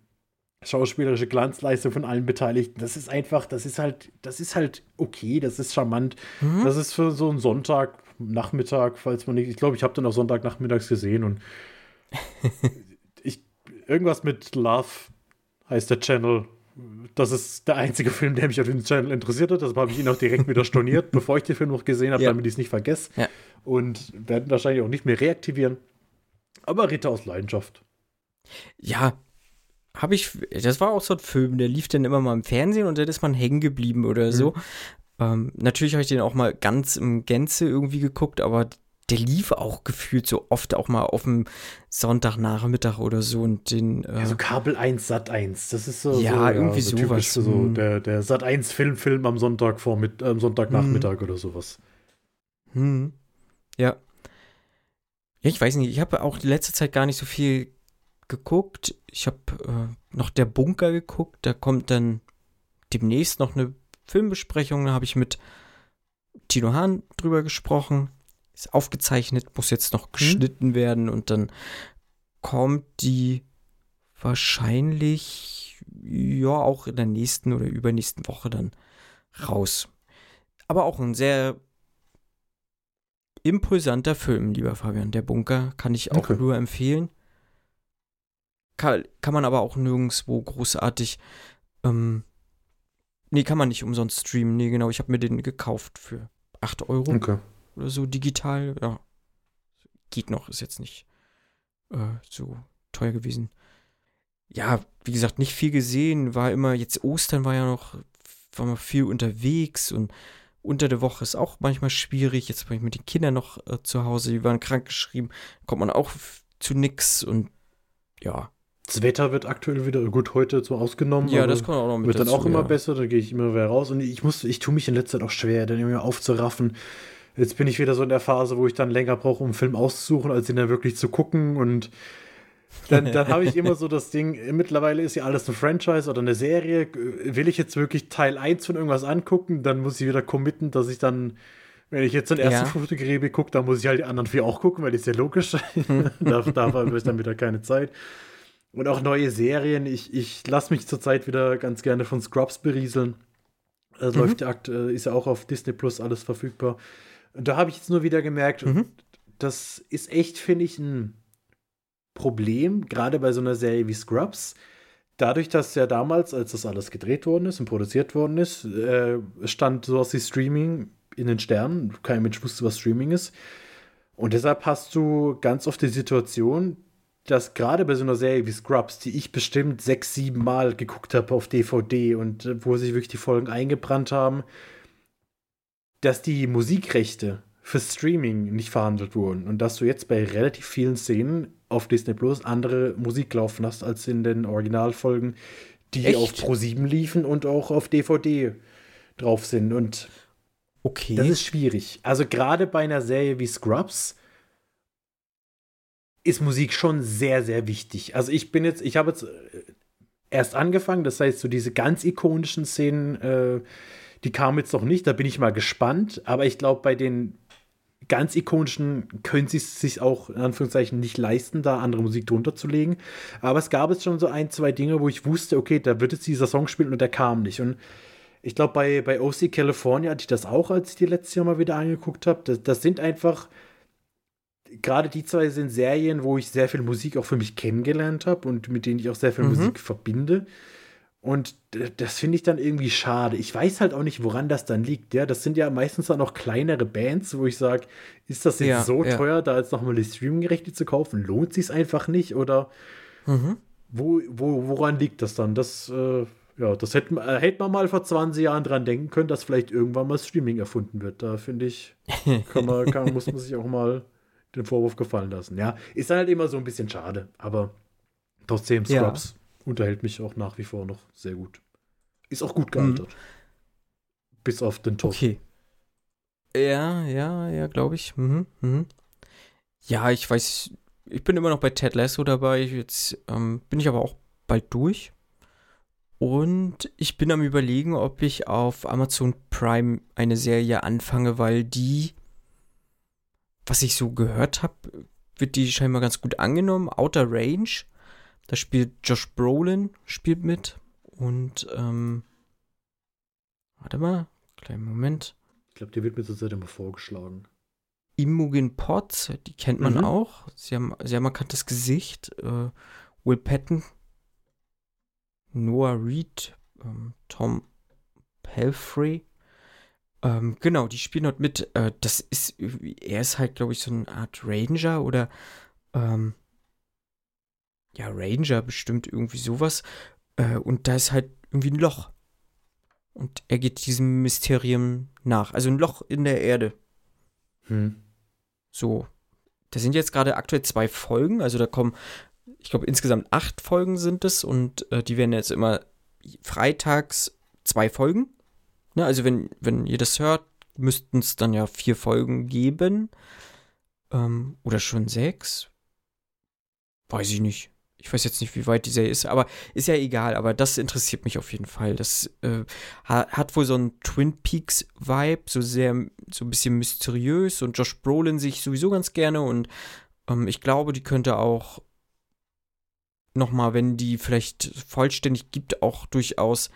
schauspielerische Glanzleistung von allen Beteiligten. Das ist einfach, das ist halt, das ist halt okay, das ist charmant. Mhm. Das ist für so einen Sonntagnachmittag, falls man nicht, ich glaube, ich habe den auch Sonntagnachmittags gesehen und ich, irgendwas mit Love heißt der Channel das ist der einzige Film, der mich auf dem Channel interessiert hat. Deshalb habe ich ihn auch direkt wieder storniert, bevor ich den Film noch gesehen habe, ja. damit ich es nicht vergesse. Ja. Und werden wahrscheinlich auch nicht mehr reaktivieren. Aber Ritter aus Leidenschaft. Ja, habe ich. Das war auch so ein Film, der lief dann immer mal im Fernsehen und dann ist man hängen geblieben oder so. Ähm, natürlich habe ich den auch mal ganz im Gänze irgendwie geguckt, aber der lief auch gefühlt so oft auch mal auf dem Sonntagnachmittag oder so und den. Äh, ja, so Kabel 1, Sat 1. Das ist so. Ja, so, irgendwie ja, so sowas. So hm. der, der Sat 1 Film, Film am Sonntag vor mit, äh, Sonntagnachmittag hm. oder sowas. Hm. Ja. Ja, ich weiß nicht. Ich habe auch die letzte Zeit gar nicht so viel geguckt. Ich habe äh, noch der Bunker geguckt. Da kommt dann demnächst noch eine Da habe ich mit Tino Hahn drüber gesprochen ist aufgezeichnet, muss jetzt noch mhm. geschnitten hm. werden und dann kommt die wahrscheinlich ja auch in der nächsten oder übernächsten Woche dann raus. Aber auch ein sehr impulsanter Film, lieber Fabian. Der Bunker kann ich auch okay. nur empfehlen. Kann, kann man aber auch nirgendwo großartig. Ähm, nee, kann man nicht umsonst streamen. Nee, genau. Ich habe mir den gekauft für 8 Euro. Okay oder so digital. Ja, geht noch, ist jetzt nicht äh, so teuer gewesen. Ja, wie gesagt, nicht viel gesehen, war immer, jetzt Ostern war ja noch, war mal viel unterwegs und unter der Woche ist auch manchmal schwierig. Jetzt war ich mit den Kindern noch äh, zu Hause, die waren krank geschrieben, kommt man auch zu nix und ja. Das Wetter wird aktuell wieder gut heute so ausgenommen. Ja, das kommt auch noch mit Wird dazu, dann auch immer ja. besser, da gehe ich immer wieder raus. Und ich muss, ich tue mich in letzter Zeit auch schwer, dann immer aufzuraffen. Jetzt bin ich wieder so in der Phase, wo ich dann länger brauche, um einen Film auszusuchen, als ihn dann wirklich zu gucken. Und dann, dann habe ich immer so das Ding, mittlerweile ist ja alles eine Franchise oder eine Serie. Will ich jetzt wirklich Teil 1 von irgendwas angucken, dann muss ich wieder committen, dass ich dann, wenn ich jetzt den ersten ja. Fotogräbe gucke, dann muss ich halt die anderen vier auch gucken, weil das ist ja logisch. da, da habe ich dann wieder keine Zeit. Und auch neue Serien. Ich, ich lasse mich zurzeit wieder ganz gerne von Scrubs berieseln. Das mhm. läuft ja aktuell, ist ja auch auf Disney Plus alles verfügbar. Und da habe ich jetzt nur wieder gemerkt, mhm. das ist echt, finde ich, ein Problem, gerade bei so einer Serie wie Scrubs. Dadurch, dass ja damals, als das alles gedreht worden ist und produziert worden ist, äh, stand sowas wie Streaming in den Sternen. Kein Mensch wusste, was Streaming ist. Und deshalb hast du ganz oft die Situation, dass gerade bei so einer Serie wie Scrubs, die ich bestimmt sechs, sieben Mal geguckt habe auf DVD und äh, wo sich wirklich die Folgen eingebrannt haben, dass die Musikrechte für Streaming nicht verhandelt wurden und dass du jetzt bei relativ vielen Szenen auf Disney Plus andere Musik laufen hast als in den Originalfolgen, die Echt? auf Pro 7 liefen und auch auf DVD drauf sind. Und okay. das ist schwierig. Also gerade bei einer Serie wie Scrubs ist Musik schon sehr, sehr wichtig. Also ich bin jetzt, ich habe jetzt erst angefangen. Das heißt, so diese ganz ikonischen Szenen, äh, die kamen jetzt noch nicht. Da bin ich mal gespannt. Aber ich glaube, bei den ganz ikonischen können sie es sich auch in Anführungszeichen nicht leisten, da andere Musik drunter zu legen. Aber es gab jetzt schon so ein, zwei Dinge, wo ich wusste, okay, da wird jetzt dieser Song spielen und der kam nicht. Und ich glaube, bei, bei OC California hatte ich das auch, als ich die letztes Jahr mal wieder angeguckt habe. Das, das sind einfach, gerade die zwei sind Serien, wo ich sehr viel Musik auch für mich kennengelernt habe und mit denen ich auch sehr viel mhm. Musik verbinde. Und das finde ich dann irgendwie schade. Ich weiß halt auch nicht, woran das dann liegt. Ja, das sind ja meistens dann noch kleinere Bands, wo ich sage, ist das jetzt ja, so ja. teuer, da jetzt nochmal die Streaming-Rechte zu kaufen? Lohnt sich einfach nicht? Oder mhm. wo, wo, woran liegt das dann? Das, äh, ja, das hätte, äh, hätte man mal vor 20 Jahren dran denken können, dass vielleicht irgendwann mal Streaming erfunden wird. Da finde ich, kann man, kann, muss man sich auch mal den Vorwurf gefallen lassen. Ja, ist dann halt immer so ein bisschen schade, aber trotzdem Scrubs. Ja unterhält mich auch nach wie vor noch sehr gut. Ist auch gut gealtert. Mhm. Bis auf den Tod. Okay. Ja, ja, ja, glaube ich. Mhm, mhm. Ja, ich weiß, ich bin immer noch bei Ted Lasso dabei. Jetzt ähm, bin ich aber auch bald durch. Und ich bin am überlegen, ob ich auf Amazon Prime eine Serie anfange, weil die, was ich so gehört habe, wird die scheinbar ganz gut angenommen. Outer Range da spielt Josh Brolin, spielt mit. Und, ähm, warte mal, kleinen Moment. Ich glaube, der wird mir zurzeit immer vorgeschlagen. Imogen Potts, die kennt man mhm. auch. Sie haben sehr markantes Gesicht. Äh, Will Patton, Noah Reed, ähm, Tom Pelfrey. Ähm, genau, die spielen dort mit. Äh, das ist, er ist halt, glaube ich, so eine Art Ranger oder ähm, ja, Ranger bestimmt irgendwie sowas. Äh, und da ist halt irgendwie ein Loch. Und er geht diesem Mysterium nach. Also ein Loch in der Erde. Hm. So. Da sind jetzt gerade aktuell zwei Folgen. Also da kommen, ich glaube, insgesamt acht Folgen sind es. Und äh, die werden jetzt immer freitags zwei Folgen. Ne, also wenn, wenn ihr das hört, müssten es dann ja vier Folgen geben. Ähm, oder schon sechs. Weiß ich nicht. Ich weiß jetzt nicht, wie weit die Serie ist, aber ist ja egal. Aber das interessiert mich auf jeden Fall. Das äh, hat wohl so einen Twin Peaks-Vibe, so sehr, so ein bisschen mysteriös und Josh Brolin sich sowieso ganz gerne und ähm, ich glaube, die könnte auch nochmal, wenn die vielleicht vollständig gibt, auch durchaus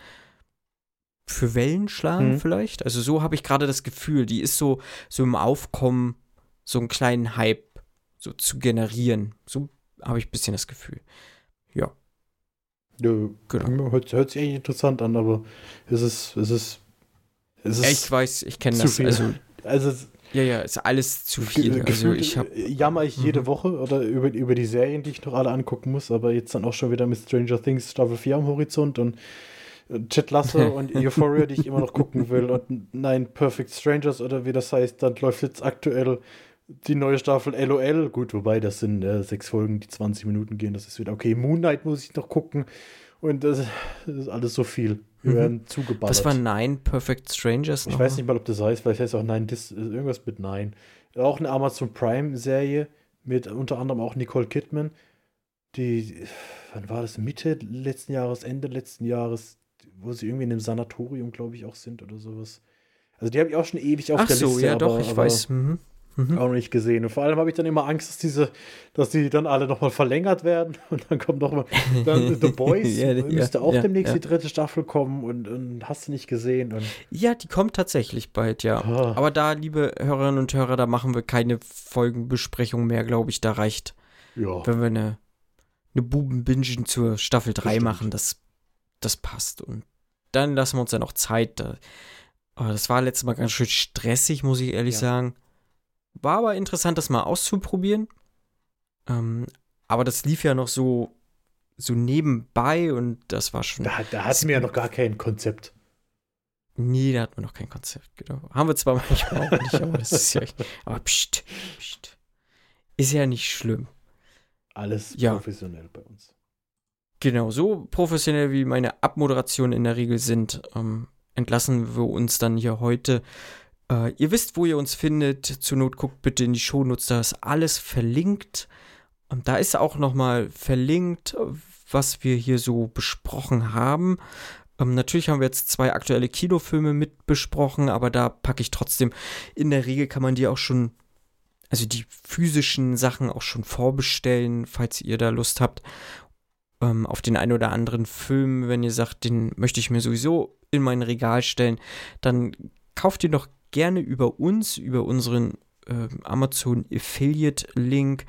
für Wellen schlagen mhm. vielleicht. Also so habe ich gerade das Gefühl, die ist so, so im Aufkommen, so einen kleinen Hype so zu generieren. So habe ich ein bisschen das Gefühl. Ja. Ja, genau. Hört, hört sich eigentlich interessant an, aber es ist, es ist, es ist ich weiß, ich kenne das. Viel. Also, also ja, ja, ist alles zu viel. Also ich hab, jammer ich jede mhm. Woche oder über, über die Serien, die ich noch alle angucken muss, aber jetzt dann auch schon wieder mit Stranger Things Staffel 4 am Horizont und Chet Lasso und Euphoria, die ich immer noch gucken will und nein, Perfect Strangers oder wie das heißt, dann läuft jetzt aktuell die neue Staffel LOL. Gut, wobei das sind äh, sechs Folgen, die 20 Minuten gehen. Das ist wieder okay. Moon Knight muss ich noch gucken. Und das, das ist alles so viel. Wir mhm. werden zugeballert. Das war Nine Perfect Strangers. Ich noch? weiß nicht mal, ob das heißt, vielleicht heißt es auch Nine, das, irgendwas mit Nine. Auch eine Amazon Prime-Serie mit unter anderem auch Nicole Kidman. Die, wann war das? Mitte letzten Jahres, Ende letzten Jahres, wo sie irgendwie in einem Sanatorium, glaube ich, auch sind oder sowas. Also die habe ich auch schon ewig auf Ach der so, Liste. Ja, aber, doch, ich aber, weiß. Mhm. Mhm. Auch noch nicht gesehen. Und vor allem habe ich dann immer Angst, dass diese, dass die dann alle nochmal verlängert werden. Und dann kommt noch mal dann The Boys. ja, müsste auch ja, demnächst ja. die dritte Staffel kommen und, und, hast du nicht gesehen. Und ja, die kommt tatsächlich bald, ja. Oh. Aber da, liebe Hörerinnen und Hörer, da machen wir keine Folgenbesprechung mehr, glaube ich. Da reicht, ja. wenn wir eine, eine Bubenbingen zur Staffel 3 machen. Das, das passt. Und dann lassen wir uns ja noch Zeit. Da, das war letztes Mal ganz schön stressig, muss ich ehrlich sagen. War aber interessant, das mal auszuprobieren. Ähm, aber das lief ja noch so, so nebenbei und das war schon. Da, da hatten wir ja noch gar kein Konzept. Nee, da hatten wir noch kein Konzept, genau. Haben wir zwar manchmal auch nicht, aber das ist ja. Aber pst, pst. Ist ja nicht schlimm. Alles ja. professionell bei uns. Genau, so professionell wie meine Abmoderationen in der Regel sind, ähm, entlassen wir uns dann hier heute äh, ihr wisst, wo ihr uns findet. Zur Not guckt bitte in die Shownotes, da ist alles verlinkt. Und da ist auch nochmal verlinkt, was wir hier so besprochen haben. Ähm, natürlich haben wir jetzt zwei aktuelle Kinofilme mit besprochen, aber da packe ich trotzdem, in der Regel kann man die auch schon, also die physischen Sachen auch schon vorbestellen, falls ihr da Lust habt ähm, auf den einen oder anderen Film, wenn ihr sagt, den möchte ich mir sowieso in mein Regal stellen, dann kauft ihr doch gerne über uns, über unseren äh, Amazon Affiliate Link.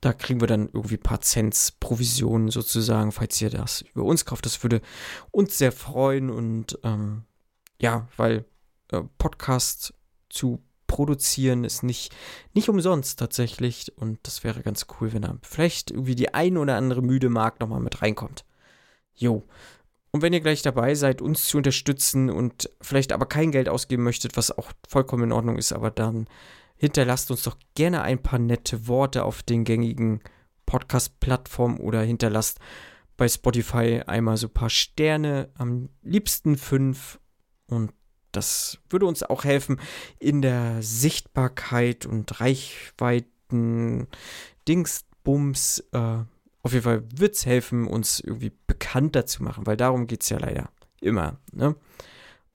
Da kriegen wir dann irgendwie ein paar Cents Provision sozusagen, falls ihr das über uns kauft. Das würde uns sehr freuen und ähm, ja, weil äh, Podcast zu produzieren ist nicht, nicht umsonst tatsächlich. Und das wäre ganz cool, wenn da vielleicht irgendwie die ein oder andere müde Mark nochmal mit reinkommt. Jo. Und wenn ihr gleich dabei seid, uns zu unterstützen und vielleicht aber kein Geld ausgeben möchtet, was auch vollkommen in Ordnung ist, aber dann hinterlasst uns doch gerne ein paar nette Worte auf den gängigen Podcast-Plattformen oder hinterlasst bei Spotify einmal so ein paar Sterne, am liebsten fünf. Und das würde uns auch helfen in der Sichtbarkeit und Reichweiten, Dingsbums. Äh, auf jeden Fall wird es helfen, uns irgendwie bekannter zu machen, weil darum geht es ja leider immer. Ne?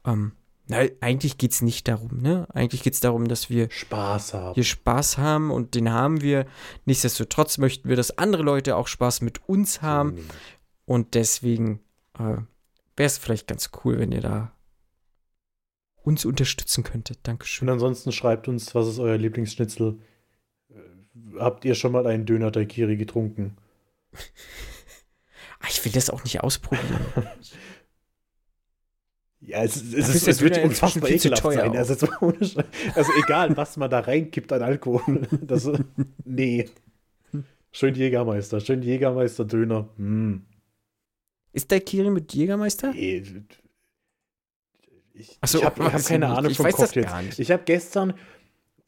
Ähm, na, eigentlich geht es nicht darum, ne? Eigentlich geht es darum, dass wir Spaß haben. Hier Spaß haben und den haben wir. Nichtsdestotrotz möchten wir, dass andere Leute auch Spaß mit uns haben. Und deswegen äh, wäre es vielleicht ganz cool, wenn ihr da uns unterstützen könntet. Dankeschön. Und ansonsten schreibt uns, was ist euer Lieblingsschnitzel? Äh, habt ihr schon mal einen Döner Daikiri getrunken? Ah, ich will das auch nicht ausprobieren. Ja, es, es, es, es wird unfassbar ekelhaft sein. Also, also, egal, was man da reinkippt an Alkohol. Das, nee. Schön Jägermeister. Schön Jägermeister-Döner. Mm. Ist der Kiri mit Jägermeister? Nee. Ich, so, ich habe hab keine Ahnung ich vom Cocktails. Ich habe gestern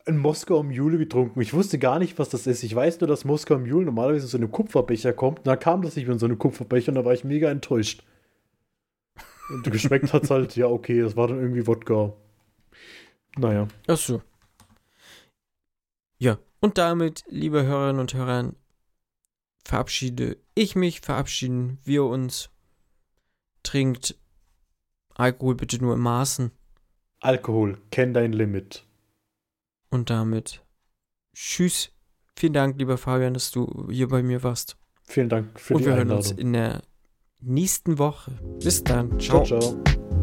ein Moskauer Mule getrunken. Ich wusste gar nicht, was das ist. Ich weiß nur, dass Moskauer Mule normalerweise in so einem Kupferbecher kommt. Und dann kam das nicht mehr in so einem Kupferbecher und da war ich mega enttäuscht. Und geschmeckt hat es halt, ja, okay, das war dann irgendwie Wodka. Naja. Ach so. Ja, und damit, liebe Hörerinnen und Hörer, verabschiede ich mich, verabschieden wir uns. Trinkt Alkohol bitte nur in Maßen. Alkohol, kenn dein Limit. Und damit tschüss. Vielen Dank, lieber Fabian, dass du hier bei mir warst. Vielen Dank für Und die Einladung. Und wir hören uns in der nächsten Woche. Bis dann. Ciao, ciao. ciao.